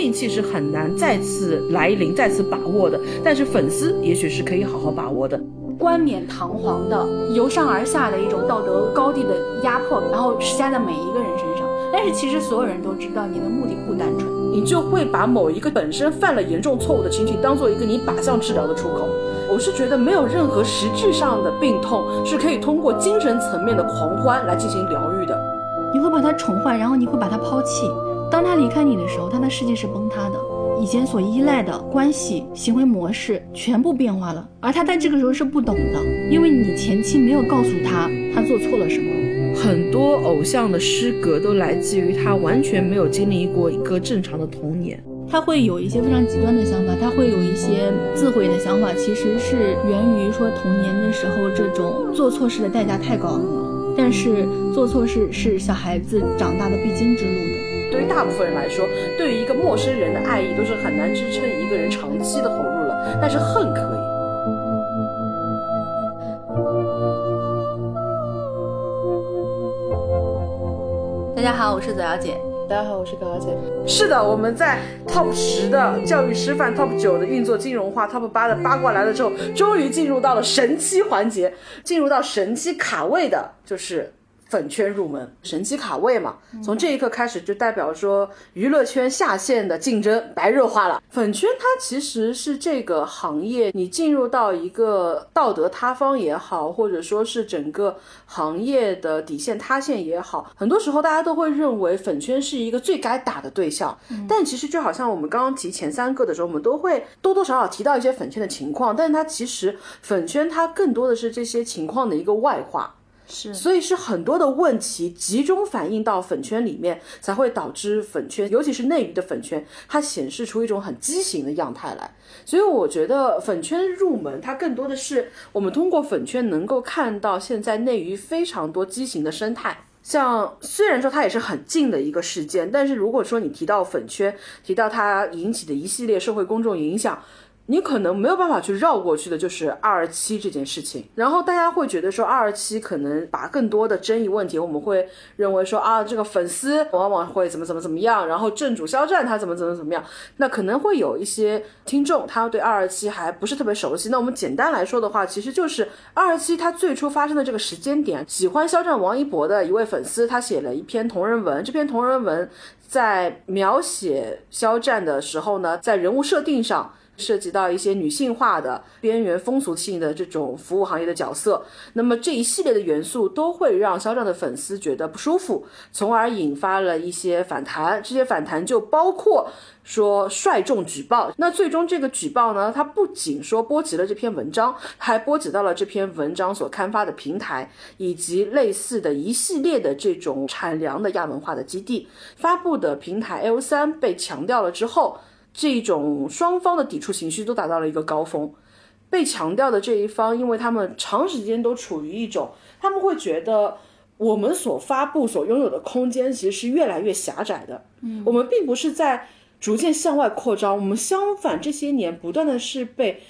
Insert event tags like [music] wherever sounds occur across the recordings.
运气是很难再次来临、再次把握的，但是粉丝也许是可以好好把握的。冠冕堂皇的、由上而下的一种道德高地的压迫，然后施加在每一个人身上。但是其实所有人都知道，你的目的不单纯，你就会把某一个本身犯了严重错误的群体当做一个你靶向治疗的出口。我是觉得没有任何实质上的病痛是可以通过精神层面的狂欢来进行疗愈的。你会把他宠坏，然后你会把他抛弃。当他离开你的时候，他的世界是崩塌的。以前所依赖的关系、行为模式全部变化了，而他在这个时候是不懂的，因为你前期没有告诉他他做错了什么。很多偶像的失格都来自于他完全没有经历过一个正常的童年。他会有一些非常极端的想法，他会有一些自毁的想法，其实是源于说童年的时候这种做错事的代价太高昂了。但是做错事是小孩子长大的必经之路的。对于大部分人来说，对于一个陌生人的爱意都是很难支撑一个人长期的投入了，但是恨可以。大家好，我是左小姐。大家好，我是葛小姐。是的，我们在 top 十的教育师范，top 九的运作金融化，top 八的八卦来了之后，终于进入到了神七环节，进入到神七卡位的，就是。粉圈入门，神奇卡位嘛，从这一刻开始就代表说娱乐圈下线的竞争白热化了。粉圈它其实是这个行业，你进入到一个道德塌方也好，或者说是整个行业的底线塌陷也好，很多时候大家都会认为粉圈是一个最该打的对象。但其实就好像我们刚刚提前三个的时候，我们都会多多少少提到一些粉圈的情况，但是它其实粉圈它更多的是这些情况的一个外化。是，所以是很多的问题集中反映到粉圈里面，才会导致粉圈，尤其是内娱的粉圈，它显示出一种很畸形的样态来。所以我觉得粉圈入门，它更多的是我们通过粉圈能够看到现在内娱非常多畸形的生态。像虽然说它也是很近的一个事件，但是如果说你提到粉圈，提到它引起的一系列社会公众影响。你可能没有办法去绕过去的，就是二二七这件事情。然后大家会觉得说，二二七可能把更多的争议问题，我们会认为说啊，这个粉丝往往会怎么怎么怎么样，然后正主肖战他怎么怎么怎么样。那可能会有一些听众他对二二七还不是特别熟悉。那我们简单来说的话，其实就是二二七它最初发生的这个时间点，喜欢肖战王一博的一位粉丝，他写了一篇同人文。这篇同人文在描写肖战的时候呢，在人物设定上。涉及到一些女性化的、边缘风俗性的这种服务行业的角色，那么这一系列的元素都会让肖战的粉丝觉得不舒服，从而引发了一些反弹。这些反弹就包括说率众举报。那最终这个举报呢，它不仅说波及了这篇文章，还波及到了这篇文章所刊发的平台，以及类似的一系列的这种产粮的亚文化的基地。发布的平台 L 三被强调了之后。这种双方的抵触情绪都达到了一个高峰，被强调的这一方，因为他们长时间都处于一种，他们会觉得我们所发布、所拥有的空间其实是越来越狭窄的。嗯，我们并不是在逐渐向外扩张，我们相反这些年不断的是被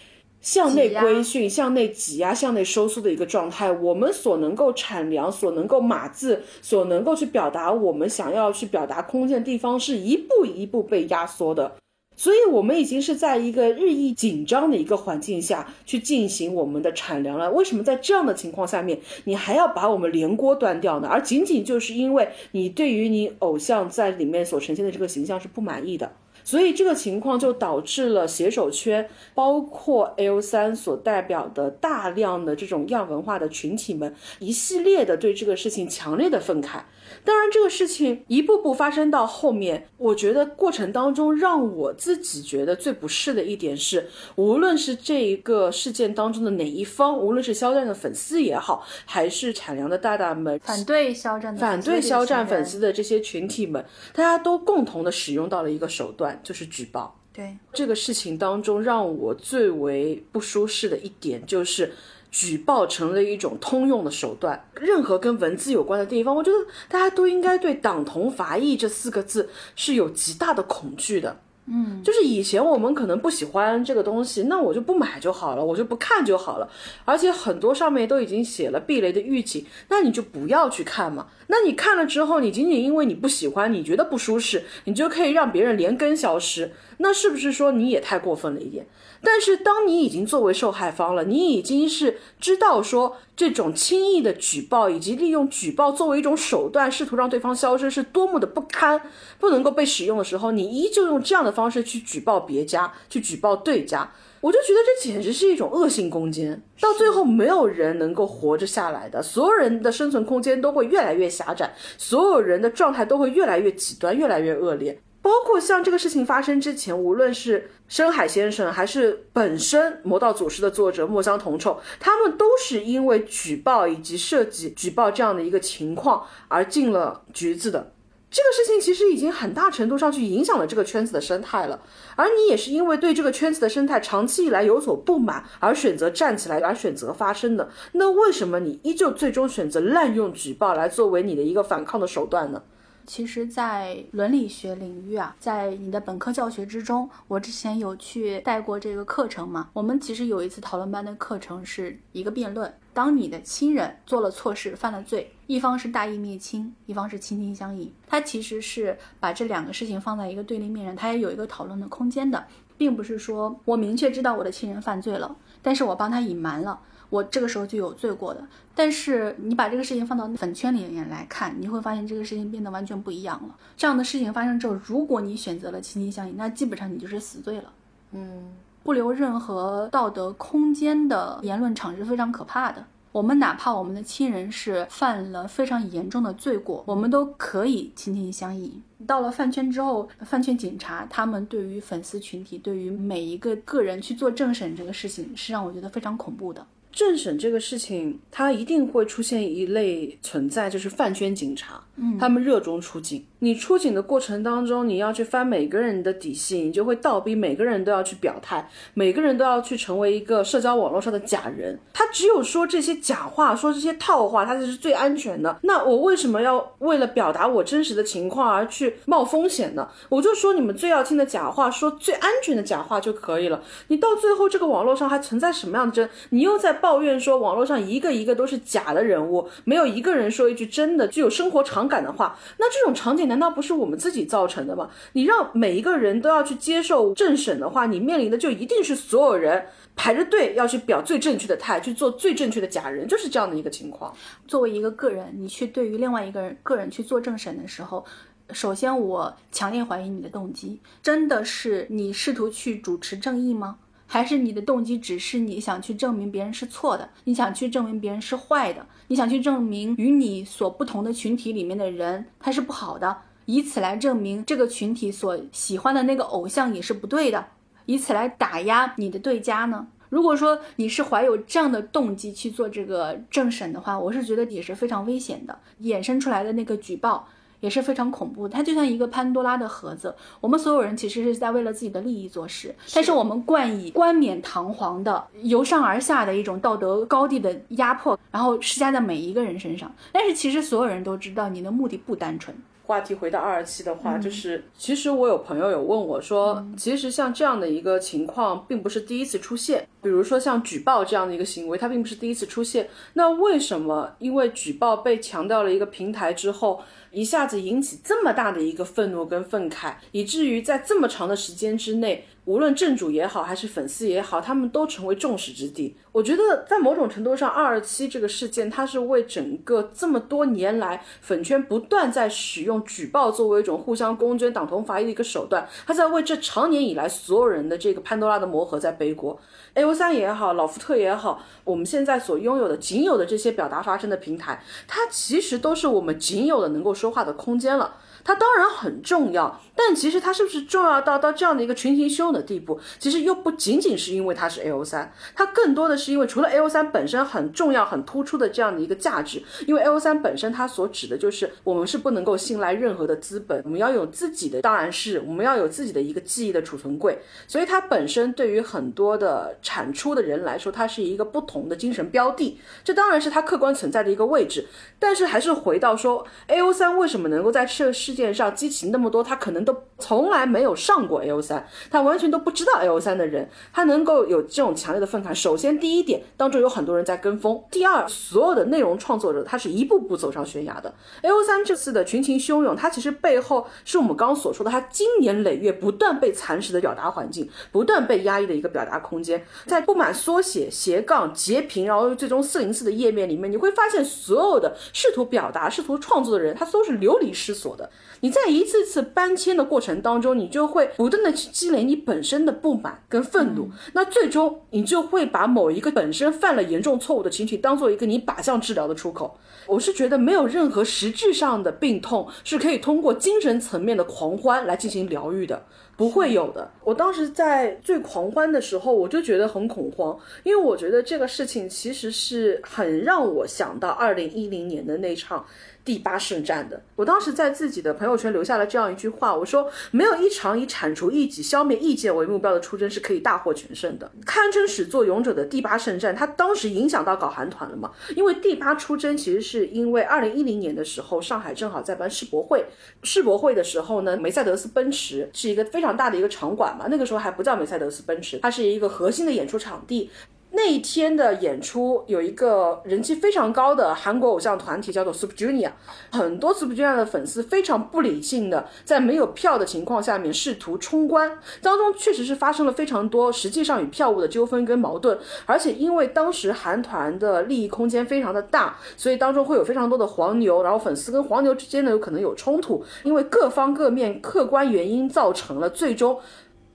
向内规训、向内挤压、向内收缩的一个状态。我们所能够产粮、所能够码字、所能够去表达我们想要去表达空间的地方，是一步一步被压缩的。所以，我们已经是在一个日益紧张的一个环境下去进行我们的产粮了。为什么在这样的情况下面，你还要把我们连锅端掉呢？而仅仅就是因为你对于你偶像在里面所呈现的这个形象是不满意的。所以这个情况就导致了写手圈，包括 L 三所代表的大量的这种亚文化的群体们，一系列的对这个事情强烈的愤慨。当然，这个事情一步步发生到后面，我觉得过程当中让我自己觉得最不适的一点是，无论是这一个事件当中的哪一方，无论是肖战的粉丝也好，还是产粮的大大们，反对肖战的反对肖战粉丝的这些群体们，大家都共同的使用到了一个手段，就是举报。对这个事情当中，让我最为不舒适的一点就是。举报成了一种通用的手段，任何跟文字有关的地方，我觉得大家都应该对“党同伐异”这四个字是有极大的恐惧的。嗯，就是以前我们可能不喜欢这个东西，那我就不买就好了，我就不看就好了。而且很多上面都已经写了避雷的预警，那你就不要去看嘛。那你看了之后，你仅仅因为你不喜欢，你觉得不舒适，你就可以让别人连根消失，那是不是说你也太过分了一点？但是当你已经作为受害方了，你已经是知道说这种轻易的举报以及利用举报作为一种手段，试图让对方消失是多么的不堪，不能够被使用的时候，你依旧用这样的方式去举报别家，去举报对家，我就觉得这简直是一种恶性攻坚，到最后没有人能够活着下来的，所有人的生存空间都会越来越狭窄，所有人的状态都会越来越极端，越来越恶劣。包括像这个事情发生之前，无论是深海先生还是本身《魔道祖师》的作者墨香铜臭，他们都是因为举报以及涉及举报这样的一个情况而进了局子的。这个事情其实已经很大程度上去影响了这个圈子的生态了，而你也是因为对这个圈子的生态长期以来有所不满而选择站起来，而选择发声的。那为什么你依旧最终选择滥用举报来作为你的一个反抗的手段呢？其实，在伦理学领域啊，在你的本科教学之中，我之前有去带过这个课程嘛。我们其实有一次讨论班的课程是一个辩论：当你的亲人做了错事、犯了罪，一方是大义灭亲，一方是亲亲相依，它其实是把这两个事情放在一个对立面上，它也有一个讨论的空间的，并不是说我明确知道我的亲人犯罪了，但是我帮他隐瞒了。我这个时候就有罪过的，但是你把这个事情放到粉圈里面来看，你会发现这个事情变得完全不一样了。这样的事情发生之后，如果你选择了亲亲相依，那基本上你就是死罪了。嗯，不留任何道德空间的言论场是非常可怕的。我们哪怕我们的亲人是犯了非常严重的罪过，我们都可以亲亲相依。到了饭圈之后，饭圈警察他们对于粉丝群体、对于每一个个人去做政审这个事情，是让我觉得非常恐怖的。政审这个事情，它一定会出现一类存在，就是饭圈警察，嗯，他们热衷出警。你出警的过程当中，你要去翻每个人的底细，你就会倒逼每个人都要去表态，每个人都要去成为一个社交网络上的假人。他只有说这些假话，说这些套话，他才是最安全的。那我为什么要为了表达我真实的情况而去冒风险呢？我就说你们最要听的假话，说最安全的假话就可以了。你到最后这个网络上还存在什么样的真？你又在抱怨说网络上一个一个都是假的人物，没有一个人说一句真的具有生活常感的话。那这种场景难道不是我们自己造成的吗？你让每一个人都要去接受政审的话，你面临的就一定是所有人排着队要去表最正确的态，去做最正确的假人，就是这样的一个情况。作为一个个人，你去对于另外一个人个人去做政审的时候，首先我强烈怀疑你的动机，真的是你试图去主持正义吗？还是你的动机只是你想去证明别人是错的，你想去证明别人是坏的，你想去证明与你所不同的群体里面的人他是不好的，以此来证明这个群体所喜欢的那个偶像也是不对的，以此来打压你的对家呢？如果说你是怀有这样的动机去做这个政审的话，我是觉得也是非常危险的，衍生出来的那个举报。也是非常恐怖，它就像一个潘多拉的盒子。我们所有人其实是在为了自己的利益做事，但是我们冠以冠冕堂皇的由上而下的一种道德高地的压迫，然后施加在每一个人身上。但是其实所有人都知道，你的目的不单纯。话题回到二期的话，就是其实我有朋友有问我说，其实像这样的一个情况，并不是第一次出现。比如说像举报这样的一个行为，它并不是第一次出现。那为什么因为举报被强调了一个平台之后？一下子引起这么大的一个愤怒跟愤慨，以至于在这么长的时间之内，无论正主也好，还是粉丝也好，他们都成为众矢之的。我觉得在某种程度上，二二七这个事件，它是为整个这么多年来粉圈不断在使用举报作为一种互相攻坚、党同伐异的一个手段，他在为这长年以来所有人的这个潘多拉的魔盒在背锅。A O 三也好，老福特也好，我们现在所拥有的仅有的这些表达发声的平台，它其实都是我们仅有的能够说话的空间了。它当然很重要，但其实它是不是重要到到这样的一个群情汹涌的地步，其实又不仅仅是因为它是 A O 三，它更多的是因为除了 A O 三本身很重要、很突出的这样的一个价值，因为 A O 三本身它所指的就是我们是不能够信赖任何的资本，我们要有自己的，当然是我们要有自己的一个记忆的储存柜，所以它本身对于很多的产出的人来说，它是一个不同的精神标的，这当然是它客观存在的一个位置。但是还是回到说，A O 三为什么能够在这个世世界上激起那么多他可能都从来没有上过 A O 三，他完全都不知道 A O 三的人，他能够有这种强烈的愤慨。首先第一点，当中有很多人在跟风；第二，所有的内容创作者他是一步步走上悬崖的。A O 三这次的群情汹涌，它其实背后是我们刚刚所说的，他经年累月不断被蚕食的表达环境，不断被压抑的一个表达空间，在不满缩写、斜杠、截屏，然后最终四零四的页面里面，你会发现所有的。试图表达、试图创作的人，他都是流离失所的。你在一次次搬迁的过程当中，你就会不断的去积累你本身的不满跟愤怒。那最终，你就会把某一个本身犯了严重错误的群体，当做一个你靶向治疗的出口。我是觉得没有任何实质上的病痛是可以通过精神层面的狂欢来进行疗愈的。不会有的。我当时在最狂欢的时候，我就觉得很恐慌，因为我觉得这个事情其实是很让我想到二零一零年的那场。第八圣战的，我当时在自己的朋友圈留下了这样一句话，我说没有一场以铲除异己、消灭异见为目标的出征是可以大获全胜的。堪称始作俑者的第八圣战，它当时影响到搞韩团了嘛？因为第八出征其实是因为二零一零年的时候，上海正好在办世博会，世博会的时候呢，梅赛德斯奔驰是一个非常大的一个场馆嘛，那个时候还不叫梅赛德斯奔驰，它是一个核心的演出场地。那一天的演出有一个人气非常高的韩国偶像团体，叫做 Super Junior。很多 Super Junior 的粉丝非常不理性的，在没有票的情况下面试图冲关，当中确实是发生了非常多实际上与票务的纠纷跟矛盾。而且因为当时韩团的利益空间非常的大，所以当中会有非常多的黄牛，然后粉丝跟黄牛之间呢有可能有冲突，因为各方各面客观原因造成了最终。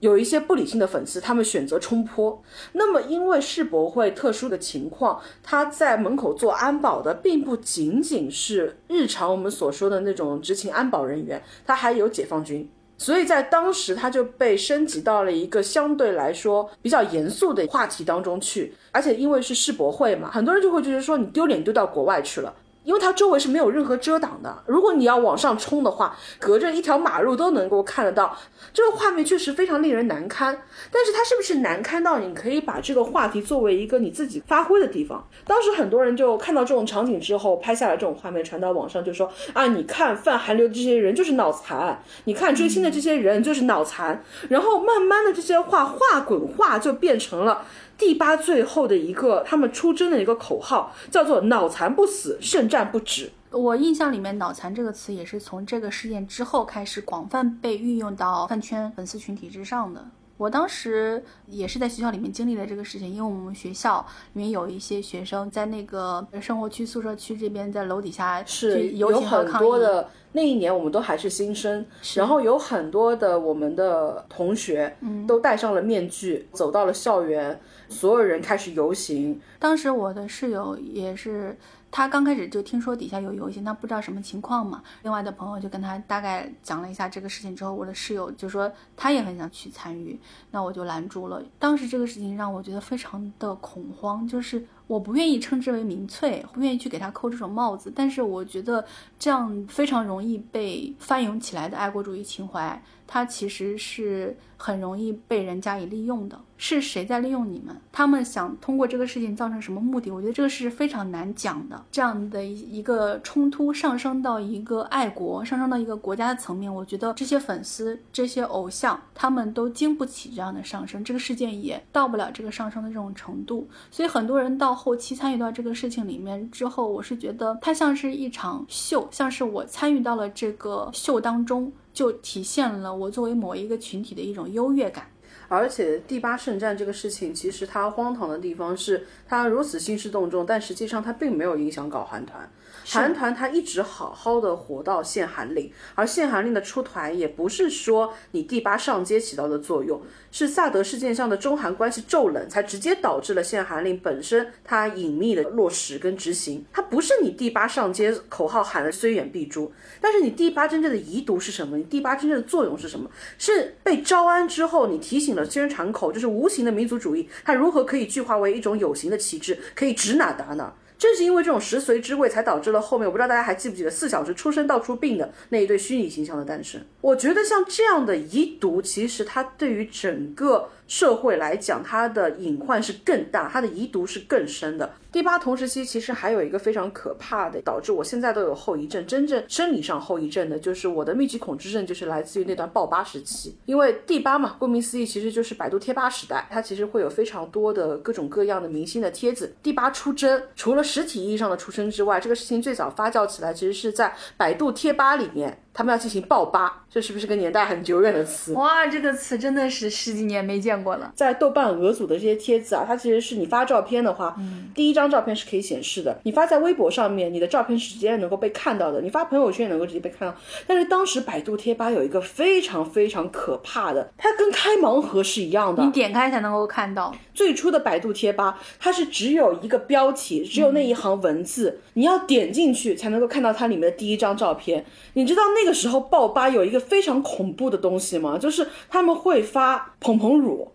有一些不理性的粉丝，他们选择冲坡。那么，因为世博会特殊的情况，他在门口做安保的，并不仅仅是日常我们所说的那种执勤安保人员，他还有解放军。所以在当时，他就被升级到了一个相对来说比较严肃的话题当中去。而且因为是世博会嘛，很多人就会觉得说，你丢脸丢到国外去了。因为它周围是没有任何遮挡的，如果你要往上冲的话，隔着一条马路都能够看得到。这个画面确实非常令人难堪，但是它是不是难堪到你可以把这个话题作为一个你自己发挥的地方？当时很多人就看到这种场景之后，拍下来这种画面传到网上，就说啊，你看泛韩流的这些人就是脑残，你看追星的这些人就是脑残。然后慢慢的这些话话滚话就变成了。第八最后的一个他们出征的一个口号叫做“脑残不死，圣战不止”。我印象里面，“脑残”这个词也是从这个事件之后开始广泛被运用到饭圈粉丝群体之上的。我当时也是在学校里面经历了这个事情，因为我们学校里面有一些学生在那个生活区、宿舍区这边，在楼底下是有很多的。那一年我们都还是新生，然后有很多的我们的同学都戴上了面具，走到了校园。所有人开始游行。当时我的室友也是，他刚开始就听说底下有游行，他不知道什么情况嘛。另外的朋友就跟他大概讲了一下这个事情之后，我的室友就说他也很想去参与，那我就拦住了。当时这个事情让我觉得非常的恐慌，就是我不愿意称之为民粹，不愿意去给他扣这种帽子，但是我觉得这样非常容易被翻涌起来的爱国主义情怀。它其实是很容易被人加以利用的，是谁在利用你们？他们想通过这个事情造成什么目的？我觉得这个是非常难讲的。这样的一一个冲突上升到一个爱国、上升到一个国家的层面，我觉得这些粉丝、这些偶像，他们都经不起这样的上升。这个事件也到不了这个上升的这种程度。所以很多人到后期参与到这个事情里面之后，我是觉得它像是一场秀，像是我参与到了这个秀当中。就体现了我作为某一个群体的一种优越感，而且第八圣战这个事情，其实它荒唐的地方是它如此兴师动众，但实际上它并没有影响搞韩团。韩团它一直好好的活到限韩令，而限韩令的出团也不是说你第八上街起到的作用，是萨德事件上的中韩关系骤冷，才直接导致了限韩令本身它隐秘的落实跟执行。它不是你第八上街口号喊的虽远必诛，但是你第八真正的遗毒是什么？你第八真正的作用是什么？是被招安之后，你提醒了宣传口，就是无形的民族主义，它如何可以具化为一种有形的旗帜，可以指哪打哪。正是因为这种食髓知味，才导致了后面我不知道大家还记不记得四小时出生到出殡的那一对虚拟形象的诞生。我觉得像这样的遗毒，其实它对于整个社会来讲，它的隐患是更大，它的遗毒是更深的。第八同时期其实还有一个非常可怕的，导致我现在都有后遗症，真正生理上后遗症的，就是我的密集恐惧症，就是来自于那段爆八时期。因为第八嘛，顾名思义，其实就是百度贴吧时代，它其实会有非常多的各种各样的明星的帖子。第八出征，除了实体意义上的出征之外，这个事情最早发酵起来，其实是在百度贴吧里面。他们要进行爆吧，这是不是个年代很久远的词？哇，这个词真的是十几年没见过了。在豆瓣俄组的这些帖子啊，它其实是你发照片的话，第一张照片是可以显示的。你发在微博上面，你的照片是直接能够被看到的。你发朋友圈也能够直接被看到。但是当时百度贴吧有一个非常非常可怕的，它跟开盲盒是一样的，你点开才能够看到。最初的百度贴吧，它是只有一个标题，只有那一行文字，你要点进去才能够看到它里面的第一张照片。你知道那个时候爆吧有一个非常恐怖的东西吗？就是他们会发捧捧乳。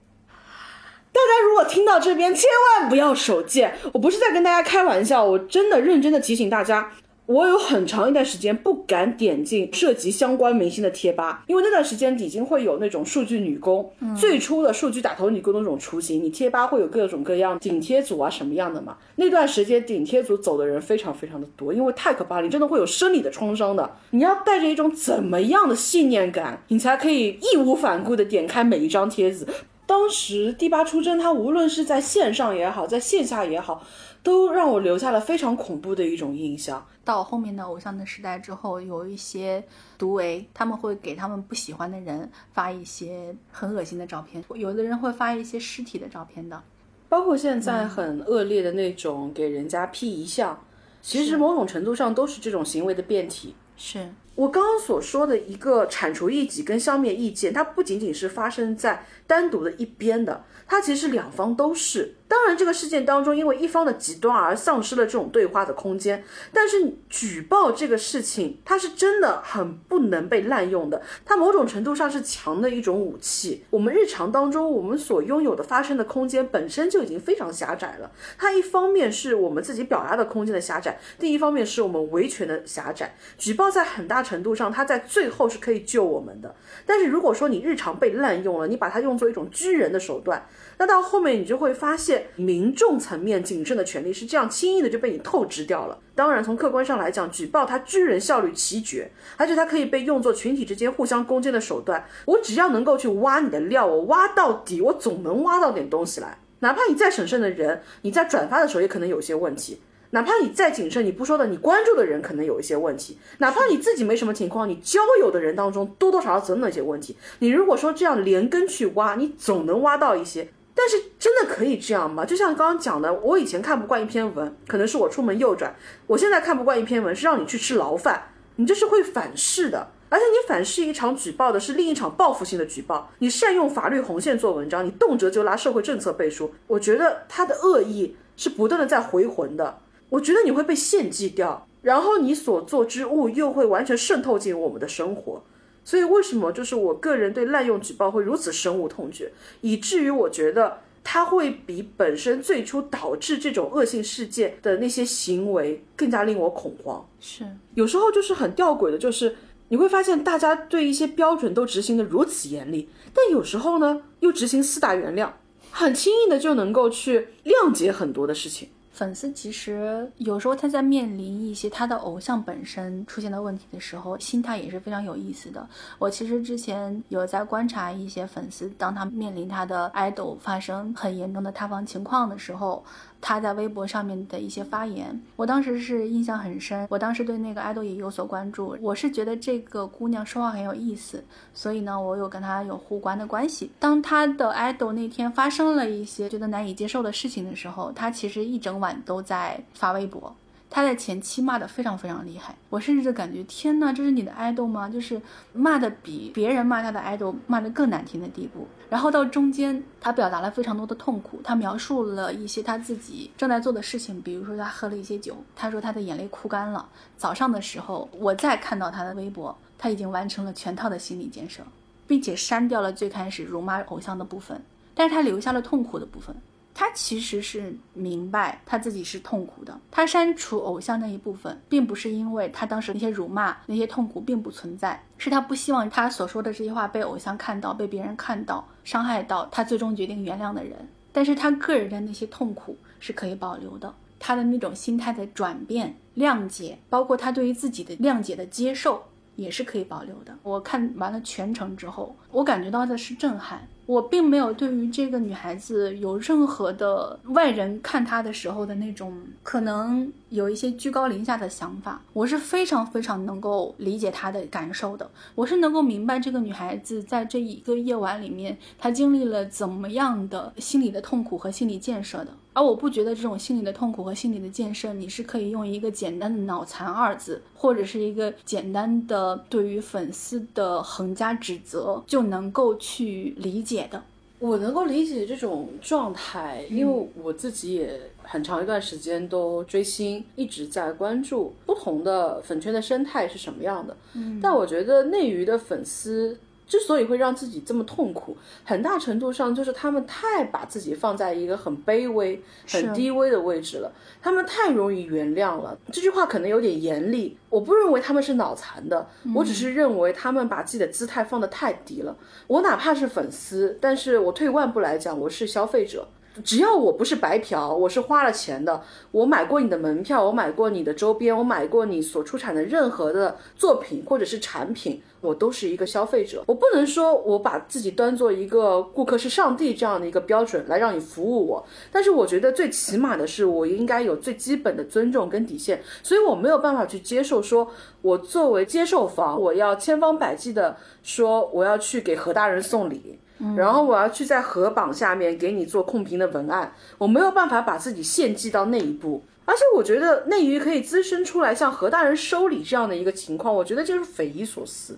大家如果听到这边，千万不要手贱，我不是在跟大家开玩笑，我真的认真的提醒大家。我有很长一段时间不敢点进涉及相关明星的贴吧，因为那段时间已经会有那种数据女工，最初的数据打头女工的那种雏形。你贴吧会有各种各样顶贴组啊什么样的嘛？那段时间顶贴组走的人非常非常的多，因为太可怕了，你真的会有生理的创伤的。你要带着一种怎么样的信念感，你才可以义无反顾的点开每一张帖子。当时第八出征，它无论是在线上也好，在线下也好。都让我留下了非常恐怖的一种印象。到后面的偶像的时代之后，有一些毒唯，他们会给他们不喜欢的人发一些很恶心的照片，有的人会发一些尸体的照片的，包括现在很恶劣的那种给人家 P 遗像，其实某种程度上都是这种行为的变体。是我刚刚所说的一个铲除异己跟消灭意见，它不仅仅是发生在单独的一边的。它其实两方都是，当然这个事件当中，因为一方的极端而丧失了这种对话的空间。但是举报这个事情，它是真的很不能被滥用的，它某种程度上是强的一种武器。我们日常当中，我们所拥有的发生的空间本身就已经非常狭窄了。它一方面是我们自己表达的空间的狭窄，另一方面是我们维权的狭窄。举报在很大程度上，它在最后是可以救我们的。但是如果说你日常被滥用了，你把它用作一种拘人的手段。那到后面，你就会发现，民众层面谨慎的权利是这样轻易的就被你透支掉了。当然，从客观上来讲，举报它拘人效率奇绝，而且它可以被用作群体之间互相攻坚的手段。我只要能够去挖你的料，我挖到底，我总能挖到点东西来。哪怕你再审慎的人，你在转发的时候也可能有些问题；哪怕你再谨慎，你不说的，你关注的人可能有一些问题；哪怕你自己没什么情况，你交友的人当中多多少少总有一些问题。你如果说这样连根去挖，你总能挖到一些。但是真的可以这样吗？就像刚刚讲的，我以前看不惯一篇文，可能是我出门右转；我现在看不惯一篇文，是让你去吃牢饭。你这是会反噬的，而且你反噬一场举报的是另一场报复性的举报。你善用法律红线做文章，你动辄就拉社会政策背书，我觉得他的恶意是不断的在回魂的。我觉得你会被献祭掉，然后你所做之物又会完全渗透进我们的生活。所以，为什么就是我个人对滥用举报会如此深恶痛绝，以至于我觉得它会比本身最初导致这种恶性事件的那些行为更加令我恐慌。是，有时候就是很吊诡的，就是你会发现大家对一些标准都执行的如此严厉，但有时候呢又执行四大原谅，很轻易的就能够去谅解很多的事情。粉丝其实有时候他在面临一些他的偶像本身出现的问题的时候，心态也是非常有意思的。我其实之前有在观察一些粉丝，当他面临他的 idol 发生很严重的塌房情况的时候。他在微博上面的一些发言，我当时是印象很深。我当时对那个爱豆也有所关注，我是觉得这个姑娘说话很有意思，所以呢，我有跟她有互关的关系。当她的爱豆那天发生了一些觉得难以接受的事情的时候，她其实一整晚都在发微博。他在前期骂的非常非常厉害，我甚至感觉天呐，这是你的爱豆吗？就是骂的比别人骂他的爱豆骂的更难听的地步。然后到中间，他表达了非常多的痛苦，他描述了一些他自己正在做的事情，比如说他喝了一些酒，他说他的眼泪哭干了。早上的时候，我再看到他的微博，他已经完成了全套的心理建设，并且删掉了最开始辱骂偶像的部分，但是他留下了痛苦的部分。他其实是明白他自己是痛苦的。他删除偶像那一部分，并不是因为他当时那些辱骂、那些痛苦并不存在，是他不希望他所说的这些话被偶像看到、被别人看到，伤害到他最终决定原谅的人。但是他个人的那些痛苦是可以保留的，他的那种心态的转变、谅解，包括他对于自己的谅解的接受，也是可以保留的。我看完了全程之后，我感觉到的是震撼。我并没有对于这个女孩子有任何的外人看她的时候的那种可能有一些居高临下的想法，我是非常非常能够理解她的感受的，我是能够明白这个女孩子在这一个夜晚里面她经历了怎么样的心理的痛苦和心理建设的。而我不觉得这种心理的痛苦和心理的建设，你是可以用一个简单的脑残二字，或者是一个简单的对于粉丝的横加指责就能够去理解的。我能够理解这种状态，因为我自己也很长一段时间都追星，一直在关注不同的粉圈的生态是什么样的。嗯，但我觉得内娱的粉丝。之所以会让自己这么痛苦，很大程度上就是他们太把自己放在一个很卑微、很低微的位置了。他们太容易原谅了。这句话可能有点严厉，我不认为他们是脑残的，我只是认为他们把自己的姿态放得太低了。我哪怕是粉丝，但是我退一万步来讲，我是消费者。只要我不是白嫖，我是花了钱的，我买过你的门票，我买过你的周边，我买过你所出产的任何的作品或者是产品。我都是一个消费者，我不能说我把自己端做一个顾客是上帝这样的一个标准来让你服务我，但是我觉得最起码的是我应该有最基本的尊重跟底线，所以我没有办法去接受说，我作为接受方，我要千方百计的说我要去给何大人送礼，然后我要去在何榜下面给你做控评的文案，我没有办法把自己献祭到那一步。而且我觉得内娱可以滋生出来像何大人收礼这样的一个情况，我觉得就是匪夷所思。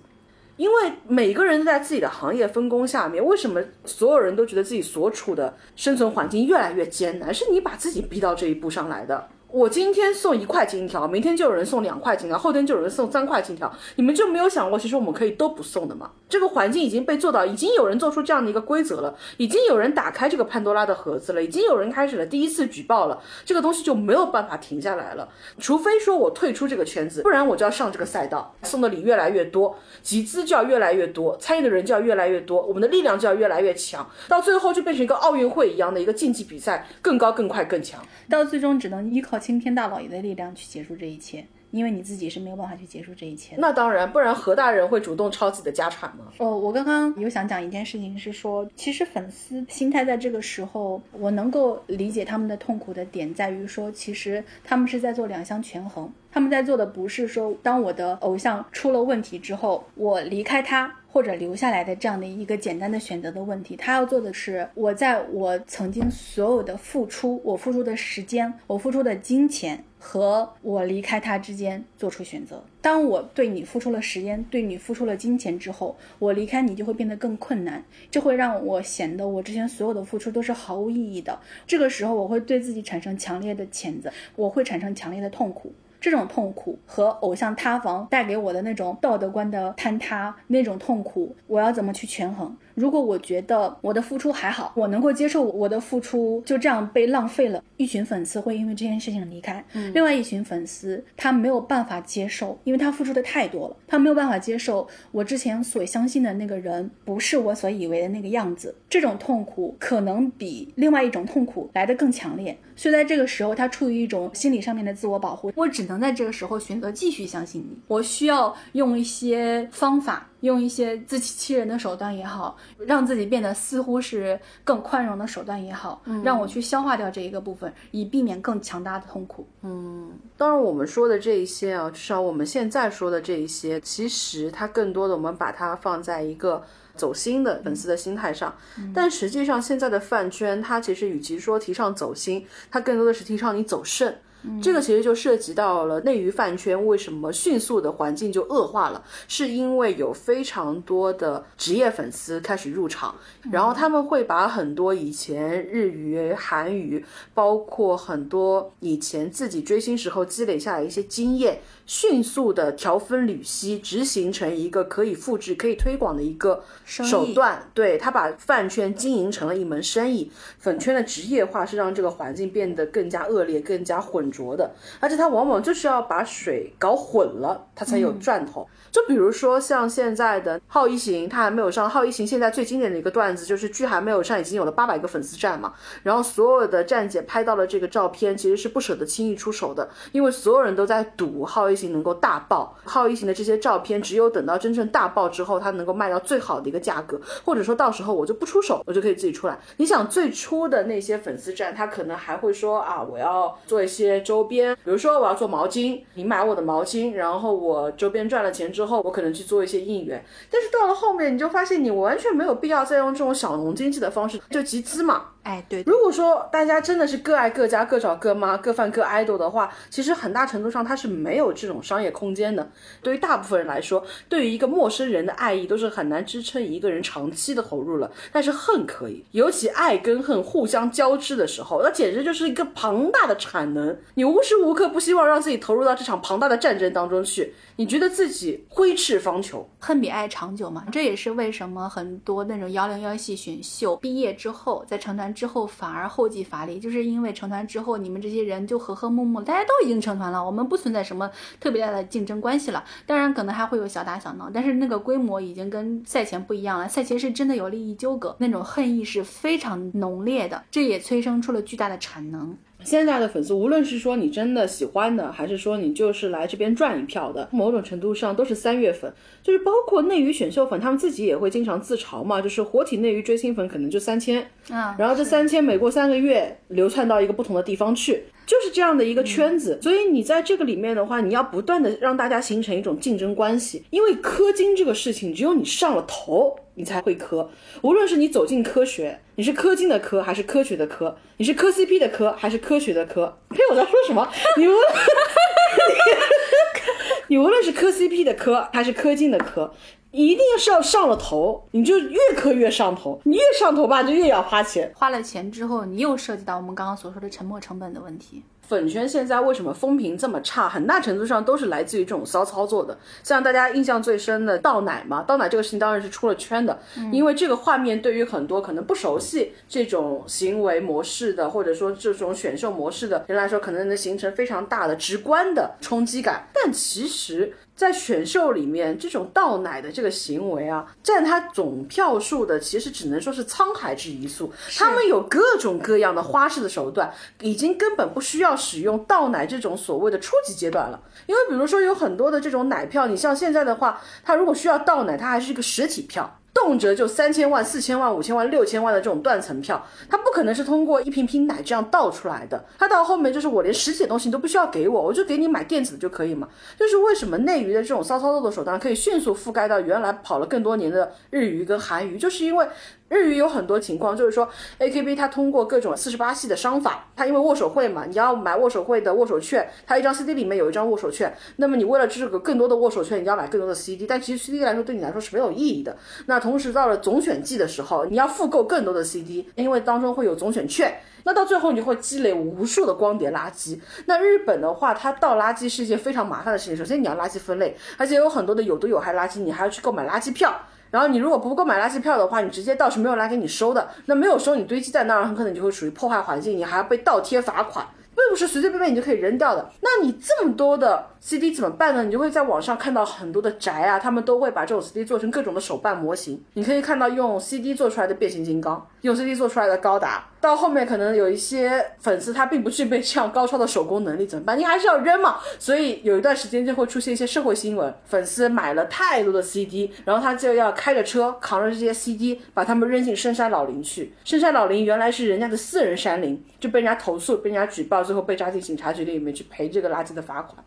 因为每个人都在自己的行业分工下面，为什么所有人都觉得自己所处的生存环境越来越艰难？是你把自己逼到这一步上来的。我今天送一块金条，明天就有人送两块金条，后天就有人送三块金条，你们就没有想过，其实我们可以都不送的吗？这个环境已经被做到，已经有人做出这样的一个规则了，已经有人打开这个潘多拉的盒子了，已经有人开始了第一次举报了，这个东西就没有办法停下来了。除非说我退出这个圈子，不然我就要上这个赛道，送的礼越来越多，集资就要越来越多，参与的人就要越来越多，我们的力量就要越来越强，到最后就变成一个奥运会一样的一个竞技比赛，更高、更快、更强，到最终只能依靠。青天大老爷的力量去结束这一切，因为你自己是没有办法去结束这一切。那当然，不然何大人会主动抄自己的家产吗？哦，我刚刚有想讲一件事情，是说，其实粉丝心态在这个时候，我能够理解他们的痛苦的点在于说，其实他们是在做两相权衡。他们在做的不是说，当我的偶像出了问题之后，我离开他或者留下来的这样的一个简单的选择的问题。他要做的是，我在我曾经所有的付出，我付出的时间，我付出的金钱和我离开他之间做出选择。当我对你付出了时间，对你付出了金钱之后，我离开你就会变得更困难，这会让我显得我之前所有的付出都是毫无意义的。这个时候，我会对自己产生强烈的谴责，我会产生强烈的痛苦。这种痛苦和偶像塌房带给我的那种道德观的坍塌，那种痛苦，我要怎么去权衡？如果我觉得我的付出还好，我能够接受我的付出就这样被浪费了，一群粉丝会因为这件事情离开，另外一群粉丝他没有办法接受，因为他付出的太多了，他没有办法接受我之前所相信的那个人不是我所以为的那个样子，这种痛苦可能比另外一种痛苦来得更强烈。所以在这个时候，他处于一种心理上面的自我保护。我只能在这个时候选择继续相信你。我需要用一些方法，用一些自欺欺人的手段也好，让自己变得似乎是更宽容的手段也好，让我去消化掉这一个部分，以避免更强大的痛苦。嗯，当然我们说的这一些啊，至少我们现在说的这一些，其实它更多的我们把它放在一个。走心的粉丝的心态上，但实际上现在的饭圈，它其实与其说提倡走心，它更多的是提倡你走肾。这个其实就涉及到了内娱饭圈为什么迅速的环境就恶化了，是因为有非常多的职业粉丝开始入场，然后他们会把很多以前日语、韩语，包括很多以前自己追星时候积累下来一些经验。迅速的调分缕析，执行成一个可以复制、可以推广的一个手段。对他把饭圈经营成了一门生意，粉圈的职业化是让这个环境变得更加恶劣、更加浑浊的。而且他往往就是要把水搞混了，他才有赚头。就比如说像现在的浩一行，他还没有上。浩一行现在最经典的一个段子就是，剧还没有上，已经有了八百个粉丝站嘛。然后所有的站姐拍到了这个照片，其实是不舍得轻易出手的，因为所有人都在赌浩一型能够大爆。浩一型的这些照片，只有等到真正大爆之后，它能够卖到最好的一个价格，或者说到时候我就不出手，我就可以自己出来。你想最初的那些粉丝站，他可能还会说啊，我要做一些周边，比如说我要做毛巾，你买我的毛巾，然后我周边赚了钱之后，我可能去做一些应援。但是到了后面，你就发现你完全没有必要再用这种小农经济的方式，就集资嘛。哎，对。如果说大家真的是各爱各家、各找各妈、各犯各 idol 的话，其实很大程度上它是没有这种商业空间的。对于大部分人来说，对于一个陌生人的爱意都是很难支撑一个人长期的投入了。但是恨可以，尤其爱跟恨互相交织的时候，那简直就是一个庞大的产能。你无时无刻不希望让自己投入到这场庞大的战争当中去。你觉得自己挥斥方遒，恨比爱长久嘛？这也是为什么很多那种幺零幺系选秀毕业之后，在成团之后反而后继乏力，就是因为成团之后你们这些人就和和睦睦，大家都已经成团了，我们不存在什么特别大的竞争关系了。当然可能还会有小打小闹，但是那个规模已经跟赛前不一样了。赛前是真的有利益纠葛，那种恨意是非常浓烈的，这也催生出了巨大的产能。现在的粉丝，无论是说你真的喜欢的，还是说你就是来这边赚一票的，某种程度上都是三月粉，就是包括内娱选秀粉，他们自己也会经常自嘲嘛，就是活体内娱追星粉可能就三千，啊，然后这三千每过三个月流窜到一个不同的地方去，就是这样的一个圈子。所以你在这个里面的话，你要不断的让大家形成一种竞争关系，因为氪金这个事情，只有你上了头。你才会磕，无论是你走进科学，你是氪金的氪还是科学的科，你是磕 CP 的磕还是科学的磕？嘿，我在说什么？你无论 [laughs] 你无论是磕 CP 的磕还是氪金的磕，一定是要上了头，你就越磕越上头，你越上头吧，就越要花钱。花了钱之后，你又涉及到我们刚刚所说的沉没成本的问题。粉圈现在为什么风评这么差？很大程度上都是来自于这种骚操作的。像大家印象最深的倒奶嘛，倒奶这个事情当然是出了圈的，因为这个画面对于很多可能不熟悉这种行为模式的，或者说这种选秀模式的人来说，可能能形成非常大的直观的冲击感。但其实。在选秀里面，这种倒奶的这个行为啊，占他总票数的，其实只能说是沧海之一粟。他们有各种各样的花式的手段，已经根本不需要使用倒奶这种所谓的初级阶段了。因为比如说有很多的这种奶票，你像现在的话，他如果需要倒奶，他还是一个实体票。动辄就三千万、四千万、五千万、六千万的这种断层票，它不可能是通过一瓶瓶奶这样倒出来的。它到后面就是我连实体的东西都不需要给我，我就给你买电子的就可以嘛。就是为什么内娱的这种骚操作的手段可以迅速覆盖到原来跑了更多年的日娱跟韩娱，就是因为。日语有很多情况，就是说，AKB 它通过各种四十八系的商法，它因为握手会嘛，你要买握手会的握手券，它一张 CD 里面有一张握手券，那么你为了这个更多的握手券，你要买更多的 CD，但其实 CD 来说对你来说是没有意义的。那同时到了总选季的时候，你要复购更多的 CD，因为当中会有总选券，那到最后你就会积累无数的光碟垃圾。那日本的话，它倒垃圾是一件非常麻烦的事情，首先你要垃圾分类，而且有很多的有毒有害垃圾，你还要去购买垃圾票。然后你如果不购买垃圾票的话，你直接倒是没有来给你收的。那没有收，你堆积在那儿，很可能就会属于破坏环境，你还要被倒贴罚款，并不是随随便便你就可以扔掉的。那你这么多的。CD 怎么办呢？你就会在网上看到很多的宅啊，他们都会把这种 CD 做成各种的手办模型。你可以看到用 CD 做出来的变形金刚，用 CD 做出来的高达。到后面可能有一些粉丝他并不具备这样高超的手工能力，怎么办？你还是要扔嘛。所以有一段时间就会出现一些社会新闻，粉丝买了太多的 CD，然后他就要开着车扛着这些 CD 把他们扔进深山老林去。深山老林原来是人家的私人山林，就被人家投诉，被人家举报，最后被抓进警察局里面去赔这个垃圾的罚款。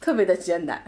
特别的艰难，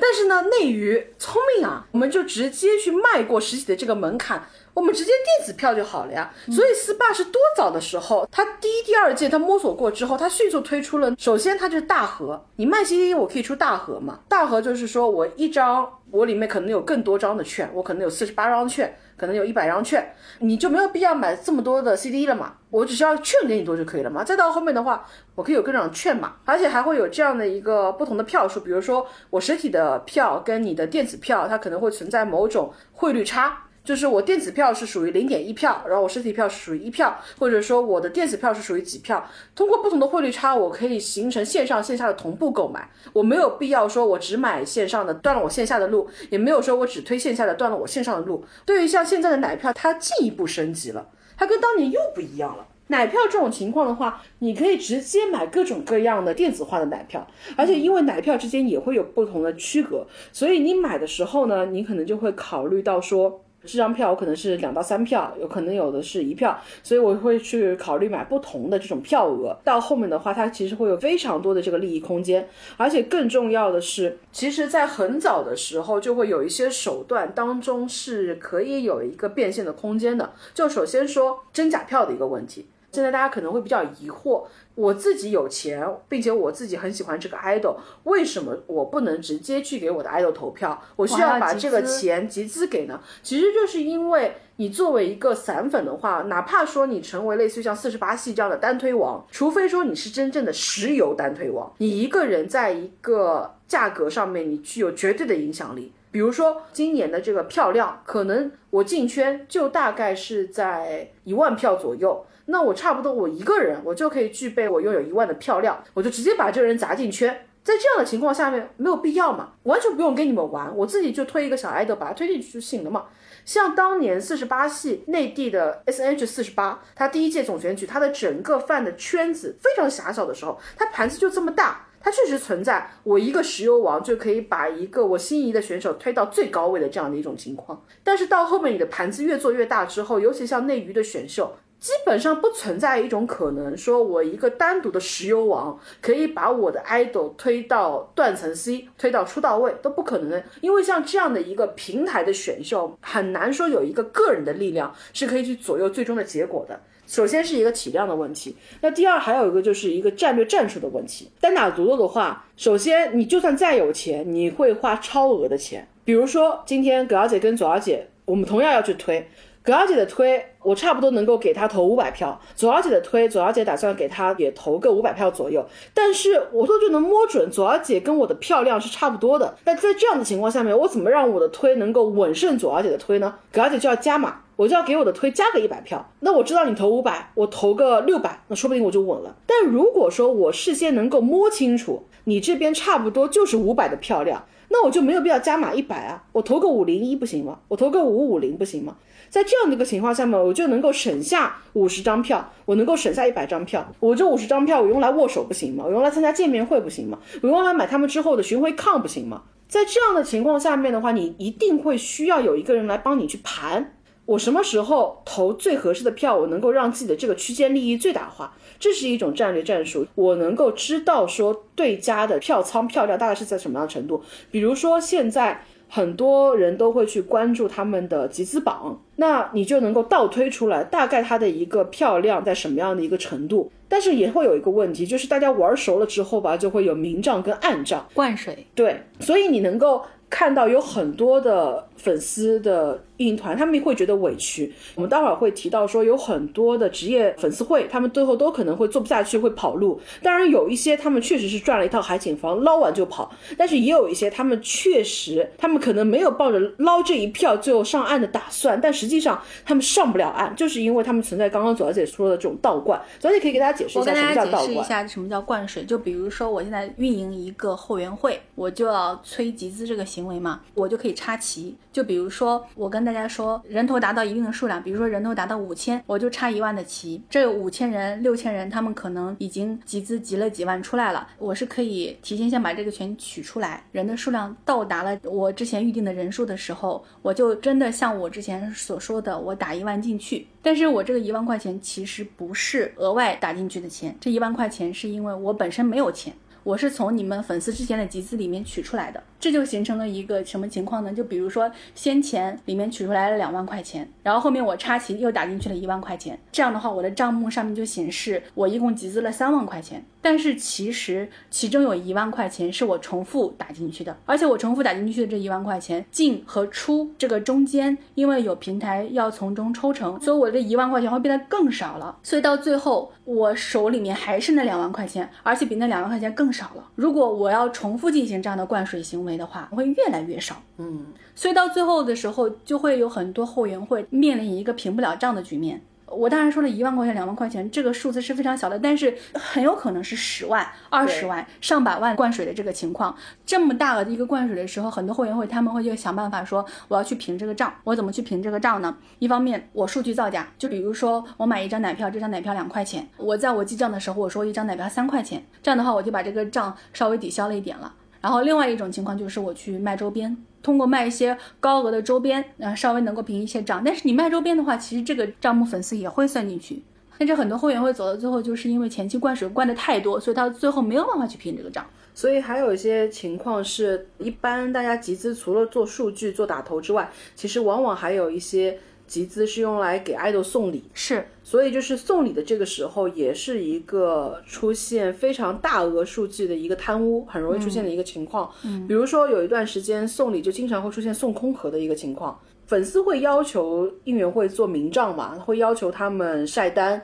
但是呢，内娱聪明啊，我们就直接去迈过实体的这个门槛。我们直接电子票就好了呀。所以 SPA 是多早的时候，它第一、第二届它摸索过之后，它迅速推出了。首先，它就是大盒，你卖 CD 我可以出大盒嘛？大盒就是说我一张，我里面可能有更多张的券，我可能有四十八张券。可能有一百张券，你就没有必要买这么多的 CD 了嘛？我只需要券给你多就可以了嘛？再到后面的话，我可以有各种券嘛，而且还会有这样的一个不同的票数，比如说我实体的票跟你的电子票，它可能会存在某种汇率差。就是我电子票是属于零点一票，然后我实体票是属于一票，或者说我的电子票是属于几票。通过不同的汇率差，我可以形成线上线下的同步购买。我没有必要说我只买线上的，断了我线下的路，也没有说我只推线下的，断了我线上的路。对于像现在的奶票，它进一步升级了，它跟当年又不一样了。奶票这种情况的话，你可以直接买各种各样的电子化的奶票，而且因为奶票之间也会有不同的区隔，所以你买的时候呢，你可能就会考虑到说。这张票我可能是两到三票，有可能有的是一票，所以我会去考虑买不同的这种票额。到后面的话，它其实会有非常多的这个利益空间，而且更重要的是，其实在很早的时候就会有一些手段当中是可以有一个变现的空间的。就首先说真假票的一个问题。现在大家可能会比较疑惑，我自己有钱，并且我自己很喜欢这个 idol，为什么我不能直接去给我的 idol 投票？我需要把这个钱集资给呢？其实就是因为你作为一个散粉的话，哪怕说你成为类似于像四十八系这样的单推王，除非说你是真正的石油单推王，你一个人在一个价格上面你具有绝对的影响力。比如说今年的这个票量，可能我进圈就大概是在一万票左右。那我差不多，我一个人我就可以具备我拥有一万的票量，我就直接把这个人砸进圈。在这样的情况下面，没有必要嘛，完全不用跟你们玩，我自己就推一个小爱豆把他推进去就行了嘛。像当年四十八系内地的 S N H 四十八，他第一届总选举，他的整个饭的圈子非常狭小的时候，他盘子就这么大，他确实存在我一个石油王就可以把一个我心仪的选手推到最高位的这样的一种情况。但是到后面你的盘子越做越大之后，尤其像内娱的选秀。基本上不存在一种可能，说我一个单独的石油王可以把我的 idol 推到断层 C，推到出到位都不可能的。因为像这样的一个平台的选秀，很难说有一个个人的力量是可以去左右最终的结果的。首先是一个体量的问题，那第二还有一个就是一个战略战术的问题。单打独斗的话，首先你就算再有钱，你会花超额的钱。比如说今天葛小姐跟左小姐，我们同样要去推。葛小姐的推，我差不多能够给她投五百票。左小姐的推，左小姐打算给她也投个五百票左右。但是我说就能摸准左小姐跟我的票量是差不多的。那在这样的情况下面，我怎么让我的推能够稳胜左小姐的推呢？葛小姐就要加码，我就要给我的推加个一百票。那我知道你投五百，我投个六百，那说不定我就稳了。但如果说我事先能够摸清楚你这边差不多就是五百的票量，那我就没有必要加码一百啊。我投个五零一不行吗？我投个五五零不行吗？在这样的一个情况下面，我就能够省下五十张票，我能够省下一百张票。我这五十张票，我用来握手不行吗？我用来参加见面会不行吗？我用来买他们之后的巡回抗不行吗？在这样的情况下面的话，你一定会需要有一个人来帮你去盘，我什么时候投最合适的票，我能够让自己的这个区间利益最大化，这是一种战略战术。我能够知道说对家的票仓票量大概是在什么样的程度，比如说现在。很多人都会去关注他们的集资榜，那你就能够倒推出来大概它的一个票量在什么样的一个程度。但是也会有一个问题，就是大家玩熟了之后吧，就会有明账跟暗账灌水。对，所以你能够看到有很多的粉丝的。运营团他们会觉得委屈，我们待会儿会提到说有很多的职业粉丝会，他们最后都可能会做不下去，会跑路。当然有一些他们确实是赚了一套海景房，捞完就跑，但是也有一些他们确实他们可能没有抱着捞这一票就上岸的打算，但实际上他们上不了岸，就是因为他们存在刚刚左小姐说的这种倒灌。左小姐可以给大家解释一下什么叫倒灌。解释一下什么叫灌水，就比如说我现在运营一个后援会，我就要催集资这个行行为嘛，我就可以插旗。就比如说我跟大家说，人头达到一定的数量，比如说人头达到五千，我就插一万的旗。这五千人、六千人，他们可能已经集资集了几万出来了，我是可以提前先把这个钱取出来。人的数量到达了我之前预定的人数的时候，我就真的像我之前所说的，我打一万进去。但是我这个一万块钱其实不是额外打进去的钱，这一万块钱是因为我本身没有钱。我是从你们粉丝之前的集资里面取出来的，这就形成了一个什么情况呢？就比如说先前里面取出来了两万块钱，然后后面我插旗又打进去了一万块钱，这样的话我的账目上面就显示我一共集资了三万块钱。但是其实其中有一万块钱是我重复打进去的，而且我重复打进去的这一万块钱进和出这个中间，因为有平台要从中抽成，所以我这一万块钱会变得更少了。所以到最后我手里面还是那两万块钱，而且比那两万块钱更少了。如果我要重复进行这样的灌水行为的话，会越来越少。嗯，所以到最后的时候，就会有很多后援会面临一个平不了账的局面。我当然说了一万块钱、两万块钱，这个数字是非常小的，但是很有可能是十万、二十万、上百万灌水的这个情况。这么大额的一个灌水的时候，很多会员会他们会就想办法说，我要去平这个账。我怎么去平这个账呢？一方面我数据造假，就比如说我买一张奶票，这张奶票两块钱，我在我记账的时候我说一张奶票三块钱，这样的话我就把这个账稍微抵消了一点了。然后另外一种情况就是我去卖周边。通过卖一些高额的周边，啊，稍微能够平一些账。但是你卖周边的话，其实这个账目粉丝也会算进去。但是很多会员会走到最后，就是因为前期灌水灌的太多，所以他最后没有办法去平这个账。所以还有一些情况是，一般大家集资除了做数据、做打头之外，其实往往还有一些。集资是用来给爱豆送礼，是，所以就是送礼的这个时候，也是一个出现非常大额数据的一个贪污，很容易出现的一个情况。嗯，比如说有一段时间送礼就经常会出现送空壳的一个情况，粉丝会要求应援会做明账嘛，会要求他们晒单，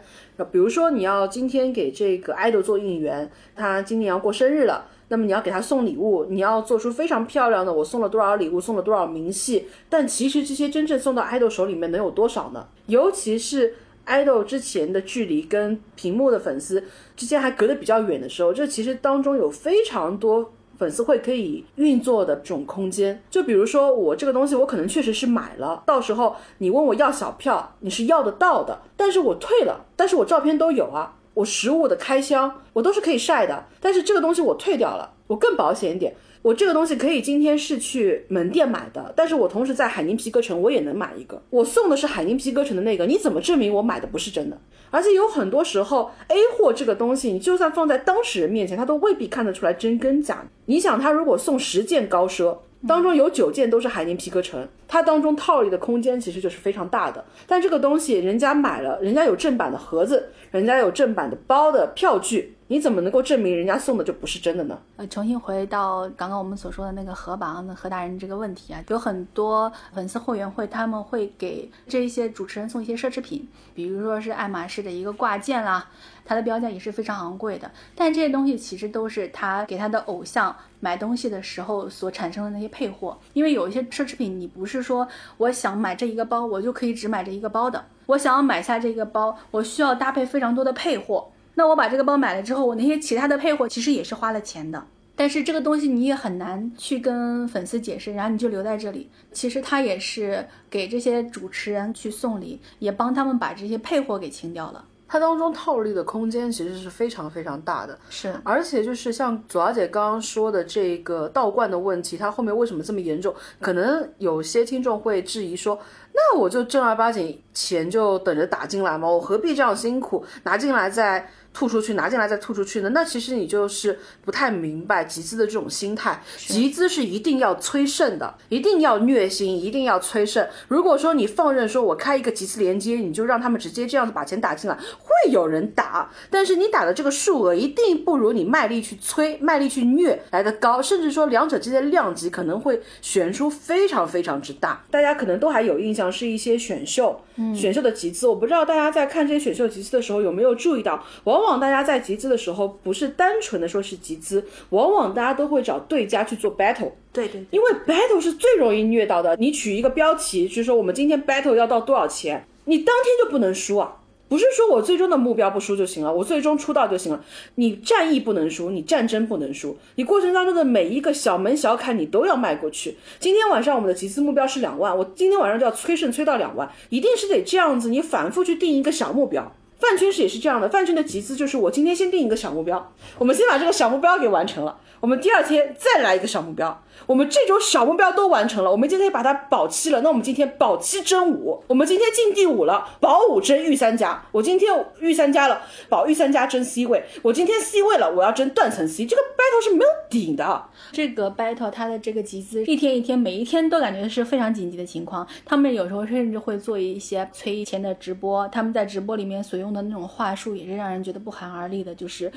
比如说你要今天给这个爱豆做应援，他今年要过生日了。那么你要给他送礼物，你要做出非常漂亮的，我送了多少礼物，送了多少明细，但其实这些真正送到爱豆手里面能有多少呢？尤其是爱豆之前的距离跟屏幕的粉丝之间还隔得比较远的时候，这其实当中有非常多粉丝会可以运作的这种空间。就比如说我这个东西，我可能确实是买了，到时候你问我要小票，你是要得到的，但是我退了，但是我照片都有啊。我食物的开箱，我都是可以晒的，但是这个东西我退掉了，我更保险一点。我这个东西可以今天是去门店买的，但是我同时在海宁皮革城我也能买一个。我送的是海宁皮革城的那个，你怎么证明我买的不是真的？而且有很多时候，A 货这个东西，你就算放在当事人面前，他都未必看得出来真跟假。你想，他如果送十件高奢，当中有九件都是海宁皮革城，它当中套利的空间其实就是非常大的。但这个东西人家买了，人家有正版的盒子。人家有正版的包的票据，你怎么能够证明人家送的就不是真的呢？呃，重新回到刚刚我们所说的那个何榜的何大人这个问题啊，有很多粉丝会员会他们会给这些主持人送一些奢侈品，比如说是爱马仕的一个挂件啦，它的标价也是非常昂贵的。但这些东西其实都是他给他的偶像买东西的时候所产生的那些配货，因为有一些奢侈品，你不是说我想买这一个包，我就可以只买这一个包的。我想要买下这个包，我需要搭配非常多的配货。那我把这个包买了之后，我那些其他的配货其实也是花了钱的。但是这个东西你也很难去跟粉丝解释，然后你就留在这里。其实他也是给这些主持人去送礼，也帮他们把这些配货给清掉了。它当中套利的空间其实是非常非常大的。是，而且就是像左小姐刚刚说的这个倒灌的问题，它后面为什么这么严重？可能有些听众会质疑说。那我就正儿八经钱就等着打进来嘛，我何必这样辛苦拿进来再吐出去，拿进来再吐出去呢？那其实你就是不太明白集资的这种心态。集资是一定要催胜的，一定要虐心，一定要催胜。如果说你放任说我开一个集资连接，你就让他们直接这样子把钱打进来，会有人打，但是你打的这个数额一定不如你卖力去催、卖力去虐来的高，甚至说两者之间的量级可能会悬殊非常非常之大。大家可能都还有印象。是一些选秀，选秀的集资，我不知道大家在看这些选秀集资的时候有没有注意到，往往大家在集资的时候不是单纯的说是集资，往往大家都会找对家去做 battle，对对，因为 battle 是最容易虐到的。你取一个标题，就是说我们今天 battle 要到多少钱，你当天就不能输啊。不是说我最终的目标不输就行了，我最终出道就行了。你战役不能输，你战争不能输，你过程当中的每一个小门小坎你都要迈过去。今天晚上我们的集资目标是两万，我今天晚上就要催胜催到两万，一定是得这样子。你反复去定一个小目标，饭圈是也是这样的，饭圈的集资就是我今天先定一个小目标，我们先把这个小目标给完成了，我们第二天再来一个小目标，我们这种小目标都完成了，我们今天把它保七了，那我们今天保七争五，我们今天进第五了，保五争御三家。我今天御三家了，保御三家争 C 位。我今天 C 位了，我要争断层 C。这个 battle 是没有顶的。这个 battle 它的这个集资一天一天，每一天都感觉是非常紧急的情况。他们有时候甚至会做一些催钱的直播，他们在直播里面所用的那种话术也是让人觉得不寒而栗的，就是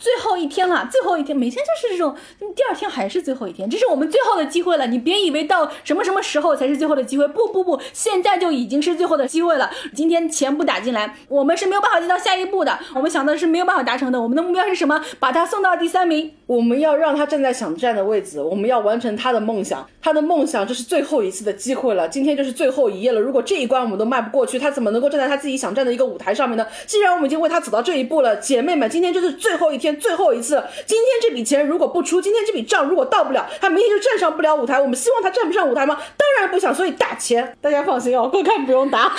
最后一天了，最后一天，每天就是这种，第二天还是最后一天，这是我们最后的机会了。你别以为到什么什么时候才是最后的机会，不不不，现在就已经是最后的机会了。今天钱不打进来，我们是没有办法进到下一步的。我们想的是没有办法达成的。我们的目标是什么？把他送到第三名。我们要让他站在想站的位置，我们要完成他的梦想。他的梦想，这是最后一次的机会了。今天就是最后一页了。如果这一关我们都迈不过去，他怎么能够站在他自己想站的一个舞台上面呢？既然我们已经为他走到这一步了，姐妹们，今天就是最后一天，最后一次。今天这笔钱如果不出，今天这笔账如果到不了，他明天就站上不了舞台。我们希望他站不上舞台吗？当然不想。所以打钱，大家放心哦，观看不用答，[laughs]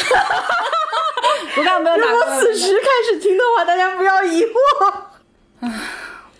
不看不用打。如果此时开始听的话，大家不要疑惑。唉。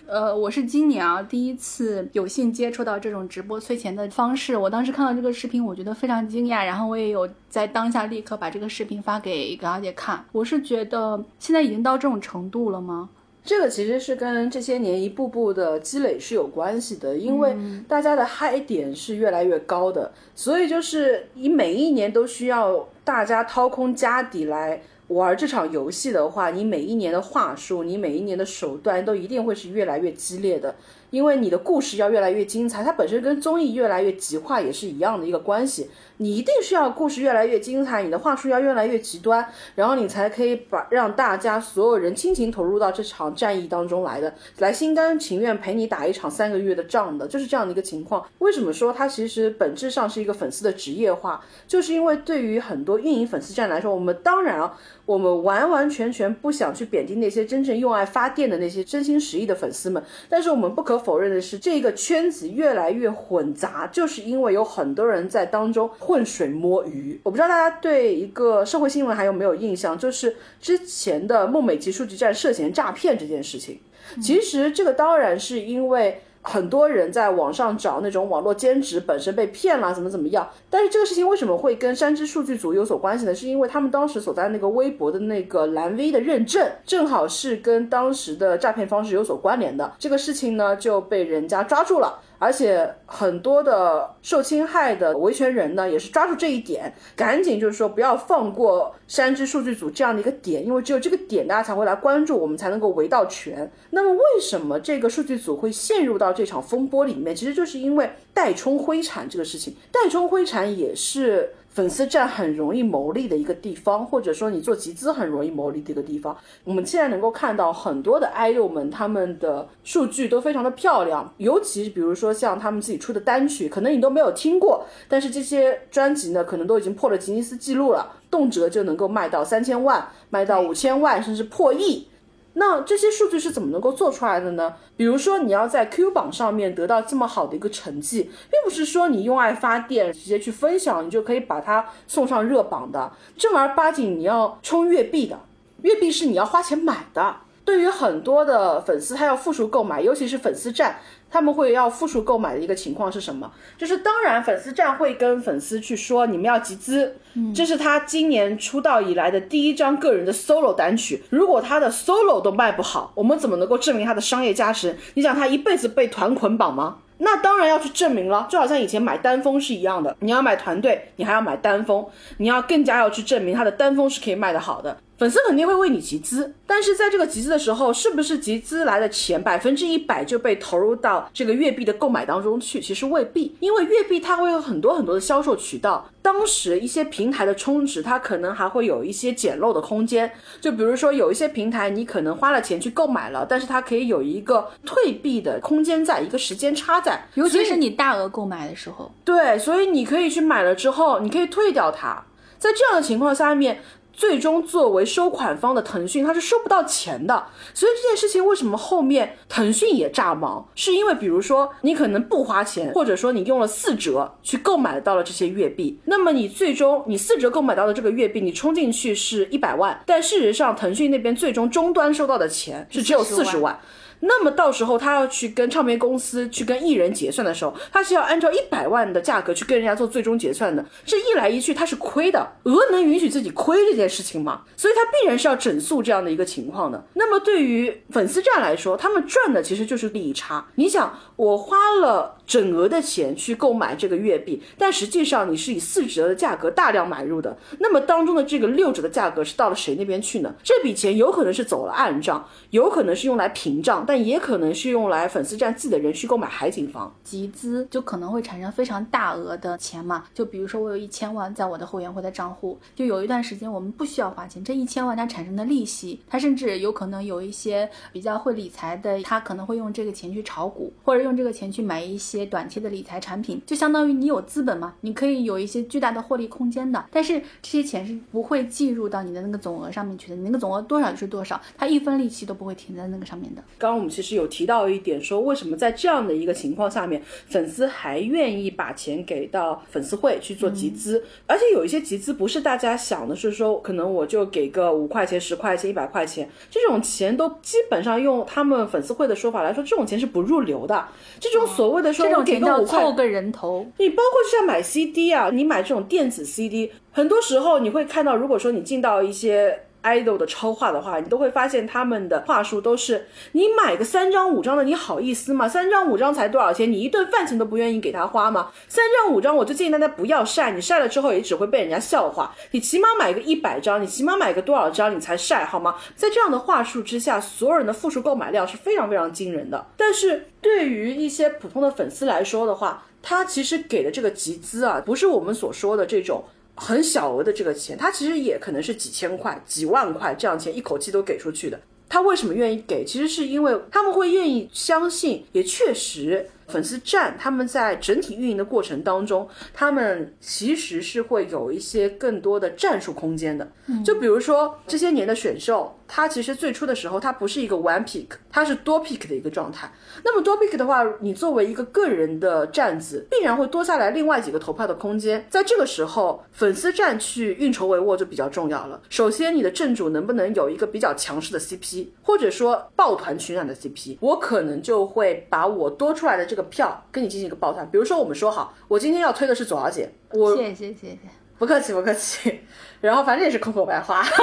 呃，我是今年啊第一次有幸接触到这种直播催钱的方式。我当时看到这个视频，我觉得非常惊讶，然后我也有在当下立刻把这个视频发给葛小姐看。我是觉得现在已经到这种程度了吗？这个其实是跟这些年一步步的积累是有关系的，因为大家的嗨点是越来越高的，所以就是你每一年都需要大家掏空家底来。玩这场游戏的话，你每一年的话术，你每一年的手段都一定会是越来越激烈的。因为你的故事要越来越精彩，它本身跟综艺越来越极化也是一样的一个关系。你一定是要故事越来越精彩，你的话术要越来越极端，然后你才可以把让大家所有人倾情投入到这场战役当中来的，来心甘情愿陪你打一场三个月的仗的，就是这样的一个情况。为什么说它其实本质上是一个粉丝的职业化？就是因为对于很多运营粉丝站来说，我们当然啊，我们完完全全不想去贬低那些真正用爱发电的那些真心实意的粉丝们，但是我们不可。否认的是，这个圈子越来越混杂，就是因为有很多人在当中浑水摸鱼。我不知道大家对一个社会新闻还有没有印象，就是之前的孟美岐数据站涉嫌诈骗这件事情。其实这个当然是因为。很多人在网上找那种网络兼职，本身被骗了，怎么怎么样？但是这个事情为什么会跟山支数据组有所关系呢？是因为他们当时所在那个微博的那个蓝 V 的认证，正好是跟当时的诈骗方式有所关联的。这个事情呢就被人家抓住了。而且很多的受侵害的维权人呢，也是抓住这一点，赶紧就是说不要放过山支数据组这样的一个点，因为只有这个点大家才会来关注，我们才能够围到全。那么为什么这个数据组会陷入到这场风波里面？其实就是因为代充灰产这个事情，代充灰产也是。粉丝站很容易牟利的一个地方，或者说你做集资很容易牟利的一个地方。我们现在能够看到很多的 idol 们，他们的数据都非常的漂亮，尤其比如说像他们自己出的单曲，可能你都没有听过，但是这些专辑呢，可能都已经破了吉尼斯记录了，动辄就能够卖到三千万，卖到五千万，甚至破亿。那这些数据是怎么能够做出来的呢？比如说，你要在 Q 榜上面得到这么好的一个成绩，并不是说你用爱发电直接去分享，你就可以把它送上热榜的。正儿八经你要充月币的，月币是你要花钱买的。对于很多的粉丝，他要复数购买，尤其是粉丝站。他们会要复数购买的一个情况是什么？就是当然粉丝站会跟粉丝去说，你们要集资，这是他今年出道以来的第一张个人的 solo 单曲。如果他的 solo 都卖不好，我们怎么能够证明他的商业价值？你想他一辈子被团捆绑吗？那当然要去证明了，就好像以前买单峰是一样的，你要买团队，你还要买单峰，你要更加要去证明他的单峰是可以卖得好的。粉丝肯定会为你集资，但是在这个集资的时候，是不是集资来的钱百分之一百就被投入到这个月币的购买当中去？其实未必，因为月币它会有很多很多的销售渠道，当时一些平台的充值，它可能还会有一些捡漏的空间。就比如说有一些平台，你可能花了钱去购买了，但是它可以有一个退币的空间，在一个时间差在，尤其是你大额购买的时候。对，所以你可以去买了之后，你可以退掉它。在这样的情况下面。最终作为收款方的腾讯，它是收不到钱的。所以这件事情为什么后面腾讯也炸毛？是因为比如说你可能不花钱，或者说你用了四折去购买到了这些月币，那么你最终你四折购买到的这个月币，你充进去是一百万，但事实上腾讯那边最终终端收到的钱是只有四十万。那么到时候他要去跟唱片公司去跟艺人结算的时候，他是要按照一百万的价格去跟人家做最终结算的。这一来一去他是亏的，鹅能允许自己亏这件事情吗？所以他必然是要整肃这样的一个情况的。那么对于粉丝站来说，他们赚的其实就是利益差。你想，我花了整额的钱去购买这个月币，但实际上你是以四折的价格大量买入的，那么当中的这个六折的价格是到了谁那边去呢？这笔钱有可能是走了暗账，有可能是用来平账，但也可能是用来粉丝站自己的人去购买海景房。集资就可能会产生非常大额的钱嘛，就比如说我有一千万在我的后援会的账户，就有一段时间我们不需要花钱，这一千万它产生的利息，它甚至有可能有一些比较会理财的，他可能会用这个钱去炒股，或者用这个钱去买一些短期的理财产品，就相当于你有资本嘛，你可以有一些巨大的获利空间的。但是这些钱是不会计入到你的那个总额上面去的，你那个总额多少就是多少，它一分利息都不会停在那个上面的。刚刚我们其实有提到一点，说为什么在这样的一个情况下面，粉丝还愿意把钱给到粉丝会去做集资，而且有一些集资不是大家想的是说，可能我就给个五块钱、十块钱、一百块钱，这种钱都基本上用他们粉丝会的说法来说，这种钱是不入流的。这种所谓的说这种我给钱叫个五块凑个人头，你包括就像买 CD 啊，你买这种电子 CD，很多时候你会看到，如果说你进到一些 idol 的超话的话，你都会发现他们的话术都是：你买个三张五张的，你好意思吗？三张五张才多少钱？你一顿饭钱都不愿意给他花吗？三张五张，我就建议大家不要晒，你晒了之后也只会被人家笑话。你起码买个一百张，你起码买个多少张你才晒好吗？在这样的话术之下，所有人的复数购买量是非常非常惊人的。但是对于一些普通的粉丝来说的话，他其实给的这个集资啊，不是我们所说的这种很小额的这个钱，他其实也可能是几千块、几万块这样钱一口气都给出去的。他为什么愿意给？其实是因为他们会愿意相信，也确实粉丝站他们在整体运营的过程当中，他们其实是会有一些更多的战术空间的。就比如说这些年的选秀，它其实最初的时候它不是一个 one pick，它是多 pick 的一个状态。那么多 pick 的话，你作为一个个人的站子，必然会多下来另外几个投票的空间。在这个时候，粉丝站去运筹帷幄就比较重要了。首先，你的正主能不能有一个比较强势的 CP，或者说抱团取暖的 CP，我可能就会把我多出来的这个票跟你进行一个抱团。比如说，我们说好，我今天要推的是左小姐，我谢谢谢谢。不客气，不客气。[laughs] 然后反正也是空口白话。[laughs]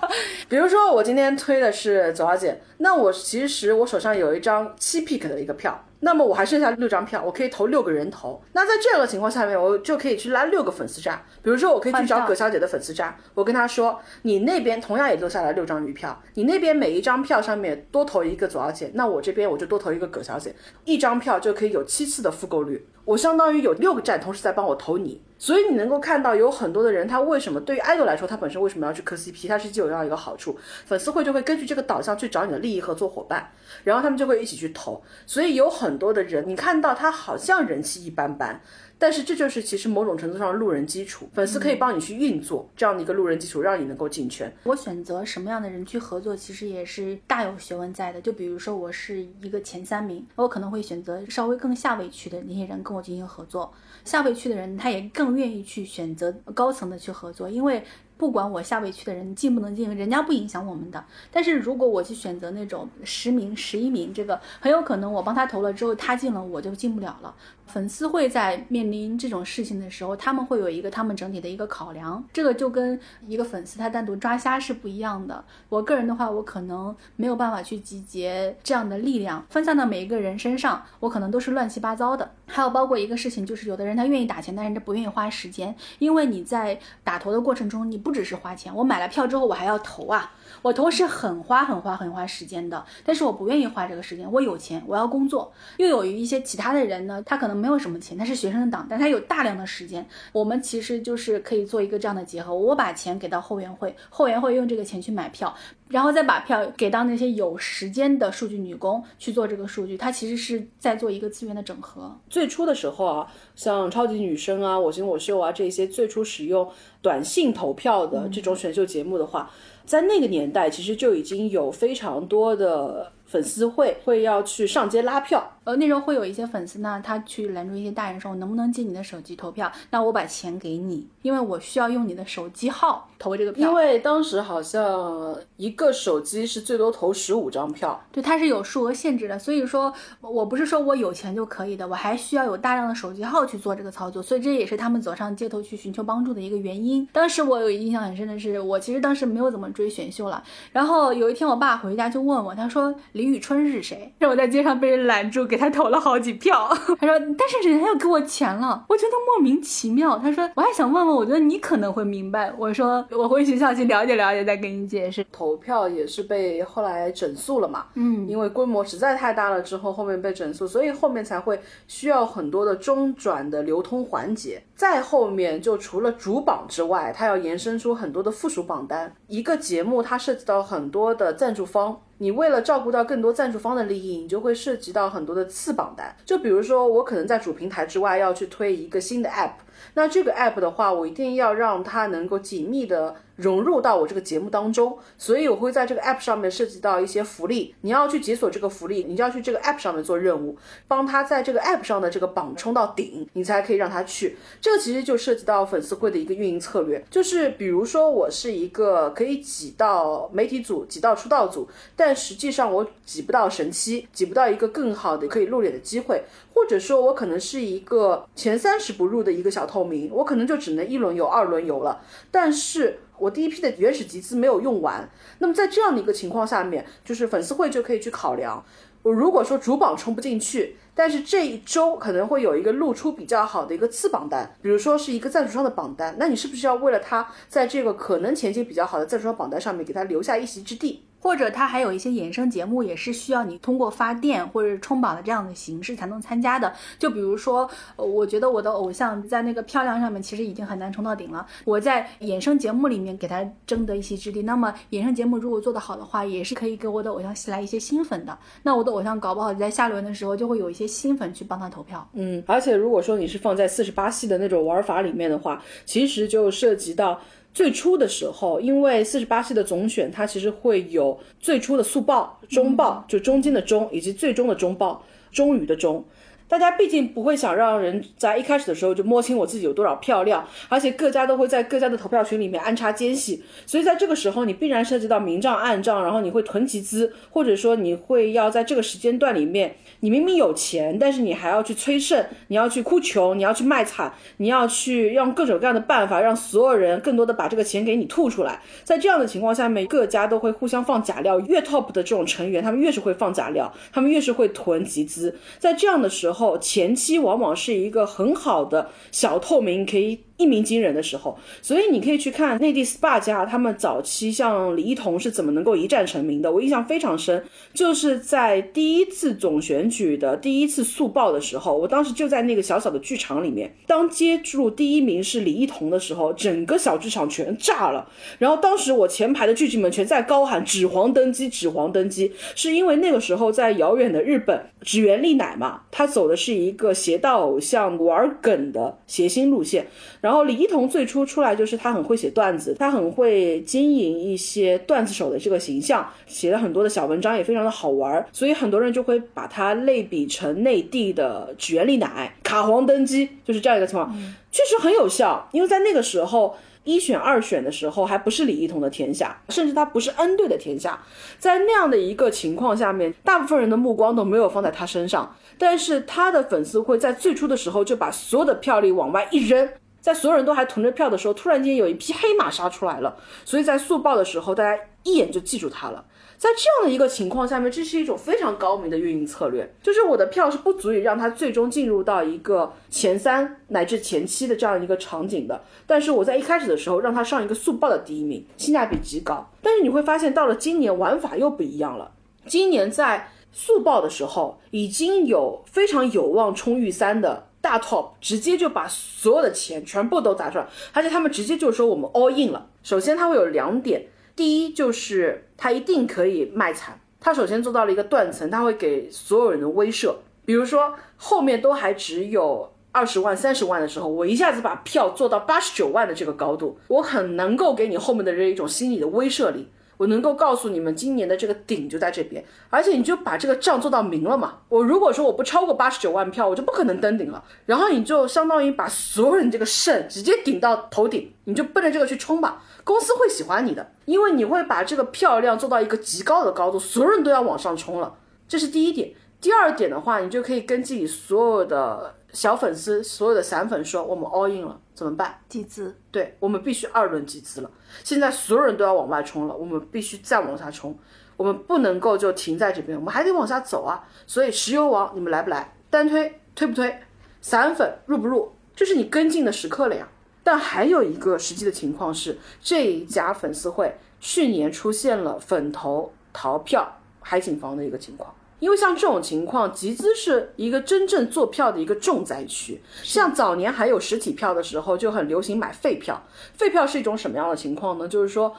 [laughs] 比如说我今天推的是左小姐，那我其实我手上有一张七 pick 的一个票，那么我还剩下六张票，我可以投六个人头。那在这个情况下面，我就可以去拉六个粉丝站。比如说我可以去找葛小姐的粉丝站，我跟她说，你那边同样也留下来六张女票，你那边每一张票上面多投一个左小姐，那我这边我就多投一个葛小姐，一张票就可以有七次的复购率。我相当于有六个站同时在帮我投你，所以你能够看到有很多的人，他为什么对于 idol 来说，他本身为什么要去磕 CP，他是就这样一个好处，粉丝会就会根据这个导向去找你的利益合作伙伴，然后他们就会一起去投，所以有很多的人，你看到他好像人气一般般。但是这就是其实某种程度上路人基础，粉丝可以帮你去运作这样的一个路人基础，让你能够进圈。我选择什么样的人去合作，其实也是大有学问在的。就比如说，我是一个前三名，我可能会选择稍微更下位区的那些人跟我进行合作。下位区的人，他也更愿意去选择高层的去合作，因为不管我下位区的人进不能进，人家不影响我们的。但是如果我去选择那种十名、十一名，这个很有可能我帮他投了之后，他进了我就进不了了。粉丝会在面临这种事情的时候，他们会有一个他们整体的一个考量，这个就跟一个粉丝他单独抓瞎是不一样的。我个人的话，我可能没有办法去集结这样的力量，分散到每一个人身上，我可能都是乱七八糟的。还有包括一个事情，就是有的人他愿意打钱，但是他不愿意花时间，因为你在打投的过程中，你不只是花钱，我买了票之后我还要投啊。我投是很花很花很花时间的，但是我不愿意花这个时间，我有钱，我要工作。又有一些其他的人呢，他可能没有什么钱，他是学生党，但他有大量的时间。我们其实就是可以做一个这样的结合，我把钱给到后援会，后援会用这个钱去买票，然后再把票给到那些有时间的数据女工去做这个数据，它其实是在做一个资源的整合。最初的时候啊，像超级女声啊、我型我秀啊这些最初使用短信投票的这种选秀节目的话，在那个年代其实就已经有非常多的粉丝会会要去上街拉票。呃，那时候会有一些粉丝呢，他去拦住一些大人说：“我能不能借你的手机投票？那我把钱给你，因为我需要用你的手机号投这个票。”因为当时好像一个手机是最多投十五张票。对，它是有数额限制的，所以说我不是说我有钱就可以的，我还需要有大量的手机号去做这个操作，所以这也是他们走上街头去寻求帮助的一个原因。当时我有印象很深的是，我其实当时没有怎么追选秀了，然后有一天我爸回家就问我，他说李宇春是谁？让我在街上被人拦住，给他投了好几票。[laughs] 他说，但是人家又给我钱了，我觉得莫名其妙。他说，我还想问问，我觉得你可能会明白。我说，我回学校去了解了解，再给你解释。投票也是被后来整肃了嘛，嗯，因为规模实在太大了，之后后面被整肃，所以后面才会需要很多的中转的流通环节。再后面就除了主榜之外，它要延伸出很多的附属榜单。一个节目它涉及到很多的赞助方，你为了照顾到更多赞助方的利益，你就会涉及到很多的次榜单。就比如说，我可能在主平台之外要去推一个新的 app，那这个 app 的话，我一定要让它能够紧密的。融入到我这个节目当中，所以我会在这个 app 上面涉及到一些福利。你要去解锁这个福利，你就要去这个 app 上面做任务，帮他在这个 app 上的这个榜冲到顶，你才可以让他去。这个其实就涉及到粉丝会的一个运营策略，就是比如说我是一个可以挤到媒体组、挤到出道组，但实际上我挤不到神七，挤不到一个更好的可以露脸的机会，或者说我可能是一个前三十不入的一个小透明，我可能就只能一轮游、二轮游了，但是。我第一批的原始集资没有用完，那么在这样的一个情况下面，就是粉丝会就可以去考量，我如果说主榜冲不进去，但是这一周可能会有一个露出比较好的一个次榜单，比如说是一个赞助商的榜单，那你是不是要为了他在这个可能前景比较好的赞助商榜单上面给他留下一席之地？或者它还有一些衍生节目，也是需要你通过发电或者冲榜的这样的形式才能参加的。就比如说，我觉得我的偶像在那个漂亮上面其实已经很难冲到顶了。我在衍生节目里面给他争得一席之地，那么衍生节目如果做得好的话，也是可以给我的偶像吸来一些新粉的。那我的偶像搞不好在下轮的时候就会有一些新粉去帮他投票。嗯，而且如果说你是放在四十八系的那种玩法里面的话，其实就涉及到。最初的时候，因为四十八系的总选，它其实会有最初的速报、中报，就中间的中，以及最终的中报，中语的终。大家毕竟不会想让人在一开始的时候就摸清我自己有多少票量，而且各家都会在各家的投票群里面安插奸细，所以在这个时候你必然涉及到明账暗账，然后你会囤集资，或者说你会要在这个时间段里面，你明明有钱，但是你还要去催胜，你要去哭穷，你要去卖惨，你要去用各种各样的办法让所有人更多的把这个钱给你吐出来。在这样的情况下面，各家都会互相放假料，越 top 的这种成员，他们越是会放假料，他们越是会囤集资，在这样的时候。后前期往往是一个很好的小透明，可以。一鸣惊人的时候，所以你可以去看内地 SPA 家他们早期像李一桐是怎么能够一战成名的。我印象非常深，就是在第一次总选举的第一次速报的时候，我当时就在那个小小的剧场里面，当接住第一名是李一桐的时候，整个小剧场全炸了。然后当时我前排的剧集们全在高喊“纸皇登基，纸皇登基”，是因为那个时候在遥远的日本，指原丽乃嘛，他走的是一个邪道偶像玩梗的谐星路线。然后李一桐最初出来就是他很会写段子，他很会经营一些段子手的这个形象，写了很多的小文章也非常的好玩，所以很多人就会把他类比成内地的举元丽奶卡皇登基，就是这样一个情况，确实很有效，因为在那个时候一选二选的时候还不是李一桐的天下，甚至他不是 N 队的天下，在那样的一个情况下面，大部分人的目光都没有放在他身上，但是他的粉丝会在最初的时候就把所有的票力往外一扔。在所有人都还囤着票的时候，突然间有一匹黑马杀出来了，所以在速报的时候，大家一眼就记住它了。在这样的一个情况下面，这是一种非常高明的运营策略，就是我的票是不足以让它最终进入到一个前三乃至前七的这样一个场景的，但是我在一开始的时候让它上一个速报的第一名，性价比极高。但是你会发现，到了今年玩法又不一样了，今年在速报的时候，已经有非常有望冲预三的。大 top 直接就把所有的钱全部都砸出来，而且他们直接就说我们 all in 了。首先，他会有两点，第一就是他一定可以卖惨。他首先做到了一个断层，他会给所有人的威慑，比如说后面都还只有二十万、三十万的时候，我一下子把票做到八十九万的这个高度，我很能够给你后面的人一种心理的威慑力。我能够告诉你们，今年的这个顶就在这边，而且你就把这个账做到明了嘛。我如果说我不超过八十九万票，我就不可能登顶了。然后你就相当于把所有人这个肾直接顶到头顶，你就奔着这个去冲吧。公司会喜欢你的，因为你会把这个票量做到一个极高的高度，所有人都要往上冲了。这是第一点。第二点的话，你就可以跟自己所有的小粉丝、所有的散粉说，我们 all in 了，怎么办？集资，对我们必须二轮集资了。现在所有人都要往外冲了，我们必须再往下冲，我们不能够就停在这边，我们还得往下走啊。所以石油王，你们来不来？单推推不推？散粉入不入？这是你跟进的时刻了呀。但还有一个实际的情况是，这一家粉丝会去年出现了粉头逃票海景房的一个情况。因为像这种情况，集资是一个真正做票的一个重灾区。像早年还有实体票的时候，就很流行买废票。废票是一种什么样的情况呢？就是说，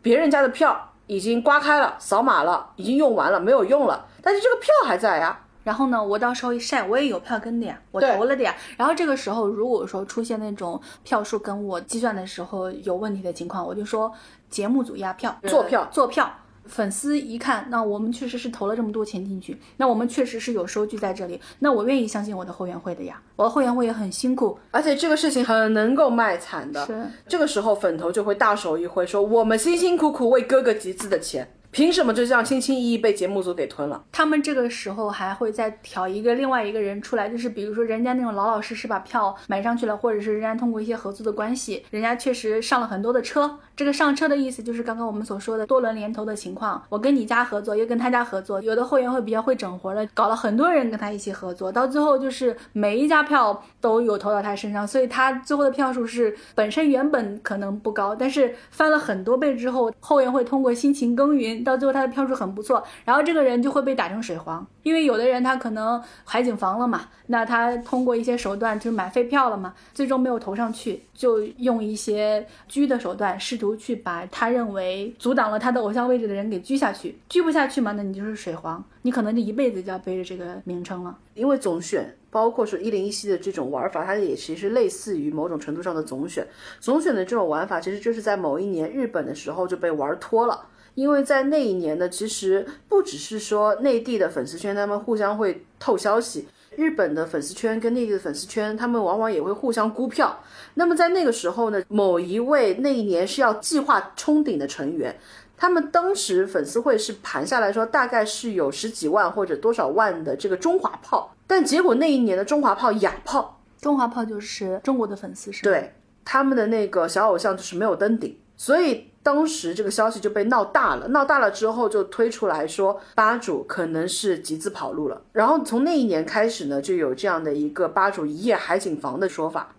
别人家的票已经刮开了、扫码了，已经用完了，没有用了，但是这个票还在呀。然后呢，我到时候一晒，我也有票根的呀，我投了的呀。然后这个时候，如果说出现那种票数跟我计算的时候有问题的情况，我就说节目组压票、做票、做票。粉丝一看，那我们确实是投了这么多钱进去，那我们确实是有收据在这里，那我愿意相信我的后援会的呀。我的后援会也很辛苦，而且这个事情很能够卖惨的。是，这个时候粉头就会大手一挥，说我们辛辛苦苦为哥哥集资的钱。凭什么就这样轻轻易易被节目组给吞了？他们这个时候还会再挑一个另外一个人出来，就是比如说人家那种老老实实把票买上去了，或者是人家通过一些合作的关系，人家确实上了很多的车。这个上车的意思就是刚刚我们所说的多轮连投的情况。我跟你家合作，又跟他家合作，有的会员会比较会整活的，搞了很多人跟他一起合作，到最后就是每一家票都有投到他身上，所以他最后的票数是本身原本可能不高，但是翻了很多倍之后，后援会通过辛勤耕耘，到最后他的票数。很不错，然后这个人就会被打成水黄，因为有的人他可能海景房了嘛，那他通过一些手段就是买废票了嘛，最终没有投上去，就用一些狙的手段，试图去把他认为阻挡了他的偶像位置的人给狙下去，狙不下去嘛，那你就是水黄，你可能这一辈子就要背着这个名称了。因为总选，包括说一零一系的这种玩法，它也其实类似于某种程度上的总选。总选的这种玩法，其实就是在某一年日本的时候就被玩脱了。因为在那一年呢，其实不只是说内地的粉丝圈，他们互相会透消息，日本的粉丝圈跟内地的粉丝圈，他们往往也会互相估票。那么在那个时候呢，某一位那一年是要计划冲顶的成员，他们当时粉丝会是盘下来说，大概是有十几万或者多少万的这个中华炮，但结果那一年的中华炮哑炮，中华炮就是中国的粉丝是对他们的那个小偶像就是没有登顶，所以。当时这个消息就被闹大了，闹大了之后就推出来说吧主可能是集资跑路了。然后从那一年开始呢，就有这样的一个吧主一夜海景房的说法。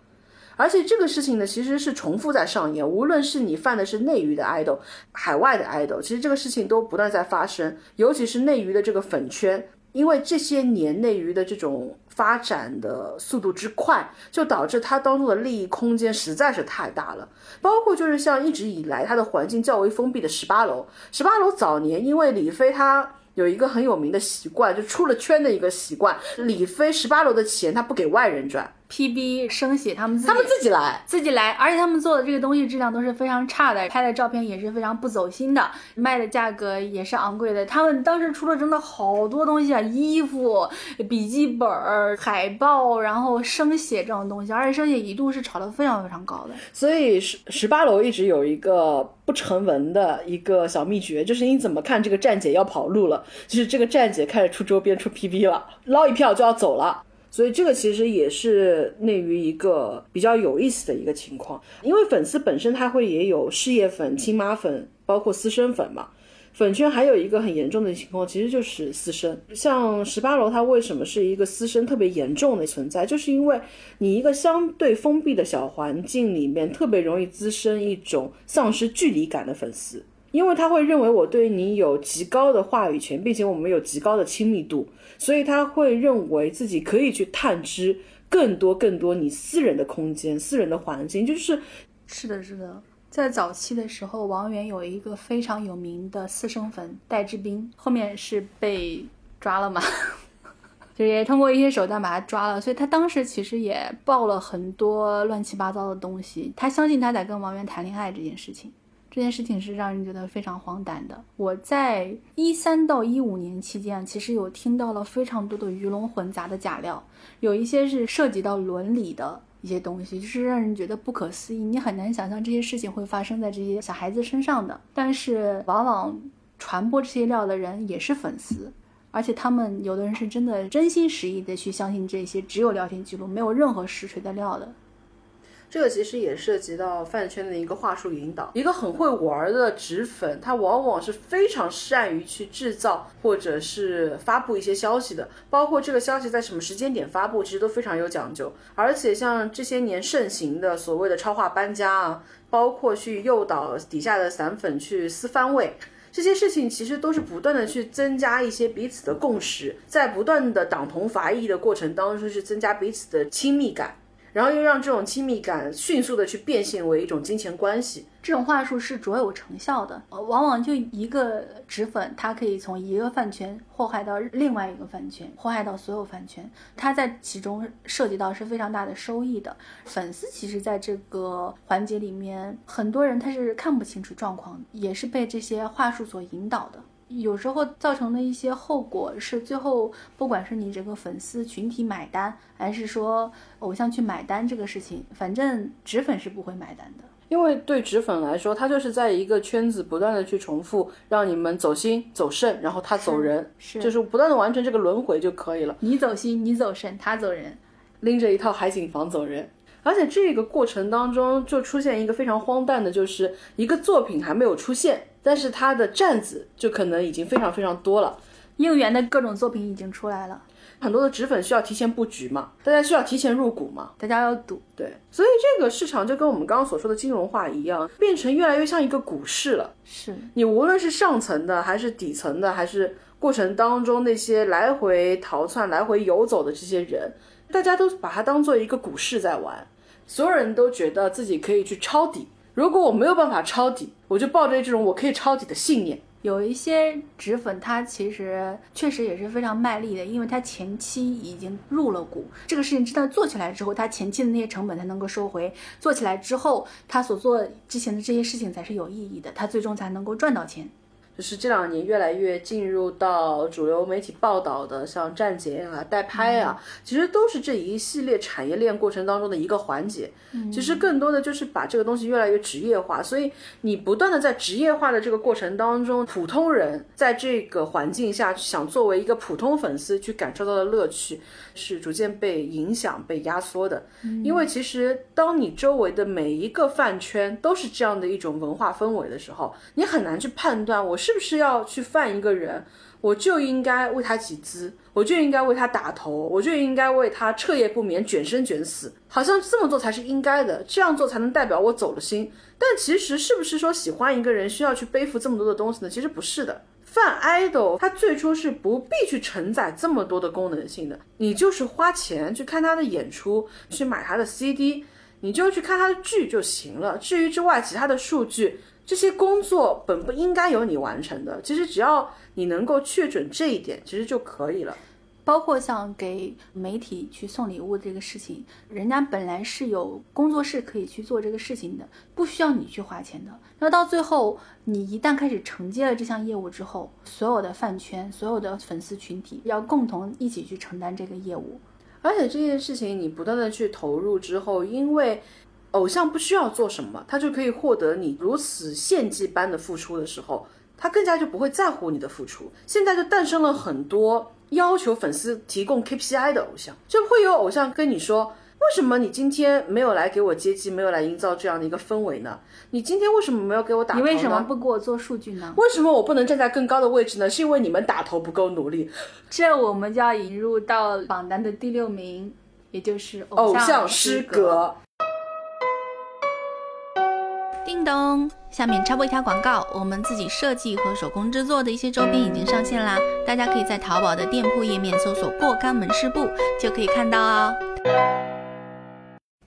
而且这个事情呢，其实是重复在上演。无论是你犯的是内娱的 idol，海外的 idol，其实这个事情都不断在发生。尤其是内娱的这个粉圈，因为这些年内娱的这种。发展的速度之快，就导致它当中的利益空间实在是太大了。包括就是像一直以来它的环境较为封闭的十八楼，十八楼早年因为李飞他有一个很有名的习惯，就出了圈的一个习惯，李飞十八楼的钱他不给外人赚。PB 生写他们自己，他们自己来，自己来，而且他们做的这个东西质量都是非常差的，拍的照片也是非常不走心的，卖的价格也是昂贵的。他们当时出了真的好多东西啊，衣服、笔记本、海报，然后生写这种东西，而且生写一度是炒得非常非常高的。所以十十八楼一直有一个不成文的一个小秘诀，就是你怎么看这个站姐要跑路了，就是这个站姐开始出周边、出 PB 了，捞一票就要走了。所以这个其实也是内娱一个比较有意思的一个情况，因为粉丝本身他会也有事业粉、亲妈粉，包括私生粉嘛。粉圈还有一个很严重的情况，其实就是私生。像十八楼，它为什么是一个私生特别严重的存在？就是因为你一个相对封闭的小环境里面，特别容易滋生一种丧失距离感的粉丝。因为他会认为我对你有极高的话语权，并且我们有极高的亲密度，所以他会认为自己可以去探知更多更多你私人的空间、私人的环境。就是是的，是的，在早期的时候，王源有一个非常有名的私生粉戴志斌，后面是被抓了嘛，[laughs] 就也通过一些手段把他抓了，所以他当时其实也爆了很多乱七八糟的东西。他相信他在跟王源谈恋爱这件事情。这件事情是让人觉得非常荒诞的。我在一三到一五年期间，其实有听到了非常多的鱼龙混杂的假料，有一些是涉及到伦理的一些东西，就是让人觉得不可思议。你很难想象这些事情会发生在这些小孩子身上的，但是往往传播这些料的人也是粉丝。而且他们有的人是真的真心实意的去相信这些只有聊天记录没有任何实锤的料的。这个其实也涉及到饭圈的一个话术引导。一个很会玩的纸粉，他往往是非常善于去制造或者是发布一些消息的，包括这个消息在什么时间点发布，其实都非常有讲究。而且像这些年盛行的所谓的超话搬家啊，包括去诱导底下的散粉去撕番位。这些事情其实都是不断的去增加一些彼此的共识，在不断的党同伐异的过程当中，是增加彼此的亲密感。然后又让这种亲密感迅速的去变现为一种金钱关系，这种话术是卓有成效的。往往就一个纸粉，它可以从一个饭圈祸害到另外一个饭圈，祸害到所有饭圈。它在其中涉及到是非常大的收益的。粉丝其实在这个环节里面，很多人他是看不清楚状况，也是被这些话术所引导的。有时候造成的一些后果是，最后不管是你这个粉丝群体买单，还是说偶像去买单这个事情，反正纸粉是不会买单的。因为对纸粉来说，他就是在一个圈子不断的去重复，让你们走心走肾，然后他走人，是就是不断的完成这个轮回就可以了。你走心，你走肾，他走人，拎着一套海景房走人。而且这个过程当中就出现一个非常荒诞的，就是一个作品还没有出现，但是它的站子就可能已经非常非常多了。应援的各种作品已经出来了，很多的纸粉需要提前布局嘛，大家需要提前入股嘛，大家要赌。对，所以这个市场就跟我们刚刚所说的金融化一样，变成越来越像一个股市了。是你无论是上层的，还是底层的，还是过程当中那些来回逃窜、来回游走的这些人，大家都把它当做一个股市在玩。所有人都觉得自己可以去抄底，如果我没有办法抄底，我就抱着这种我可以抄底的信念。有一些纸粉，他其实确实也是非常卖力的，因为他前期已经入了股，这个事情真的做起来之后，他前期的那些成本才能够收回。做起来之后，他所做之前的这些事情才是有意义的，他最终才能够赚到钱。就是这两年越来越进入到主流媒体报道的，像站姐啊、代拍啊，其实都是这一系列产业链过程当中的一个环节。其实更多的就是把这个东西越来越职业化，所以你不断的在职业化的这个过程当中，普通人在这个环境下想作为一个普通粉丝去感受到的乐趣，是逐渐被影响、被压缩的。因为其实当你周围的每一个饭圈都是这样的一种文化氛围的时候，你很难去判断我是不是要去犯一个人，我就应该为他集资。我就应该为他打头，我就应该为他彻夜不眠、卷生卷死，好像这么做才是应该的，这样做才能代表我走了心。但其实是不是说喜欢一个人需要去背负这么多的东西呢？其实不是的。泛 idol 他最初是不必去承载这么多的功能性的，你就是花钱去看他的演出，去买他的 CD，你就去看他的剧就行了。至于之外其他的数据，这些工作本不应该由你完成的。其实只要你能够确准这一点，其实就可以了。包括像给媒体去送礼物这个事情，人家本来是有工作室可以去做这个事情的，不需要你去花钱的。那到最后，你一旦开始承接了这项业务之后，所有的饭圈、所有的粉丝群体要共同一起去承担这个业务。而且这件事情你不断的去投入之后，因为偶像不需要做什么，他就可以获得你如此献祭般的付出的时候，他更加就不会在乎你的付出。现在就诞生了很多。要求粉丝提供 KPI 的偶像，就会有偶像跟你说，为什么你今天没有来给我接机，没有来营造这样的一个氛围呢？你今天为什么没有给我打？你为什么不给我做数据呢？为什么我不能站在更高的位置呢？是因为你们打头不够努力。这我们就要引入到榜单的第六名，也就是偶像失格。叮咚，下面插播一条广告，我们自己设计和手工制作的一些周边已经上线啦，大家可以在淘宝的店铺页面搜索“过干门市部”就可以看到哦。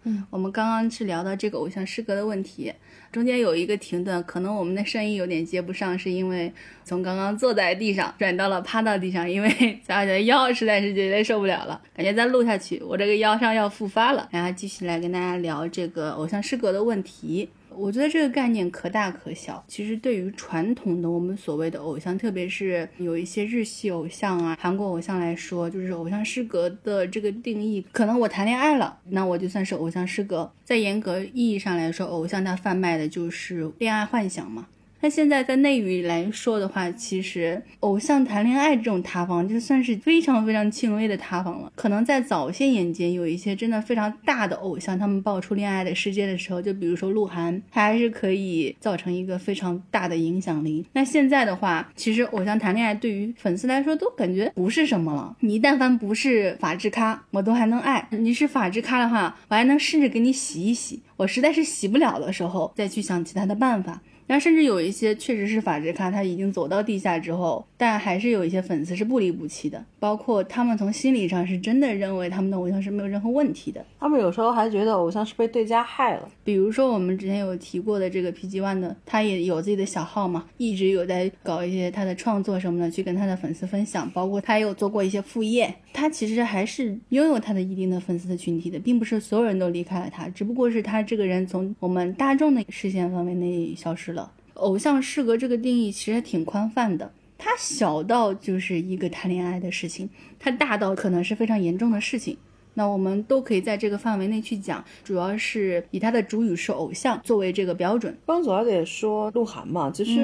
嗯，我们刚刚是聊到这个偶像失格的问题，中间有一个停顿，可能我们的声音有点接不上，是因为从刚刚坐在地上转到了趴到地上，因为咱俩的腰实在是有点受不了了，感觉再录下去，我这个腰伤要复发了。然后继续来跟大家聊这个偶像失格的问题。我觉得这个概念可大可小。其实对于传统的我们所谓的偶像，特别是有一些日系偶像啊、韩国偶像来说，就是偶像失格的这个定义，可能我谈恋爱了，那我就算是偶像失格。在严格意义上来说，偶像他贩卖的就是恋爱幻想嘛。那现在在内娱来说的话，其实偶像谈恋爱这种塌房，就算是非常非常轻微的塌房了。可能在早些年间，有一些真的非常大的偶像，他们爆出恋爱的世界的时候，就比如说鹿晗，他还是可以造成一个非常大的影响力。那现在的话，其实偶像谈恋爱对于粉丝来说都感觉不是什么了。你但凡不是法制咖，我都还能爱；你是法制咖的话，我还能试着给你洗一洗。我实在是洗不了的时候，再去想其他的办法。那甚至有一些确实是法制咖，他已经走到地下之后，但还是有一些粉丝是不离不弃的，包括他们从心理上是真的认为他们的偶像是没有任何问题的。他们有时候还觉得偶像是被对家害了。比如说我们之前有提过的这个 PG One 的，他也有自己的小号嘛，一直有在搞一些他的创作什么的，去跟他的粉丝分享，包括他也有做过一些副业。他其实还是拥有他的一定的粉丝的群体的，并不是所有人都离开了他，只不过是他这个人从我们大众的视线范围内消失了。偶像适格这个定义其实挺宽泛的，它小到就是一个谈恋爱的事情，它大到可能是非常严重的事情。那我们都可以在这个范围内去讲，主要是以他的主语是偶像作为这个标准。刚左小姐说鹿晗嘛，其实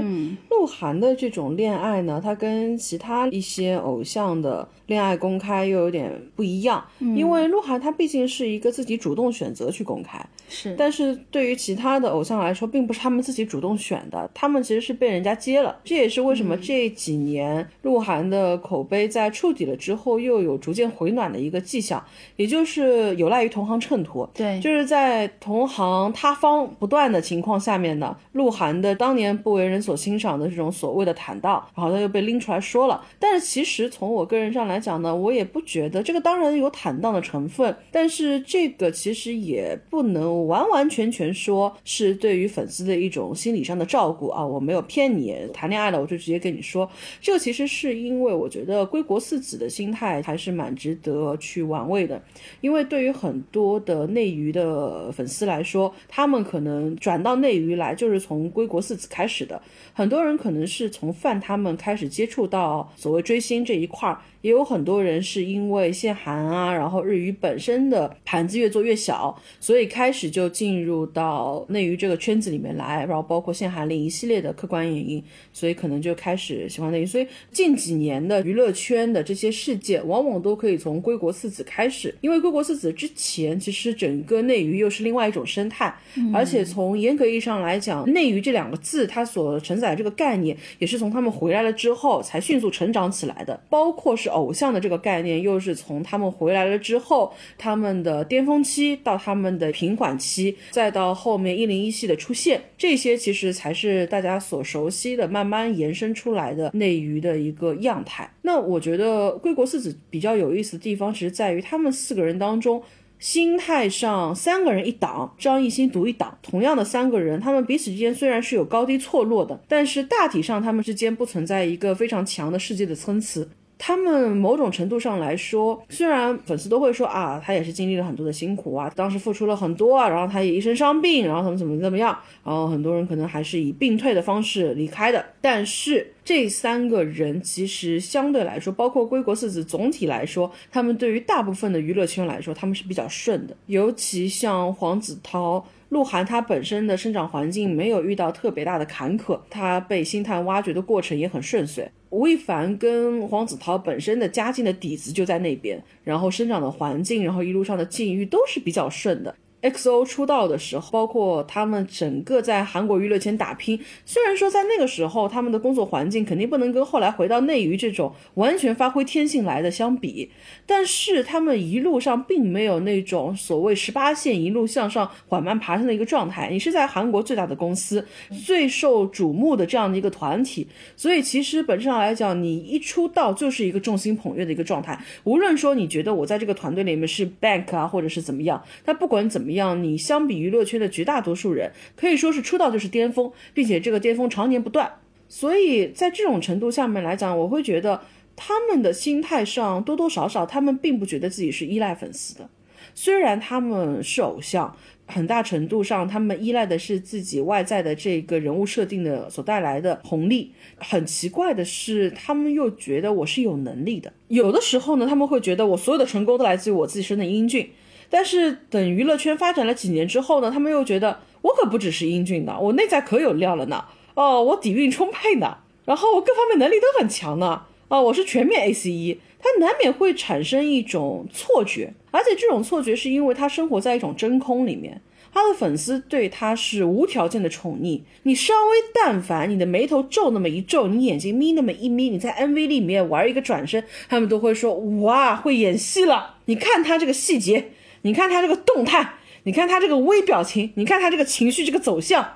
鹿晗的这种恋爱呢，他跟其他一些偶像的恋爱公开又有点不一样，因为鹿晗他毕竟是一个自己主动选择去公开，是。但是对于其他的偶像来说，并不是他们自己主动选的，他们其实是被人家接了。这也是为什么这几年鹿晗的口碑在触底了之后，又有逐渐回暖的一个迹象。也就是有赖于同行衬托，对，就是在同行塌方不断的情况下面呢，鹿晗的当年不为人所欣赏的这种所谓的坦荡，然后他又被拎出来说了。但是其实从我个人上来讲呢，我也不觉得这个当然有坦荡的成分，但是这个其实也不能完完全全说是对于粉丝的一种心理上的照顾啊，我没有骗你，谈恋爱了我就直接跟你说，这个其实是因为我觉得归国四子的心态还是蛮值得去玩味的。因为对于很多的内娱的粉丝来说，他们可能转到内娱来就是从归国四子开始的。很多人可能是从范他们开始接触到所谓追星这一块儿。也有很多人是因为限韩啊，然后日语本身的盘子越做越小，所以开始就进入到内娱这个圈子里面来，然后包括限韩令一系列的客观原因，所以可能就开始喜欢内娱。所以近几年的娱乐圈的这些事件，往往都可以从归国四子开始，因为归国四子之前，其实整个内娱又是另外一种生态，而且从严格意义上来讲，内娱这两个字它所承载的这个概念，也是从他们回来了之后才迅速成长起来的，包括是。偶像的这个概念，又是从他们回来了之后，他们的巅峰期到他们的平缓期，再到后面一零一系的出现，这些其实才是大家所熟悉的，慢慢延伸出来的内娱的一个样态。那我觉得归国四子比较有意思的地方，其实在于他们四个人当中，心态上三个人一档，张艺兴独一档。同样的三个人，他们彼此之间虽然是有高低错落的，但是大体上他们之间不存在一个非常强的世界的参差。他们某种程度上来说，虽然粉丝都会说啊，他也是经历了很多的辛苦啊，当时付出了很多啊，然后他也一身伤病，然后怎么怎么怎么样，然后很多人可能还是以病退的方式离开的。但是这三个人其实相对来说，包括归国四子，总体来说，他们对于大部分的娱乐圈来说，他们是比较顺的。尤其像黄子韬、鹿晗，他本身的生长环境没有遇到特别大的坎坷，他被星探挖掘的过程也很顺遂。吴亦凡跟黄子韬本身的家境的底子就在那边，然后生长的环境，然后一路上的境遇都是比较顺的。XO 出道的时候，包括他们整个在韩国娱乐圈打拼，虽然说在那个时候他们的工作环境肯定不能跟后来回到内娱这种完全发挥天性来的相比，但是他们一路上并没有那种所谓十八线一路向上缓慢爬升的一个状态。你是在韩国最大的公司、最受瞩目的这样的一个团体，所以其实本质上来讲，你一出道就是一个众星捧月的一个状态。无论说你觉得我在这个团队里面是 bank 啊，或者是怎么样，但不管怎么。样，样你相比娱乐圈的绝大多数人，可以说是出道就是巅峰，并且这个巅峰常年不断。所以在这种程度下面来讲，我会觉得他们的心态上多多少少，他们并不觉得自己是依赖粉丝的。虽然他们是偶像，很大程度上，他们依赖的是自己外在的这个人物设定的所带来的红利。很奇怪的是，他们又觉得我是有能力的。有的时候呢，他们会觉得我所有的成功都来自于我自身的英俊。但是等娱乐圈发展了几年之后呢，他们又觉得我可不只是英俊的，我内在可有料了呢。哦，我底蕴充沛呢，然后我各方面能力都很强呢。啊，我是全面 A C E，他难免会产生一种错觉，而且这种错觉是因为他生活在一种真空里面，他的粉丝对他是无条件的宠溺。你稍微但凡你的眉头皱那么一皱，你眼睛眯那么一眯，你在 M V 里面玩一个转身，他们都会说哇，会演戏了。你看他这个细节，你看他这个动态，你看他这个微表情，你看他这个情绪这个走向，哦，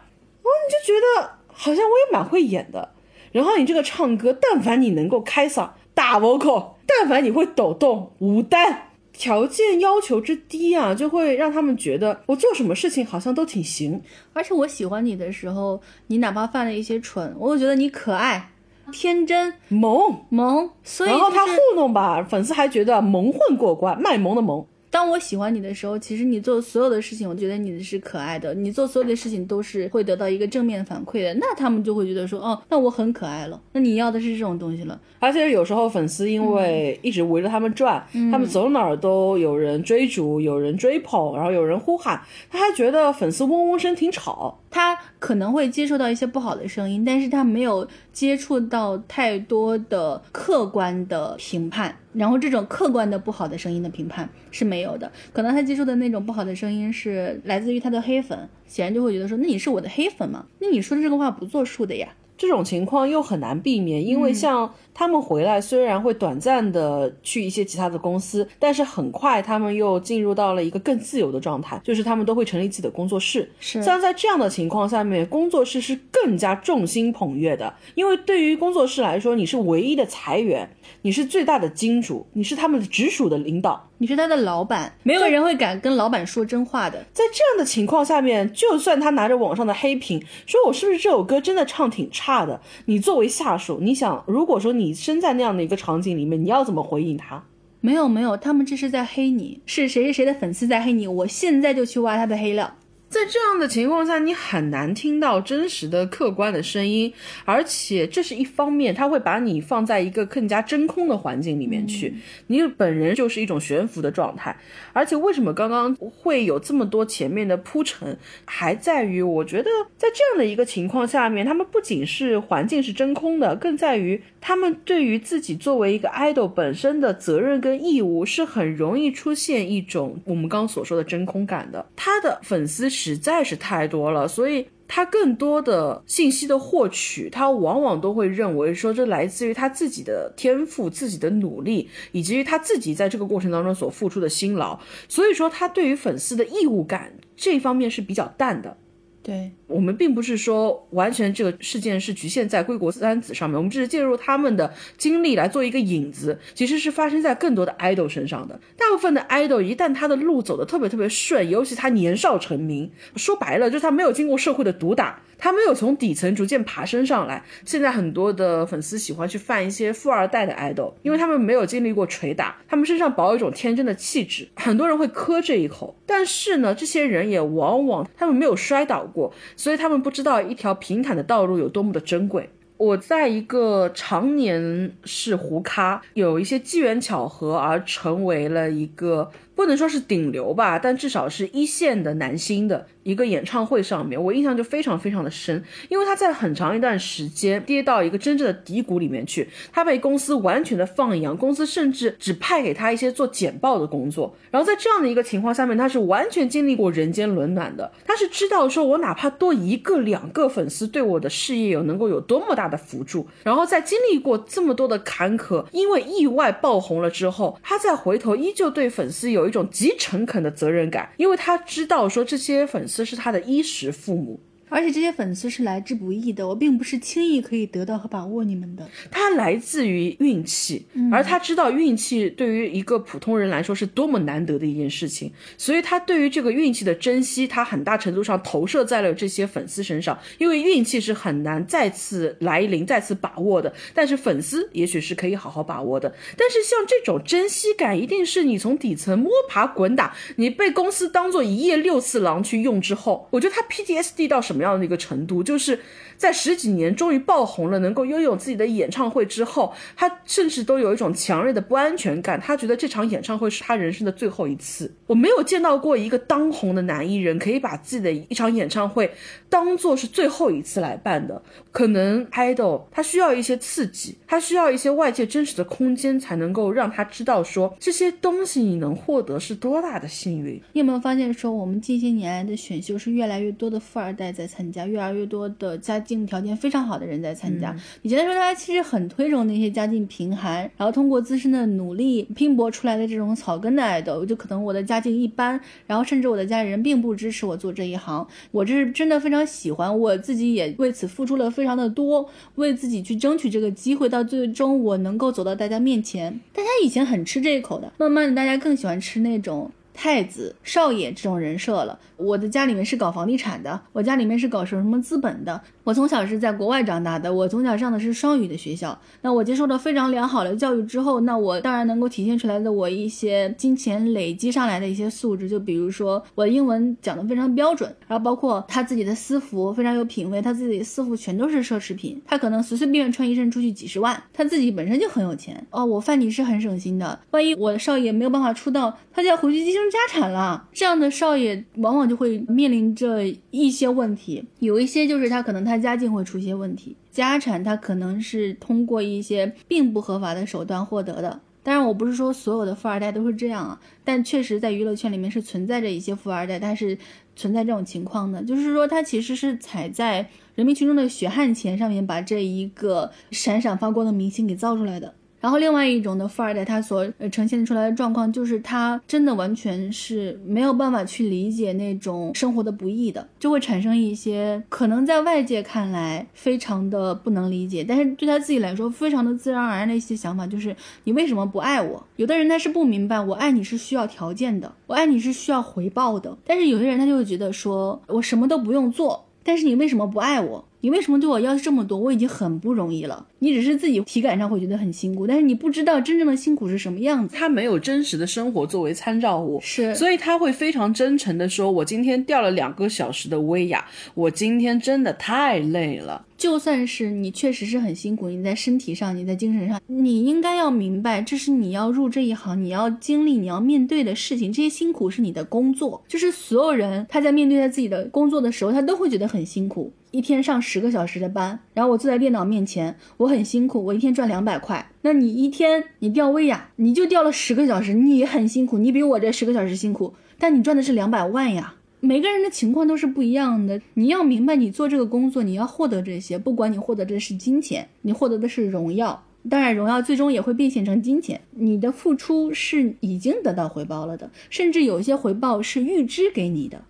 你就觉得好像我也蛮会演的。然后你这个唱歌，但凡你能够开嗓打 vocal，但凡你会抖动舞担，条件要求之低啊，就会让他们觉得我做什么事情好像都挺行。而且我喜欢你的时候，你哪怕犯了一些蠢，我都觉得你可爱、天真、萌萌。所以然后他糊弄吧，粉丝还觉得蒙混过关，卖萌的萌。当我喜欢你的时候，其实你做所有的事情，我觉得你是可爱的。你做所有的事情都是会得到一个正面反馈的，那他们就会觉得说，哦，那我很可爱了。那你要的是这种东西了。而且有时候粉丝因为一直围着他们转，他们走哪儿都有人追逐，有人追捧，然后有人呼喊，他还觉得粉丝嗡嗡声挺吵。他可能会接受到一些不好的声音，但是他没有接触到太多的客观的评判。然后这种客观的不好的声音的评判是没有的，可能他接触的那种不好的声音是来自于他的黑粉，显然就会觉得说，那你是我的黑粉吗？那你说的这个话不作数的呀。这种情况又很难避免，因为像他们回来，虽然会短暂的去一些其他的公司，但是很快他们又进入到了一个更自由的状态，就是他们都会成立自己的工作室。是，像在这样的情况下面，工作室是更加众星捧月的，因为对于工作室来说，你是唯一的财源。你是最大的金主，你是他们的直属的领导，你是他的老板，没有人会敢跟老板说真话的。在这样的情况下面，就算他拿着网上的黑屏，说我是不是这首歌真的唱挺差的，你作为下属，你想，如果说你身在那样的一个场景里面，你要怎么回应他？没有没有，他们这是在黑你，是谁谁谁的粉丝在黑你，我现在就去挖他的黑料。在这样的情况下，你很难听到真实的、客观的声音，而且这是一方面，他会把你放在一个更加真空的环境里面去，你本人就是一种悬浮的状态。而且为什么刚刚会有这么多前面的铺陈，还在于我觉得在这样的一个情况下面，他们不仅是环境是真空的，更在于他们对于自己作为一个 idol 本身的责任跟义务是很容易出现一种我们刚刚所说的真空感的。他的粉丝。实在是太多了，所以他更多的信息的获取，他往往都会认为说这来自于他自己的天赋、自己的努力，以及他自己在这个过程当中所付出的辛劳。所以说，他对于粉丝的义务感这方面是比较淡的。对我们并不是说完全这个事件是局限在归国三子上面，我们只是介入他们的经历来做一个引子，其实是发生在更多的 idol 身上的。大部分的 idol 一旦他的路走得特别特别顺，尤其他年少成名，说白了就是他没有经过社会的毒打。他没有从底层逐渐爬升上来。现在很多的粉丝喜欢去犯一些富二代的 idol，因为他们没有经历过捶打，他们身上保有一种天真的气质。很多人会磕这一口，但是呢，这些人也往往他们没有摔倒过，所以他们不知道一条平坦的道路有多么的珍贵。我在一个常年是胡咖，有一些机缘巧合而成为了一个。不能说是顶流吧，但至少是一线的男星的一个演唱会上面，我印象就非常非常的深，因为他在很长一段时间跌到一个真正的低谷里面去，他被公司完全的放养，公司甚至只派给他一些做简报的工作，然后在这样的一个情况下面，他是完全经历过人间冷暖的，他是知道说我哪怕多一个两个粉丝对我的事业有能够有多么大的辅助，然后在经历过这么多的坎坷，因为意外爆红了之后，他再回头依旧对粉丝有。有一种极诚恳的责任感，因为他知道说这些粉丝是他的衣食父母，而且这些粉丝是来之不易的，我并不是轻易可以得到和把握你们的。他来自于运气，而他知道运气对于一个普通人来说是多么难得的一件事情，所以他对于这个运气的珍惜，他很大程度上投射在了这些粉丝身上。因为运气是很难再次来临、再次把握的，但是粉丝也许是可以好好把握的。但是像这种珍惜感，一定是你从底层摸爬滚打，你被公司当做一夜六次郎去用之后，我觉得他 PTSD 到什么什么样的一个程度，就是在十几年终于爆红了，能够拥有自己的演唱会之后，他甚至都有一种强烈的不安全感。他觉得这场演唱会是他人生的最后一次。我没有见到过一个当红的男艺人可以把自己的一场演唱会当做是最后一次来办的。可能 idol 他需要一些刺激，他需要一些外界真实的空间，才能够让他知道说这些东西你能获得是多大的幸运。你有没有发现说，我们近些年来的选秀是越来越多的富二代在参加，越来越多的家境条件非常好的人在参加。以前的时候，大家其实很推崇那些家境贫寒，然后通过自身的努力拼搏出来的这种草根的 idol，就可能我的家境一般，然后甚至我的家里人并不支持我做这一行，我这是真的非常喜欢，我自己也为此付出了非常的多，为自己去争取这个机会，到最终我能够走到大家面前。大家以前很吃这一口的，慢慢的大家更喜欢吃那种。太子、少爷这种人设了。我的家里面是搞房地产的，我家里面是搞什么什么资本的。我从小是在国外长大的，我从小上的是双语的学校。那我接受了非常良好的教育之后，那我当然能够体现出来的我一些金钱累积上来的一些素质，就比如说我的英文讲的非常标准，然后包括他自己的私服非常有品位，他自己的私服全都是奢侈品，他可能随随便便穿一身出去几十万，他自己本身就很有钱哦。我范妮是很省心的，万一我的少爷没有办法出道，他就要回去继承。家产了，这样的少爷往往就会面临着一些问题，有一些就是他可能他家境会出现问题，家产他可能是通过一些并不合法的手段获得的。当然，我不是说所有的富二代都是这样啊，但确实在娱乐圈里面是存在着一些富二代，但是存在这种情况的，就是说他其实是踩在人民群众的血汗钱上面，把这一个闪闪发光的明星给造出来的。然后另外一种的富二代，他所呃呈现出来的状况，就是他真的完全是没有办法去理解那种生活的不易的，就会产生一些可能在外界看来非常的不能理解，但是对他自己来说非常的自然而然的一些想法，就是你为什么不爱我？有的人他是不明白，我爱你是需要条件的，我爱你是需要回报的，但是有些人他就会觉得说我什么都不用做，但是你为什么不爱我？你为什么对我要求这么多？我已经很不容易了。你只是自己体感上会觉得很辛苦，但是你不知道真正的辛苦是什么样子。他没有真实的生活作为参照物，是，所以他会非常真诚的说：“我今天掉了两个小时的威亚，我今天真的太累了。”就算是你确实是很辛苦，你在身体上，你在精神上，你应该要明白，这是你要入这一行，你要经历，你要面对的事情。这些辛苦是你的工作，就是所有人他在面对他自己的工作的时候，他都会觉得很辛苦。一天上十个小时的班，然后我坐在电脑面前，我很辛苦，我一天赚两百块。那你一天你吊威亚，你就吊了十个小时，你很辛苦，你比我这十个小时辛苦，但你赚的是两百万呀。每个人的情况都是不一样的，你要明白，你做这个工作，你要获得这些，不管你获得的是金钱，你获得的是荣耀，当然荣耀最终也会变现成金钱。你的付出是已经得到回报了的，甚至有些回报是预支给你的。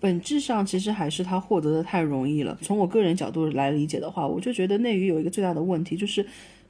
本质上其实还是他获得的太容易了。从我个人角度来理解的话，我就觉得内娱有一个最大的问题就是。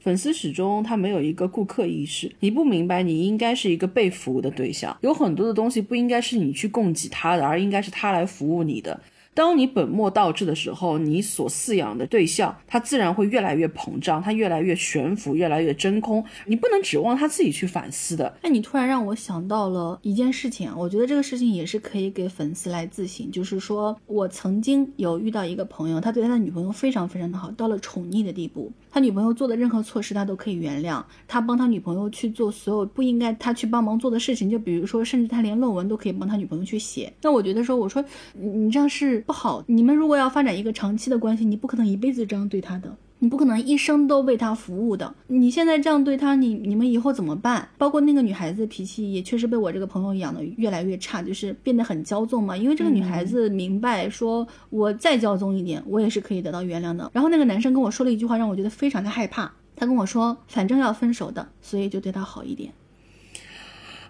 粉丝始终他没有一个顾客意识，你不明白你应该是一个被服务的对象，有很多的东西不应该是你去供给他的，而应该是他来服务你的。当你本末倒置的时候，你所饲养的对象，他自然会越来越膨胀，他越来越悬浮，越来越真空。你不能指望他自己去反思的。那你突然让我想到了一件事情，我觉得这个事情也是可以给粉丝来自省，就是说我曾经有遇到一个朋友，他对他的女朋友非常非常的好，到了宠溺的地步。他女朋友做的任何错事，他都可以原谅。他帮他女朋友去做所有不应该他去帮忙做的事情，就比如说，甚至他连论文都可以帮他女朋友去写。那我觉得说，我说你这样是不好。你们如果要发展一个长期的关系，你不可能一辈子这样对他的。你不可能一生都为他服务的。你现在这样对他，你你们以后怎么办？包括那个女孩子脾气也确实被我这个朋友养的越来越差，就是变得很骄纵嘛。因为这个女孩子明白，说我再骄纵一点，我也是可以得到原谅的。然后那个男生跟我说了一句话，让我觉得非常的害怕。他跟我说，反正要分手的，所以就对他好一点。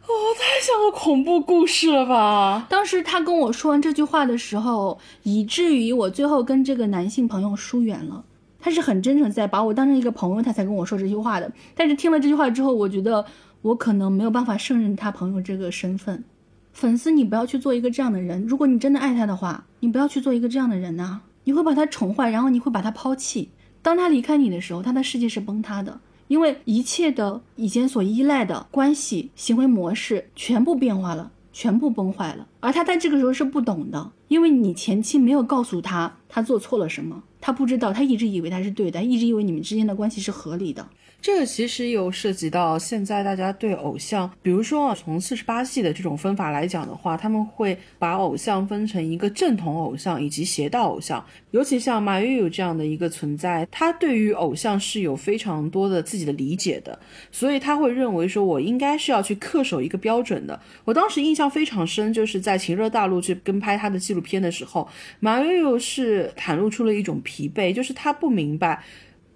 哦，太像个恐怖故事了吧！当时他跟我说完这句话的时候，以至于我最后跟这个男性朋友疏远了。他是很真诚，在把我当成一个朋友，他才跟我说这句话的。但是听了这句话之后，我觉得我可能没有办法胜任他朋友这个身份。粉丝，你不要去做一个这样的人。如果你真的爱他的话，你不要去做一个这样的人呐！你会把他宠坏，然后你会把他抛弃。当他离开你的时候，他的世界是崩塌的，因为一切的以前所依赖的关系、行为模式全部变化了，全部崩坏了。而他在这个时候是不懂的，因为你前期没有告诉他他做错了什么。他不知道，他一直以为他是对的，一直以为你们之间的关系是合理的。这个其实有涉及到现在大家对偶像，比如说啊从四十八系的这种分法来讲的话，他们会把偶像分成一个正统偶像以及邪道偶像。尤其像马友友这样的一个存在，他对于偶像是有非常多的自己的理解的，所以他会认为说，我应该是要去恪守一个标准的。我当时印象非常深，就是在情热大陆去跟拍他的纪录片的时候，马友友是袒露出了一种疲惫，就是他不明白。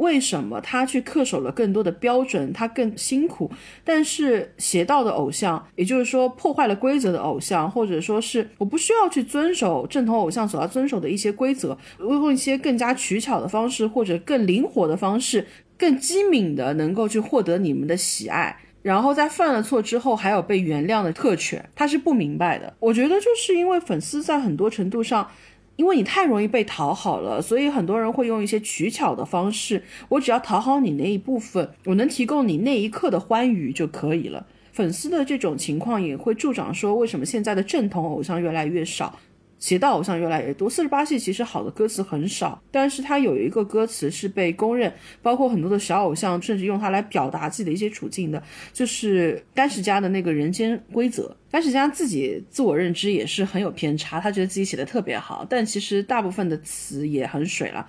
为什么他去恪守了更多的标准，他更辛苦？但是邪道的偶像，也就是说破坏了规则的偶像，或者说是我不需要去遵守正统偶像所要遵守的一些规则，用一些更加取巧的方式，或者更灵活的方式，更机敏的能够去获得你们的喜爱，然后在犯了错之后还有被原谅的特权，他是不明白的。我觉得就是因为粉丝在很多程度上。因为你太容易被讨好了，所以很多人会用一些取巧的方式。我只要讨好你那一部分，我能提供你那一刻的欢愉就可以了。粉丝的这种情况也会助长说，为什么现在的正统偶像越来越少？邪道偶像越来越多，四十八系其实好的歌词很少，但是它有一个歌词是被公认，包括很多的小偶像甚至用它来表达自己的一些处境的，就是甘石家的那个人间规则。甘石家自己自我认知也是很有偏差，他觉得自己写的特别好，但其实大部分的词也很水了。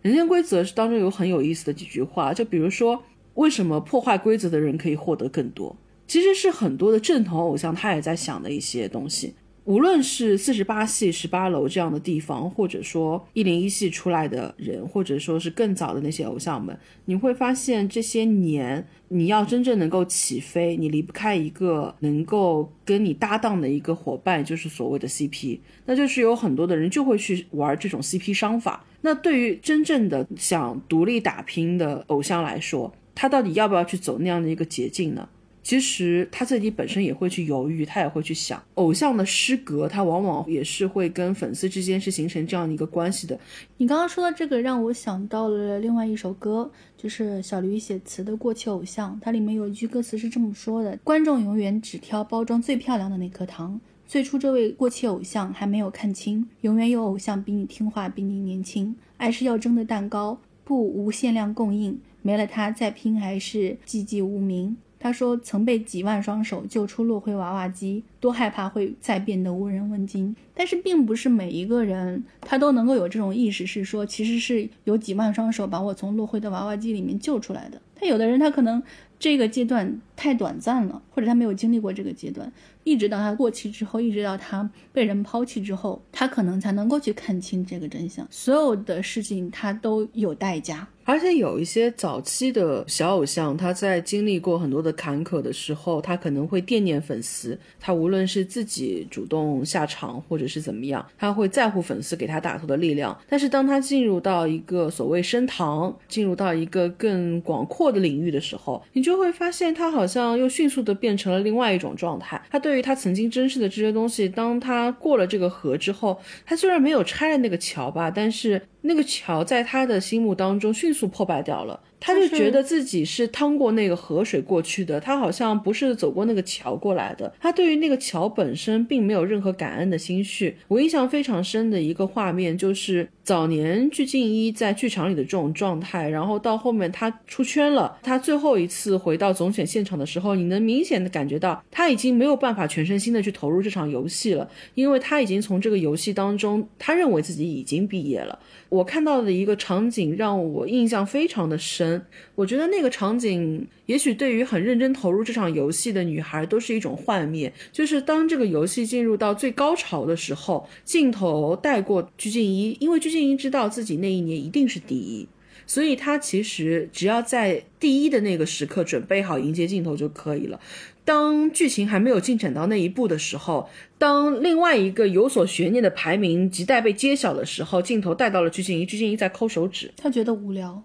人间规则是当中有很有意思的几句话，就比如说为什么破坏规则的人可以获得更多，其实是很多的正统偶像他也在想的一些东西。无论是四十八系十八楼这样的地方，或者说一零一系出来的人，或者说是更早的那些偶像们，你会发现这些年你要真正能够起飞，你离不开一个能够跟你搭档的一个伙伴，就是所谓的 CP。那就是有很多的人就会去玩这种 CP 商法。那对于真正的想独立打拼的偶像来说，他到底要不要去走那样的一个捷径呢？其实他自己本身也会去犹豫，他也会去想，偶像的失格，他往往也是会跟粉丝之间是形成这样的一个关系的。你刚刚说的这个让我想到了另外一首歌，就是小驴写词的《过气偶像》，它里面有一句歌词是这么说的：观众永远只挑包装最漂亮的那颗糖。最初这位过气偶像还没有看清，永远有偶像比你听话，比你年轻。爱是要蒸的蛋糕，不无限量供应，没了它再拼还是寂寂无名。他说曾被几万双手救出落灰娃娃机，多害怕会再变得无人问津。但是并不是每一个人他都能够有这种意识，是说其实是有几万双手把我从落灰的娃娃机里面救出来的。他有的人他可能这个阶段太短暂了，或者他没有经历过这个阶段，一直到他过期之后，一直到他被人抛弃之后，他可能才能够去看清这个真相。所有的事情他都有代价。而且有一些早期的小偶像，他在经历过很多的坎坷的时候，他可能会惦念粉丝。他无论是自己主动下场，或者是怎么样，他会在乎粉丝给他打头的力量。但是当他进入到一个所谓升堂，进入到一个更广阔的领域的时候，你就会发现他好像又迅速的变成了另外一种状态。他对于他曾经珍视的这些东西，当他过了这个河之后，他虽然没有拆了那个桥吧，但是。那个桥在他的心目当中迅速就破败掉了。他就觉得自己是趟过那个河水过去的，他好像不是走过那个桥过来的。他对于那个桥本身并没有任何感恩的心绪。我印象非常深的一个画面就是早年鞠婧祎在剧场里的这种状态，然后到后面他出圈了，他最后一次回到总选现场的时候，你能明显的感觉到他已经没有办法全身心的去投入这场游戏了，因为他已经从这个游戏当中，他认为自己已经毕业了。我看到的一个场景让我印象非常的深，我觉得那个场景也许对于很认真投入这场游戏的女孩都是一种幻灭。就是当这个游戏进入到最高潮的时候，镜头带过鞠婧祎，因为鞠婧祎知道自己那一年一定是第一，所以她其实只要在第一的那个时刻准备好迎接镜头就可以了。当剧情还没有进展到那一步的时候，当另外一个有所悬念的排名亟待被揭晓的时候，镜头带到了鞠婧祎，鞠婧祎在抠手指。他觉得无聊。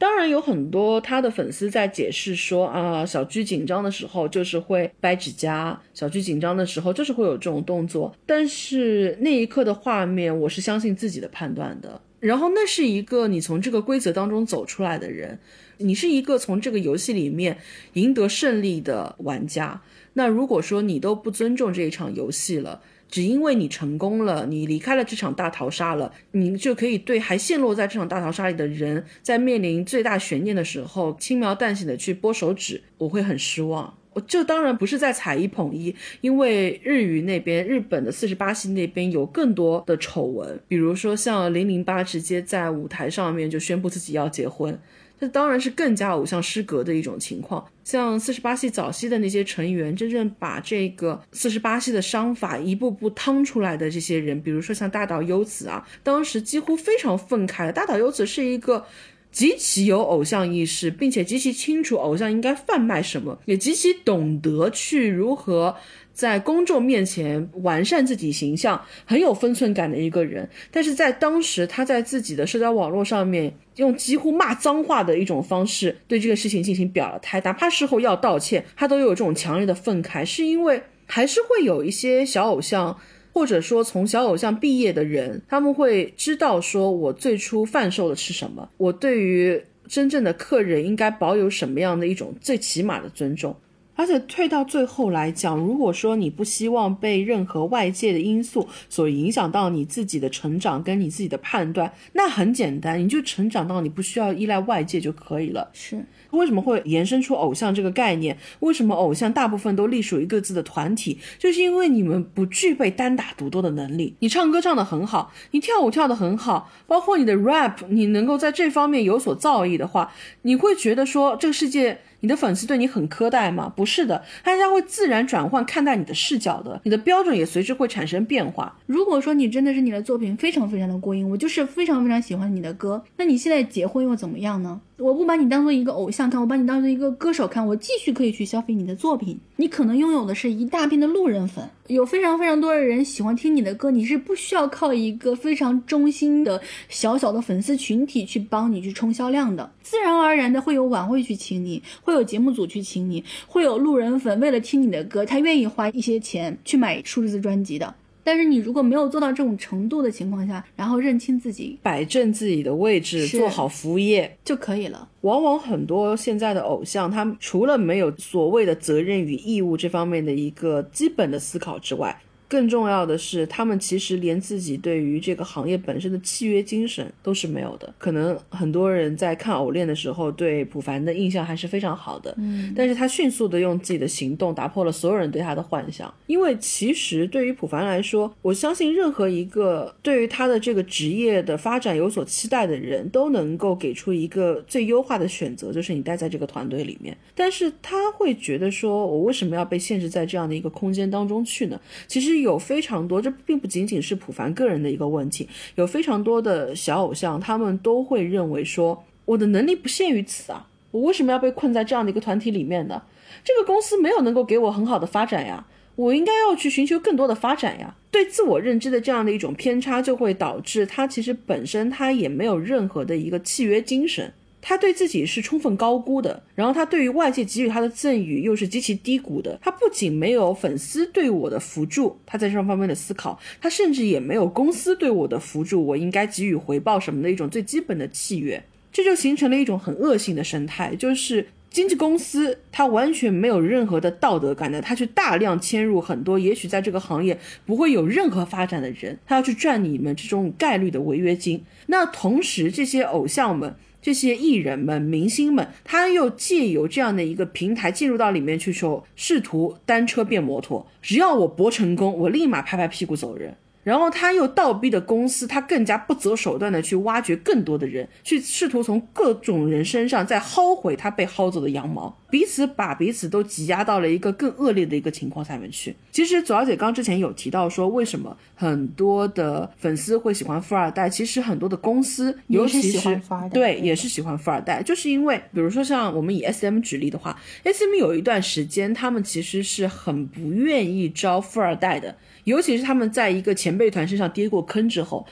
当然有很多他的粉丝在解释说啊，小鞠紧张的时候就是会掰指甲，小鞠紧张的时候就是会有这种动作。但是那一刻的画面，我是相信自己的判断的。然后那是一个你从这个规则当中走出来的人，你是一个从这个游戏里面赢得胜利的玩家。那如果说你都不尊重这一场游戏了，只因为你成功了，你离开了这场大逃杀了，你就可以对还陷落在这场大逃杀里的人，在面临最大悬念的时候轻描淡写的去剥手指，我会很失望。我这当然不是在踩一捧一，因为日语那边日本的四十八系那边有更多的丑闻，比如说像零零八直接在舞台上面就宣布自己要结婚，这当然是更加偶像失格的一种情况。像四十八系早期的那些成员，真正把这个四十八系的商法一步步趟出来的这些人，比如说像大岛优子啊，当时几乎非常愤慨。大岛优子是一个。极其有偶像意识，并且极其清楚偶像应该贩卖什么，也极其懂得去如何在公众面前完善自己形象，很有分寸感的一个人。但是在当时，他在自己的社交网络上面用几乎骂脏话的一种方式对这个事情进行表了态，哪怕事后要道歉，他都有这种强烈的愤慨，是因为还是会有一些小偶像。或者说，从小偶像毕业的人，他们会知道说，我最初贩售的是什么，我对于真正的客人应该保有什么样的一种最起码的尊重。而且退到最后来讲，如果说你不希望被任何外界的因素所影响到你自己的成长跟你自己的判断，那很简单，你就成长到你不需要依赖外界就可以了。是。为什么会延伸出偶像这个概念？为什么偶像大部分都隶属于各自的团体？就是因为你们不具备单打独斗的能力。你唱歌唱得很好，你跳舞跳得很好，包括你的 rap，你能够在这方面有所造诣的话，你会觉得说这个世界。你的粉丝对你很苛待吗？不是的，大家会自然转换看待你的视角的，你的标准也随之会产生变化。如果说你真的是你的作品非常非常的过硬，我就是非常非常喜欢你的歌，那你现在结婚又怎么样呢？我不把你当做一个偶像看，我把你当做一个歌手看，我继续可以去消费你的作品。你可能拥有的是一大片的路人粉，有非常非常多的人喜欢听你的歌，你是不需要靠一个非常忠心的小小的粉丝群体去帮你去冲销量的，自然而然的会有晚会去请你，会有节目组去请你，会有路人粉为了听你的歌，他愿意花一些钱去买数字专辑的。但是你如果没有做到这种程度的情况下，然后认清自己，摆正自己的位置，做好服务业就可以了。往往很多现在的偶像，他们除了没有所谓的责任与义务这方面的一个基本的思考之外，更重要的是，他们其实连自己对于这个行业本身的契约精神都是没有的。可能很多人在看《偶恋》的时候，对普凡的印象还是非常好的，嗯，但是他迅速的用自己的行动打破了所有人对他的幻想。因为其实对于普凡来说，我相信任何一个对于他的这个职业的发展有所期待的人，都能够给出一个最优化的选择，就是你待在这个团队里面。但是他会觉得说，我为什么要被限制在这样的一个空间当中去呢？其实。有非常多，这并不仅仅是普凡个人的一个问题，有非常多的小偶像，他们都会认为说，我的能力不限于此啊，我为什么要被困在这样的一个团体里面呢？这个公司没有能够给我很好的发展呀，我应该要去寻求更多的发展呀。对自我认知的这样的一种偏差，就会导致他其实本身他也没有任何的一个契约精神。他对自己是充分高估的，然后他对于外界给予他的赠予又是极其低估的。他不仅没有粉丝对我的扶助，他在这方面的思考，他甚至也没有公司对我的扶助，我应该给予回报什么的一种最基本的契约，这就形成了一种很恶性的生态，就是经纪公司他完全没有任何的道德感的，他去大量迁入很多也许在这个行业不会有任何发展的人，他要去赚你们这种概率的违约金。那同时这些偶像们。这些艺人们、明星们，他又借由这样的一个平台进入到里面去，说试图单车变摩托，只要我博成功，我立马拍拍屁股走人。然后他又倒逼的公司，他更加不择手段的去挖掘更多的人，去试图从各种人身上再薅回他被薅走的羊毛，彼此把彼此都挤压到了一个更恶劣的一个情况下面去。其实左小姐刚之前有提到说，为什么很多的粉丝会喜欢富二代？其实很多的公司，尤其喜是对，也是喜欢富二代，就是因为比如说像我们以 S M 举例的话，S M 有一段时间他们其实是很不愿意招富二代的。尤其是他们在一个前辈团身上跌过坑之后，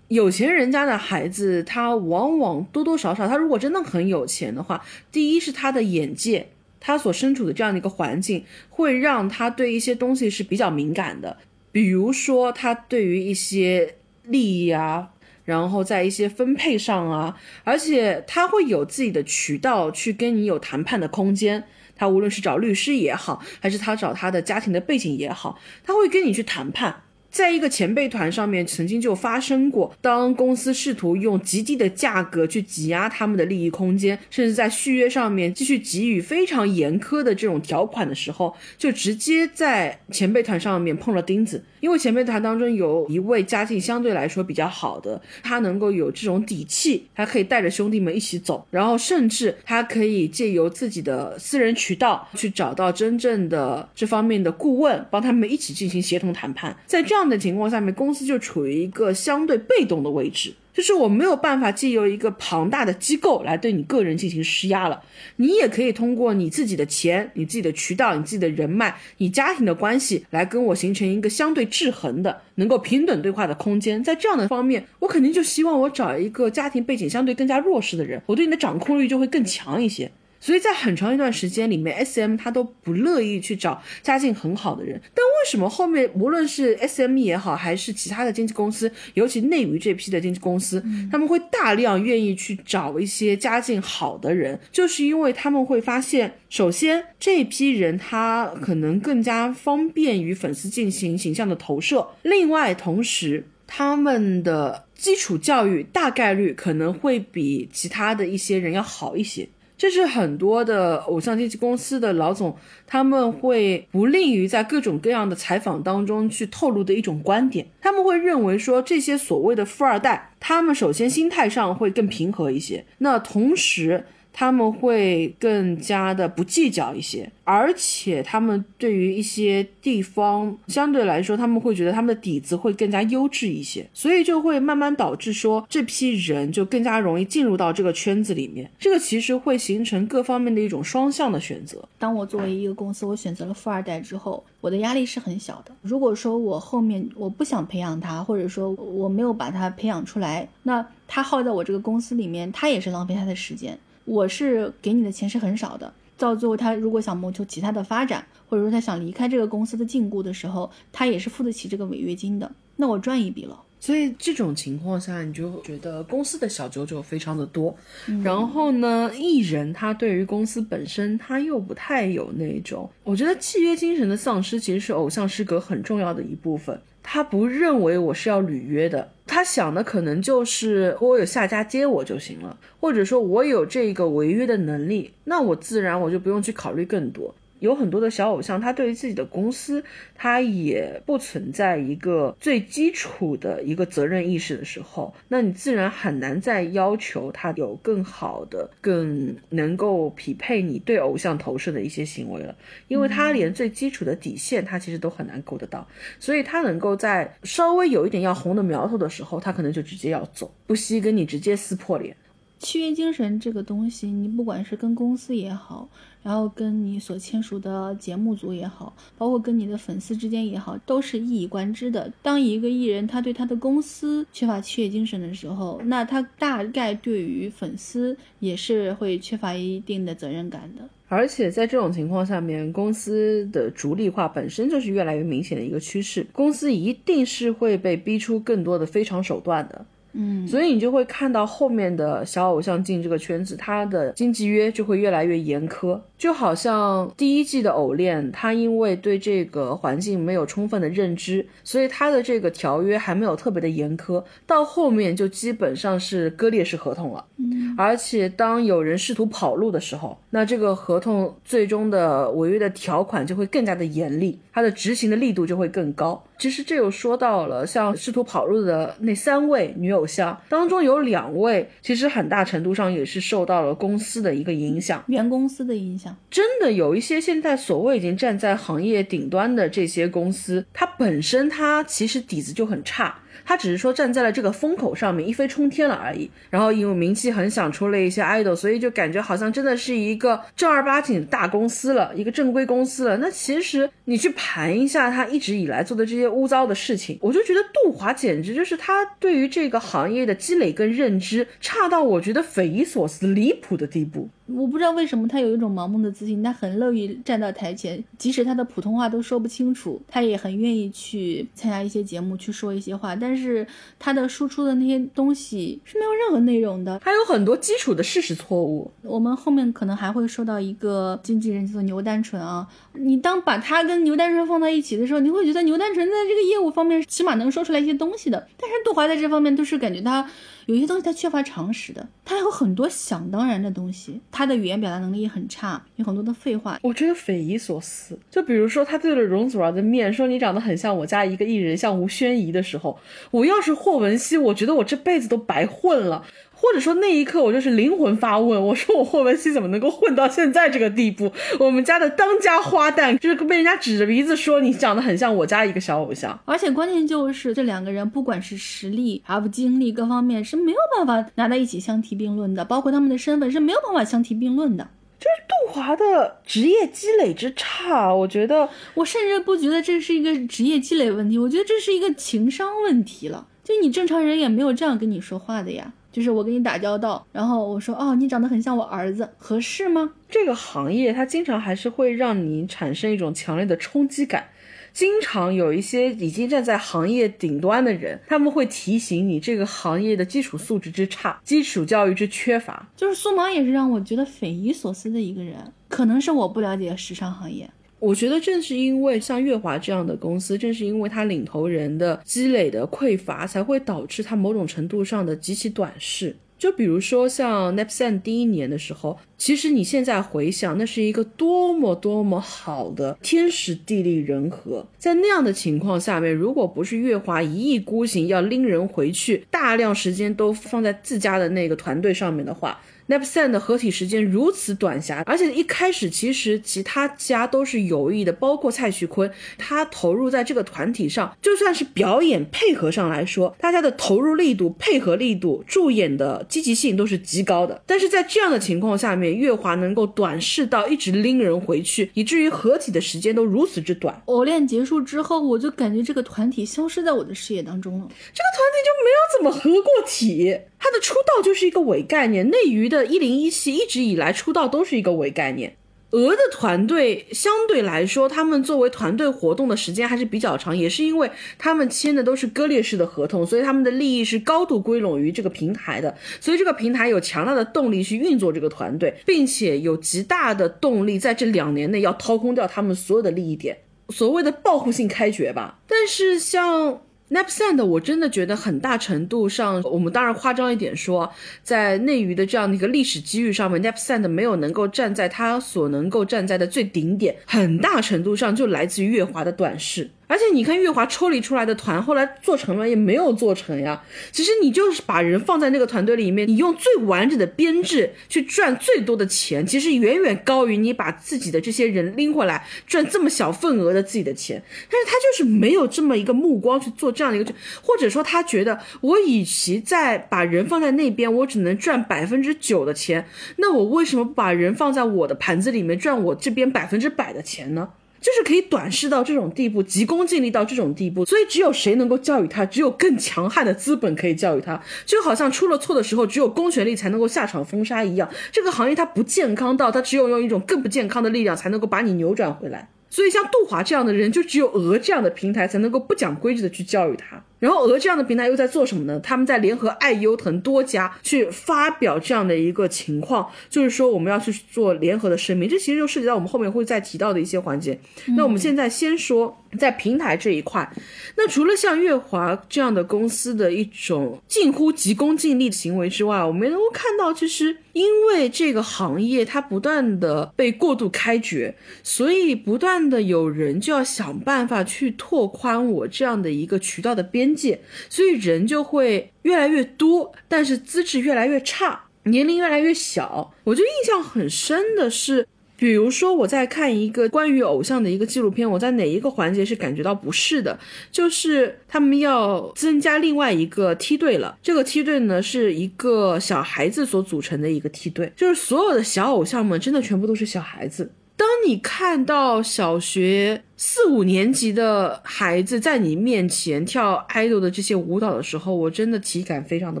有钱人家的孩子，他往往多多少少，他如果真的很有钱的话，第一是他的眼界，他所身处的这样的一个环境，会让他对一些东西是比较敏感的，比如说他对于一些利益啊。然后在一些分配上啊，而且他会有自己的渠道去跟你有谈判的空间。他无论是找律师也好，还是他找他的家庭的背景也好，他会跟你去谈判。在一个前辈团上面，曾经就发生过，当公司试图用极低的价格去挤压他们的利益空间，甚至在续约上面继续给予非常严苛的这种条款的时候，就直接在前辈团上面碰了钉子。因为前辈团当中有一位家境相对来说比较好的，他能够有这种底气，他可以带着兄弟们一起走，然后甚至他可以借由自己的私人渠道去找到真正的这方面的顾问，帮他们一起进行协同谈判。在这样的情况下面，公司就处于一个相对被动的位置。就是我没有办法借由一个庞大的机构来对你个人进行施压了，你也可以通过你自己的钱、你自己的渠道、你自己的人脉、你家庭的关系来跟我形成一个相对制衡的、能够平等对话的空间。在这样的方面，我肯定就希望我找一个家庭背景相对更加弱势的人，我对你的掌控欲就会更强一些。所以在很长一段时间里面，S M 他都不乐意去找家境很好的人。但为什么后面无论是 S M 也好，还是其他的经纪公司，尤其内娱这批的经纪公司，他们会大量愿意去找一些家境好的人，就是因为他们会发现，首先这批人他可能更加方便于粉丝进行形象的投射，另外同时他们的基础教育大概率可能会比其他的一些人要好一些。这是很多的偶像经纪公司的老总，他们会不利于在各种各样的采访当中去透露的一种观点。他们会认为说，这些所谓的富二代，他们首先心态上会更平和一些，那同时。他们会更加的不计较一些，而且他们对于一些地方相对来说，他们会觉得他们的底子会更加优质一些，所以就会慢慢导致说这批人就更加容易进入到这个圈子里面。这个其实会形成各方面的一种双向的选择。当我作为一个公司，我选择了富二代之后，我的压力是很小的。如果说我后面我不想培养他，或者说我没有把他培养出来，那他耗在我这个公司里面，他也是浪费他的时间。我是给你的钱是很少的，到最后他如果想谋求其他的发展，或者说他想离开这个公司的禁锢的时候，他也是付得起这个违约金的。那我赚一笔了。所以这种情况下，你就觉得公司的小九九非常的多，然后呢，艺人他对于公司本身他又不太有那种，我觉得契约精神的丧失其实是偶像失格很重要的一部分。他不认为我是要履约的，他想的可能就是我有下家接我就行了，或者说我有这个违约的能力，那我自然我就不用去考虑更多。有很多的小偶像，他对于自己的公司，他也不存在一个最基础的一个责任意识的时候，那你自然很难再要求他有更好的、更能够匹配你对偶像投射的一些行为了，因为他连最基础的底线，他其实都很难够得到，所以他能够在稍微有一点要红的苗头的时候，他可能就直接要走，不惜跟你直接撕破脸。契约精神这个东西，你不管是跟公司也好。然后跟你所签署的节目组也好，包括跟你的粉丝之间也好，都是一以贯之的。当一个艺人他对他的公司缺乏契约精神的时候，那他大概对于粉丝也是会缺乏一定的责任感的。而且在这种情况下面，公司的逐利化本身就是越来越明显的一个趋势，公司一定是会被逼出更多的非常手段的。嗯，所以你就会看到后面的小偶像进这个圈子，他的经纪约就会越来越严苛。就好像第一季的偶恋，他因为对这个环境没有充分的认知，所以他的这个条约还没有特别的严苛。到后面就基本上是割裂式合同了。嗯，而且当有人试图跑路的时候，那这个合同最终的违约的条款就会更加的严厉，它的执行的力度就会更高。其实这又说到了，像试图跑路的那三位女偶像当中，有两位其实很大程度上也是受到了公司的一个影响，原公司的影响。真的有一些现在所谓已经站在行业顶端的这些公司，它本身它其实底子就很差。他只是说站在了这个风口上面一飞冲天了而已，然后因为名气很响，出了一些 idol，所以就感觉好像真的是一个正儿八经大公司了，一个正规公司了。那其实你去盘一下他一直以来做的这些污糟的事情，我就觉得杜华简直就是他对于这个行业的积累跟认知差到我觉得匪夷所思、离谱的地步。我不知道为什么他有一种盲目的自信，他很乐于站到台前，即使他的普通话都说不清楚，他也很愿意去参加一些节目去说一些话。但是他的输出的那些东西是没有任何内容的，他有很多基础的事实错误。我们后面可能还会说到一个经纪人叫做牛单纯啊，你当把他跟牛单纯放在一起的时候，你会觉得牛单纯在这个业务方面起码能说出来一些东西的，但是杜华在这方面都是感觉他。有些东西他缺乏常识的，他有很多想当然的东西，他的语言表达能力也很差，有很多的废话，我觉得匪夷所思。就比如说他对着容祖儿的面说你长得很像我家一个艺人，像吴宣仪的时候，我要是霍文熙，我觉得我这辈子都白混了。或者说那一刻我就是灵魂发问，我说我霍汶希怎么能够混到现在这个地步？[laughs] 我们家的当家花旦就是被人家指着鼻子说你长得很像我家一个小偶像，而且关键就是这两个人不管是实力还有经历各方面是没有办法拿在一起相提并论的，包括他们的身份是没有办法相提并论的。就是杜华的职业积累之差，我觉得我甚至不觉得这是一个职业积累问题，我觉得这是一个情商问题了。就你正常人也没有这样跟你说话的呀。就是我跟你打交道，然后我说哦，你长得很像我儿子，合适吗？这个行业它经常还是会让你产生一种强烈的冲击感，经常有一些已经站在行业顶端的人，他们会提醒你这个行业的基础素质之差，基础教育之缺乏。就是苏芒也是让我觉得匪夷所思的一个人，可能是我不了解时尚行业。我觉得正是因为像月华这样的公司，正是因为它领头人的积累的匮乏，才会导致它某种程度上的极其短视。就比如说像 n e p s a n 第一年的时候，其实你现在回想，那是一个多么多么好的天时地利人和。在那样的情况下面，如果不是月华一意孤行要拎人回去，大量时间都放在自家的那个团队上面的话，n e p s a n 的合体时间如此短狭，而且一开始其实其他家都是有意的，包括蔡徐坤，他投入在这个团体上，就算是表演配合上来说，大家的投入力度、配合力度、助演的积极性都是极高的。但是在这样的情况下面，月华能够短视到一直拎人回去，以至于合体的时间都如此之短。偶练结束之后，我就感觉这个团体消失在我的视野当中了，这个团体就没有怎么合过体。他的出道就是一个伪概念，内娱的的一零一系一直以来出道都是一个伪概念。鹅的团队相对来说，他们作为团队活动的时间还是比较长，也是因为他们签的都是割裂式的合同，所以他们的利益是高度归拢于这个平台的，所以这个平台有强大的动力去运作这个团队，并且有极大的动力在这两年内要掏空掉他们所有的利益点，所谓的报复性开掘吧。但是像。N a p s a n 的我真的觉得很大程度上，我们当然夸张一点说，在内娱的这样的一个历史机遇上面 n a p s a n 的没有能够站在他所能够站在的最顶点，很大程度上就来自于月华的短视。而且你看，月华抽离出来的团，后来做成了也没有做成呀。其实你就是把人放在那个团队里面，你用最完整的编制去赚最多的钱，其实远远高于你把自己的这些人拎回来赚这么小份额的自己的钱。但是他就是没有这么一个目光去做这样的一个，或者说他觉得我与其在把人放在那边，我只能赚百分之九的钱，那我为什么不把人放在我的盘子里面赚我这边百分之百的钱呢？就是可以短视到这种地步，急功近利到这种地步，所以只有谁能够教育他，只有更强悍的资本可以教育他，就好像出了错的时候，只有公权力才能够下场封杀一样。这个行业它不健康到，它只有用一种更不健康的力量才能够把你扭转回来。所以像杜华这样的人，就只有鹅这样的平台才能够不讲规矩的去教育他。然后鹅这样的平台又在做什么呢？他们在联合爱优腾多家去发表这样的一个情况，就是说我们要去做联合的声明。这其实就涉及到我们后面会再提到的一些环节。那我们现在先说在平台这一块，那除了像月华这样的公司的一种近乎急功近利的行为之外，我们能够看到，其实因为这个行业它不断的被过度开掘，所以不断的有人就要想办法去拓宽我这样的一个渠道的边界，所以人就会越来越多，但是资质越来越差，年龄越来越小。我就印象很深的是。比如说，我在看一个关于偶像的一个纪录片，我在哪一个环节是感觉到不适的？就是他们要增加另外一个梯队了。这个梯队呢，是一个小孩子所组成的一个梯队，就是所有的小偶像们真的全部都是小孩子。当你看到小学四五年级的孩子在你面前跳 idol 的这些舞蹈的时候，我真的体感非常的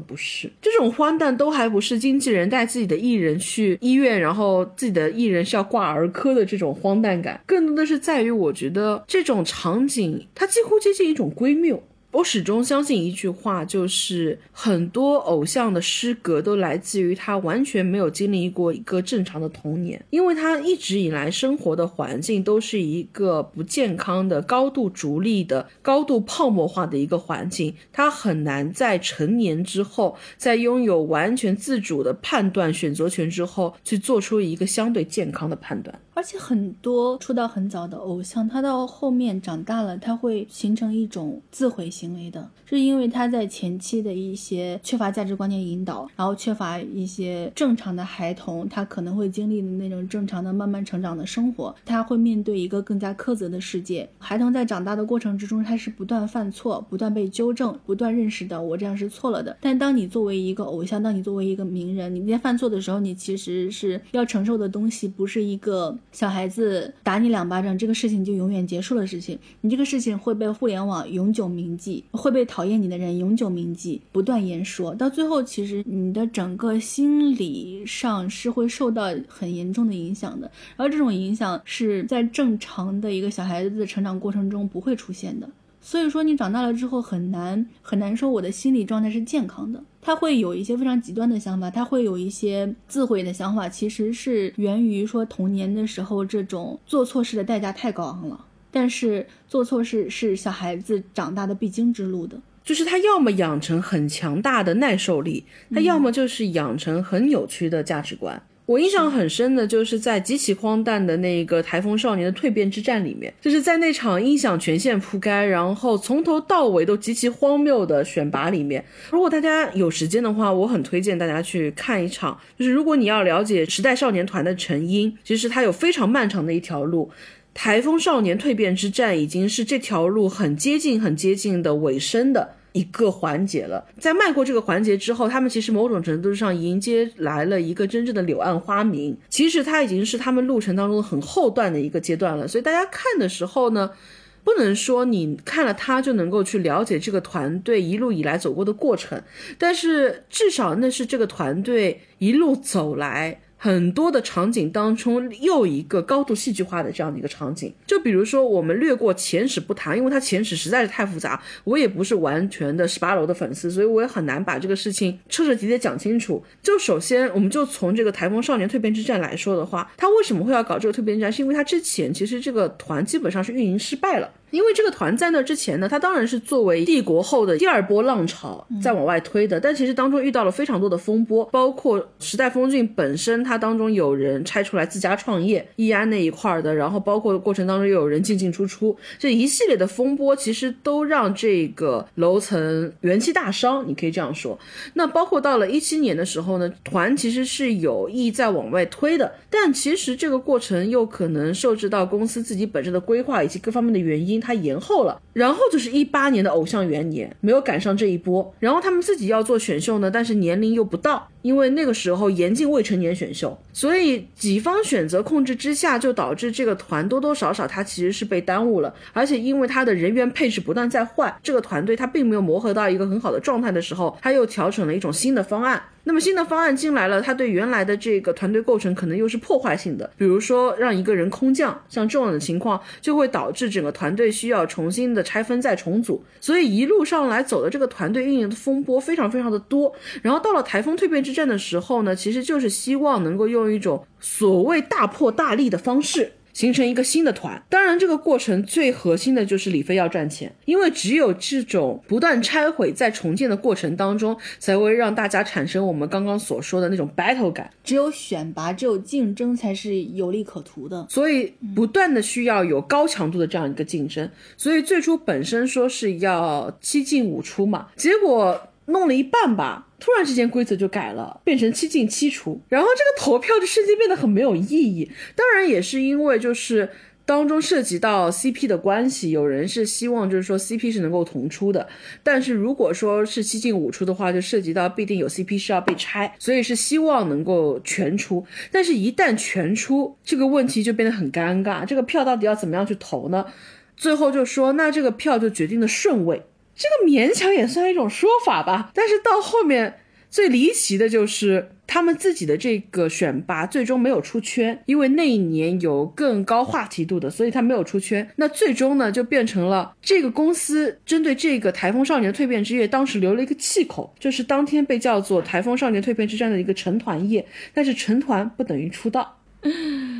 不适。这种荒诞都还不是经纪人带自己的艺人去医院，然后自己的艺人是要挂儿科的这种荒诞感，更多的是在于我觉得这种场景它几乎接近一种归谬。我始终相信一句话，就是很多偶像的失格都来自于他完全没有经历过一个正常的童年，因为他一直以来生活的环境都是一个不健康的、高度逐利的、高度泡沫化的一个环境，他很难在成年之后，在拥有完全自主的判断选择权之后，去做出一个相对健康的判断。而且很多出道很早的偶像，他到后面长大了，他会形成一种自毁行为的，是因为他在前期的一些缺乏价值观念引导，然后缺乏一些正常的孩童他可能会经历的那种正常的慢慢成长的生活，他会面对一个更加苛责的世界。孩童在长大的过程之中，他是不断犯错，不断被纠正，不断认识到我这样是错了的。但当你作为一个偶像，当你作为一个名人，你在犯错的时候，你其实是要承受的东西，不是一个。小孩子打你两巴掌，这个事情就永远结束了事情。你这个事情会被互联网永久铭记，会被讨厌你的人永久铭记，不断言说。到最后，其实你的整个心理上是会受到很严重的影响的。而这种影响是在正常的一个小孩子成长过程中不会出现的。所以说，你长大了之后很难很难说我的心理状态是健康的。他会有一些非常极端的想法，他会有一些自毁的想法，其实是源于说童年的时候这种做错事的代价太高昂了。但是做错事是小孩子长大的必经之路的，就是他要么养成很强大的耐受力，他要么就是养成很扭曲的价值观。我印象很深的就是在极其荒诞的那个台风少年的蜕变之战里面，就是在那场音响全线铺开，然后从头到尾都极其荒谬的选拔里面。如果大家有时间的话，我很推荐大家去看一场。就是如果你要了解时代少年团的成因，其实它有非常漫长的一条路。台风少年蜕变之战已经是这条路很接近、很接近的尾声的。一个环节了，在迈过这个环节之后，他们其实某种程度上迎接来了一个真正的柳暗花明。其实它已经是他们路程当中很后段的一个阶段了。所以大家看的时候呢，不能说你看了他就能够去了解这个团队一路以来走过的过程，但是至少那是这个团队一路走来。很多的场景当中，又一个高度戏剧化的这样的一个场景，就比如说我们略过前史不谈，因为它前史实在是太复杂，我也不是完全的十八楼的粉丝，所以我也很难把这个事情彻彻底底讲清楚。就首先，我们就从这个台风少年蜕变之战来说的话，他为什么会要搞这个蜕变战？是因为他之前其实这个团基本上是运营失败了。因为这个团在那之前呢，它当然是作为帝国后的第二波浪潮在往外推的，但其实当中遇到了非常多的风波，包括时代峰峻本身，它当中有人拆出来自家创业，易安那一块的，然后包括过程当中又有人进进出出，这一系列的风波其实都让这个楼层元气大伤，你可以这样说。那包括到了一七年的时候呢，团其实是有意在往外推的，但其实这个过程又可能受制到公司自己本身的规划以及各方面的原因。它延后了，然后就是一八年的偶像元年没有赶上这一波，然后他们自己要做选秀呢，但是年龄又不到。因为那个时候严禁未成年选秀，所以几方选择控制之下，就导致这个团多多少少它其实是被耽误了，而且因为他的人员配置不断在换，这个团队他并没有磨合到一个很好的状态的时候，他又调整了一种新的方案。那么新的方案进来了，他对原来的这个团队构成可能又是破坏性的，比如说让一个人空降，像这样的情况就会导致整个团队需要重新的拆分再重组，所以一路上来走的这个团队运营的风波非常非常的多。然后到了台风蜕变之战的时候呢，其实就是希望能够用一种所谓大破大立的方式。形成一个新的团，当然这个过程最核心的就是李飞要赚钱，因为只有这种不断拆毁再重建的过程当中，才会让大家产生我们刚刚所说的那种 battle 感。只有选拔，只有竞争才是有利可图的。所以不断的需要有高强度的这样一个竞争。所以最初本身说是要七进五出嘛，结果弄了一半吧。突然之间规则就改了，变成七进七出，然后这个投票就瞬间变得很没有意义。当然也是因为就是当中涉及到 CP 的关系，有人是希望就是说 CP 是能够同出的，但是如果说是七进五出的话，就涉及到必定有 CP 是要被拆，所以是希望能够全出。但是，一旦全出，这个问题就变得很尴尬，这个票到底要怎么样去投呢？最后就说，那这个票就决定了顺位。这个勉强也算一种说法吧，但是到后面最离奇的就是他们自己的这个选拔最终没有出圈，因为那一年有更高话题度的，所以他没有出圈。那最终呢，就变成了这个公司针对这个台风少年蜕变之夜，当时留了一个气口，就是当天被叫做台风少年蜕变之战的一个成团夜，但是成团不等于出道，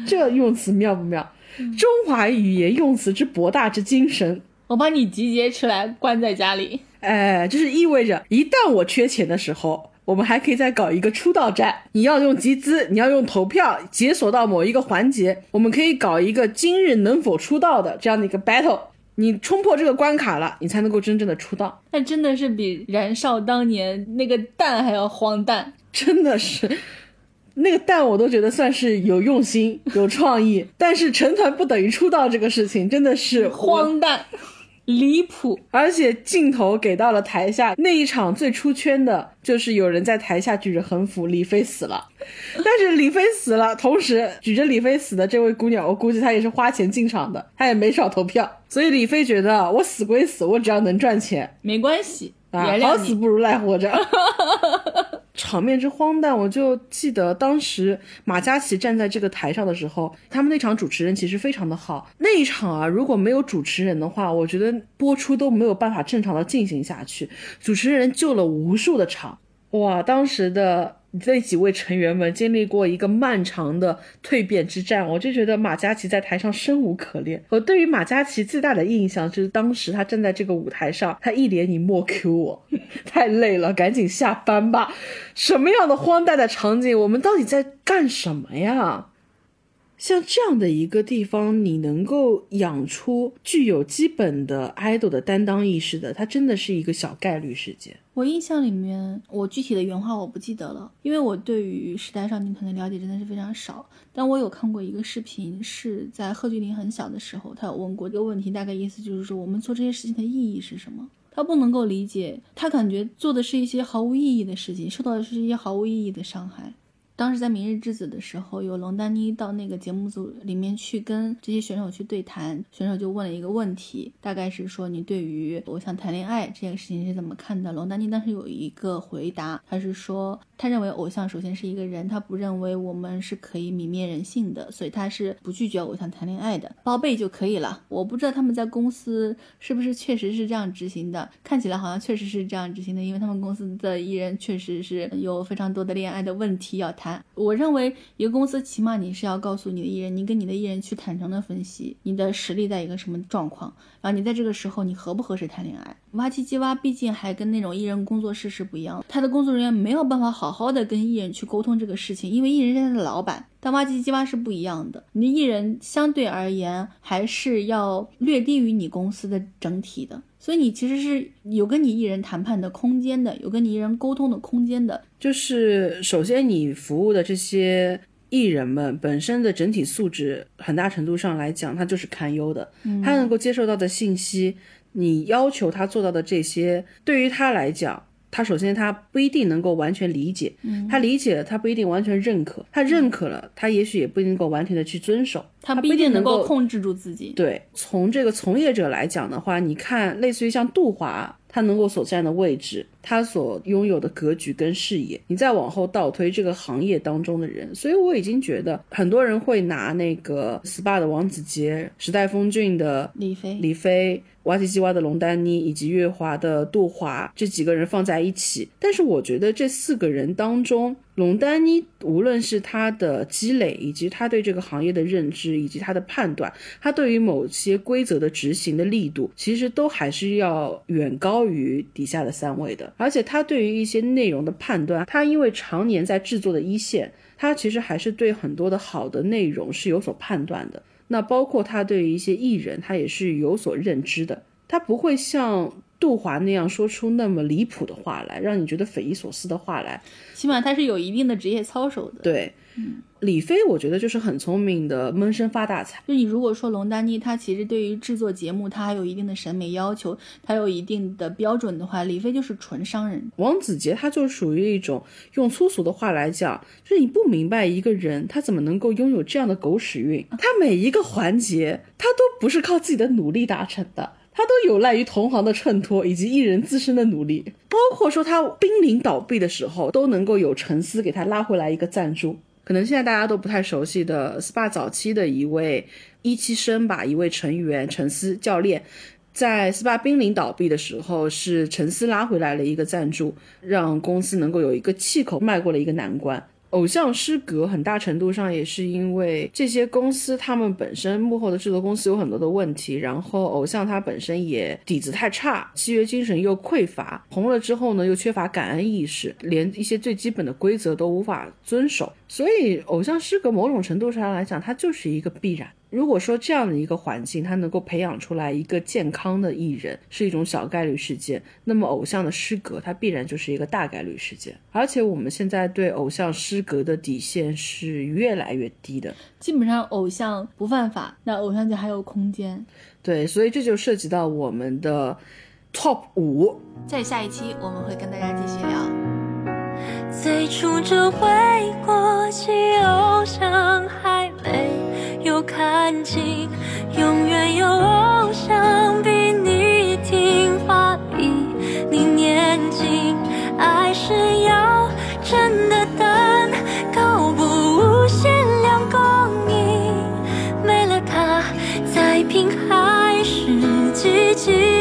这用词妙不妙？中华语言用词之博大之精神。我把你集结出来，关在家里。哎，就是意味着，一旦我缺钱的时候，我们还可以再搞一个出道战。你要用集资，你要用投票解锁到某一个环节，我们可以搞一个今日能否出道的这样的一个 battle。你冲破这个关卡了，你才能够真正的出道。那真的是比燃烧当年那个蛋还要荒诞，真的是。那个蛋我都觉得算是有用心、有创意，但是成团不等于出道这个事情真的是 [laughs] 荒诞。离谱，而且镜头给到了台下那一场最出圈的，就是有人在台下举着横幅，李飞死了。[laughs] 但是李飞死了，同时举着李飞死的这位姑娘，我估计她也是花钱进场的，她也没少投票。所以李飞觉得我死归死，我只要能赚钱，没关系。啊，好死不如赖活着。[laughs] 场面之荒诞，我就记得当时马嘉祺站在这个台上的时候，他们那场主持人其实非常的好。那一场啊，如果没有主持人的话，我觉得播出都没有办法正常的进行下去。主持人救了无数的场，哇，当时的。这几位成员们经历过一个漫长的蜕变之战，我就觉得马嘉祺在台上生无可恋。我对于马嘉祺最大的印象就是当时他站在这个舞台上，他一脸你莫 Q 我，[laughs] 太累了，赶紧下班吧。什么样的荒诞的场景？我们到底在干什么呀？像这样的一个地方，你能够养出具有基本的 idol 的担当意识的，它真的是一个小概率事件。我印象里面，我具体的原话我不记得了，因为我对于时代少年团的了解真的是非常少。但我有看过一个视频，是在贺峻霖很小的时候，他有问过这个问题，大概意思就是说，我们做这些事情的意义是什么？他不能够理解，他感觉做的是一些毫无意义的事情，受到的是一些毫无意义的伤害。当时在《明日之子》的时候，有龙丹妮到那个节目组里面去跟这些选手去对谈，选手就问了一个问题，大概是说你对于偶像谈恋爱这件事情是怎么看的？龙丹妮当时有一个回答，他是说他认为偶像首先是一个人，他不认为我们是可以泯灭人性的，所以他是不拒绝偶像谈恋爱的，包贝就可以了。我不知道他们在公司是不是确实是这样执行的，看起来好像确实是这样执行的，因为他们公司的艺人确实是有非常多的恋爱的问题要谈。我认为一个公司起码你是要告诉你的艺人，你跟你的艺人去坦诚的分析你的实力在一个什么状况，然后你在这个时候你合不合适谈恋爱。挖七七挖毕竟还跟那种艺人工作室是不一样，他的工作人员没有办法好好的跟艺人去沟通这个事情，因为艺人是他的老板。但挖七七挖是不一样的，你的艺人相对而言还是要略低于你公司的整体的。所以你其实是有跟你艺人谈判的空间的，有跟你艺人沟通的空间的。就是首先你服务的这些艺人们本身的整体素质，很大程度上来讲，他就是堪忧的。他能够接受到的信息，你要求他做到的这些，对于他来讲。他首先他不一定能够完全理解，嗯他理解了他不一定完全认可，他认可了他也许也不一定能够完全的去遵守，他不一定能够够控制住自己。对，从这个从业者来讲的话，你看，类似于像杜华，他能够所占的位置，他所拥有的格局跟视野，你再往后倒推这个行业当中的人，所以我已经觉得很多人会拿那个 SPA 的王子杰、时代峰峻的李飞，李飞、瓦提基娃的龙丹妮以及月华的杜华这几个人放在一起，但是我觉得这四个人当中，龙丹妮无论是他的积累，以及他对这个行业的认知，以及他的判断，他对于某些规则的执行的力度，其实都还是要远高于底下的三位的。而且他对于一些内容的判断，他因为常年在制作的一线，他其实还是对很多的好的内容是有所判断的。那包括他对于一些艺人，他也是有所认知的，他不会像杜华那样说出那么离谱的话来，让你觉得匪夷所思的话来。起码他是有一定的职业操守的。对，李飞我觉得就是很聪明的闷声发大财。就你如果说龙丹妮，她其实对于制作节目，她还有一定的审美要求，她有一定的标准的话，李飞就是纯商人。王子杰他就属于一种用粗俗的话来讲，就是你不明白一个人他怎么能够拥有这样的狗屎运，他每一个环节他都不是靠自己的努力达成的。他都有赖于同行的衬托以及艺人自身的努力，包括说他濒临倒闭的时候，都能够有陈思给他拉回来一个赞助。可能现在大家都不太熟悉的 SPA 早期的一位一期生吧，一位成员陈思教练，在 SPA 濒临倒闭的时候，是陈思拉回来了一个赞助，让公司能够有一个气口，迈过了一个难关。偶像失格，很大程度上也是因为这些公司他们本身幕后的制作公司有很多的问题，然后偶像他本身也底子太差，契约精神又匮乏，红了之后呢又缺乏感恩意识，连一些最基本的规则都无法遵守，所以偶像失格某种程度上来讲，它就是一个必然。如果说这样的一个环境，它能够培养出来一个健康的艺人，是一种小概率事件，那么偶像的失格，它必然就是一个大概率事件。而且我们现在对偶像失格的底线是越来越低的，基本上偶像不犯法，那偶像就还有空间。对，所以这就涉及到我们的 top 五。在下一期我们会跟大家继续聊。最初这回过期，偶像还没有看清，永远有偶像比你听话，比你年轻。爱是要真的等，够不无限量供应，没了它，再拼还是寂静。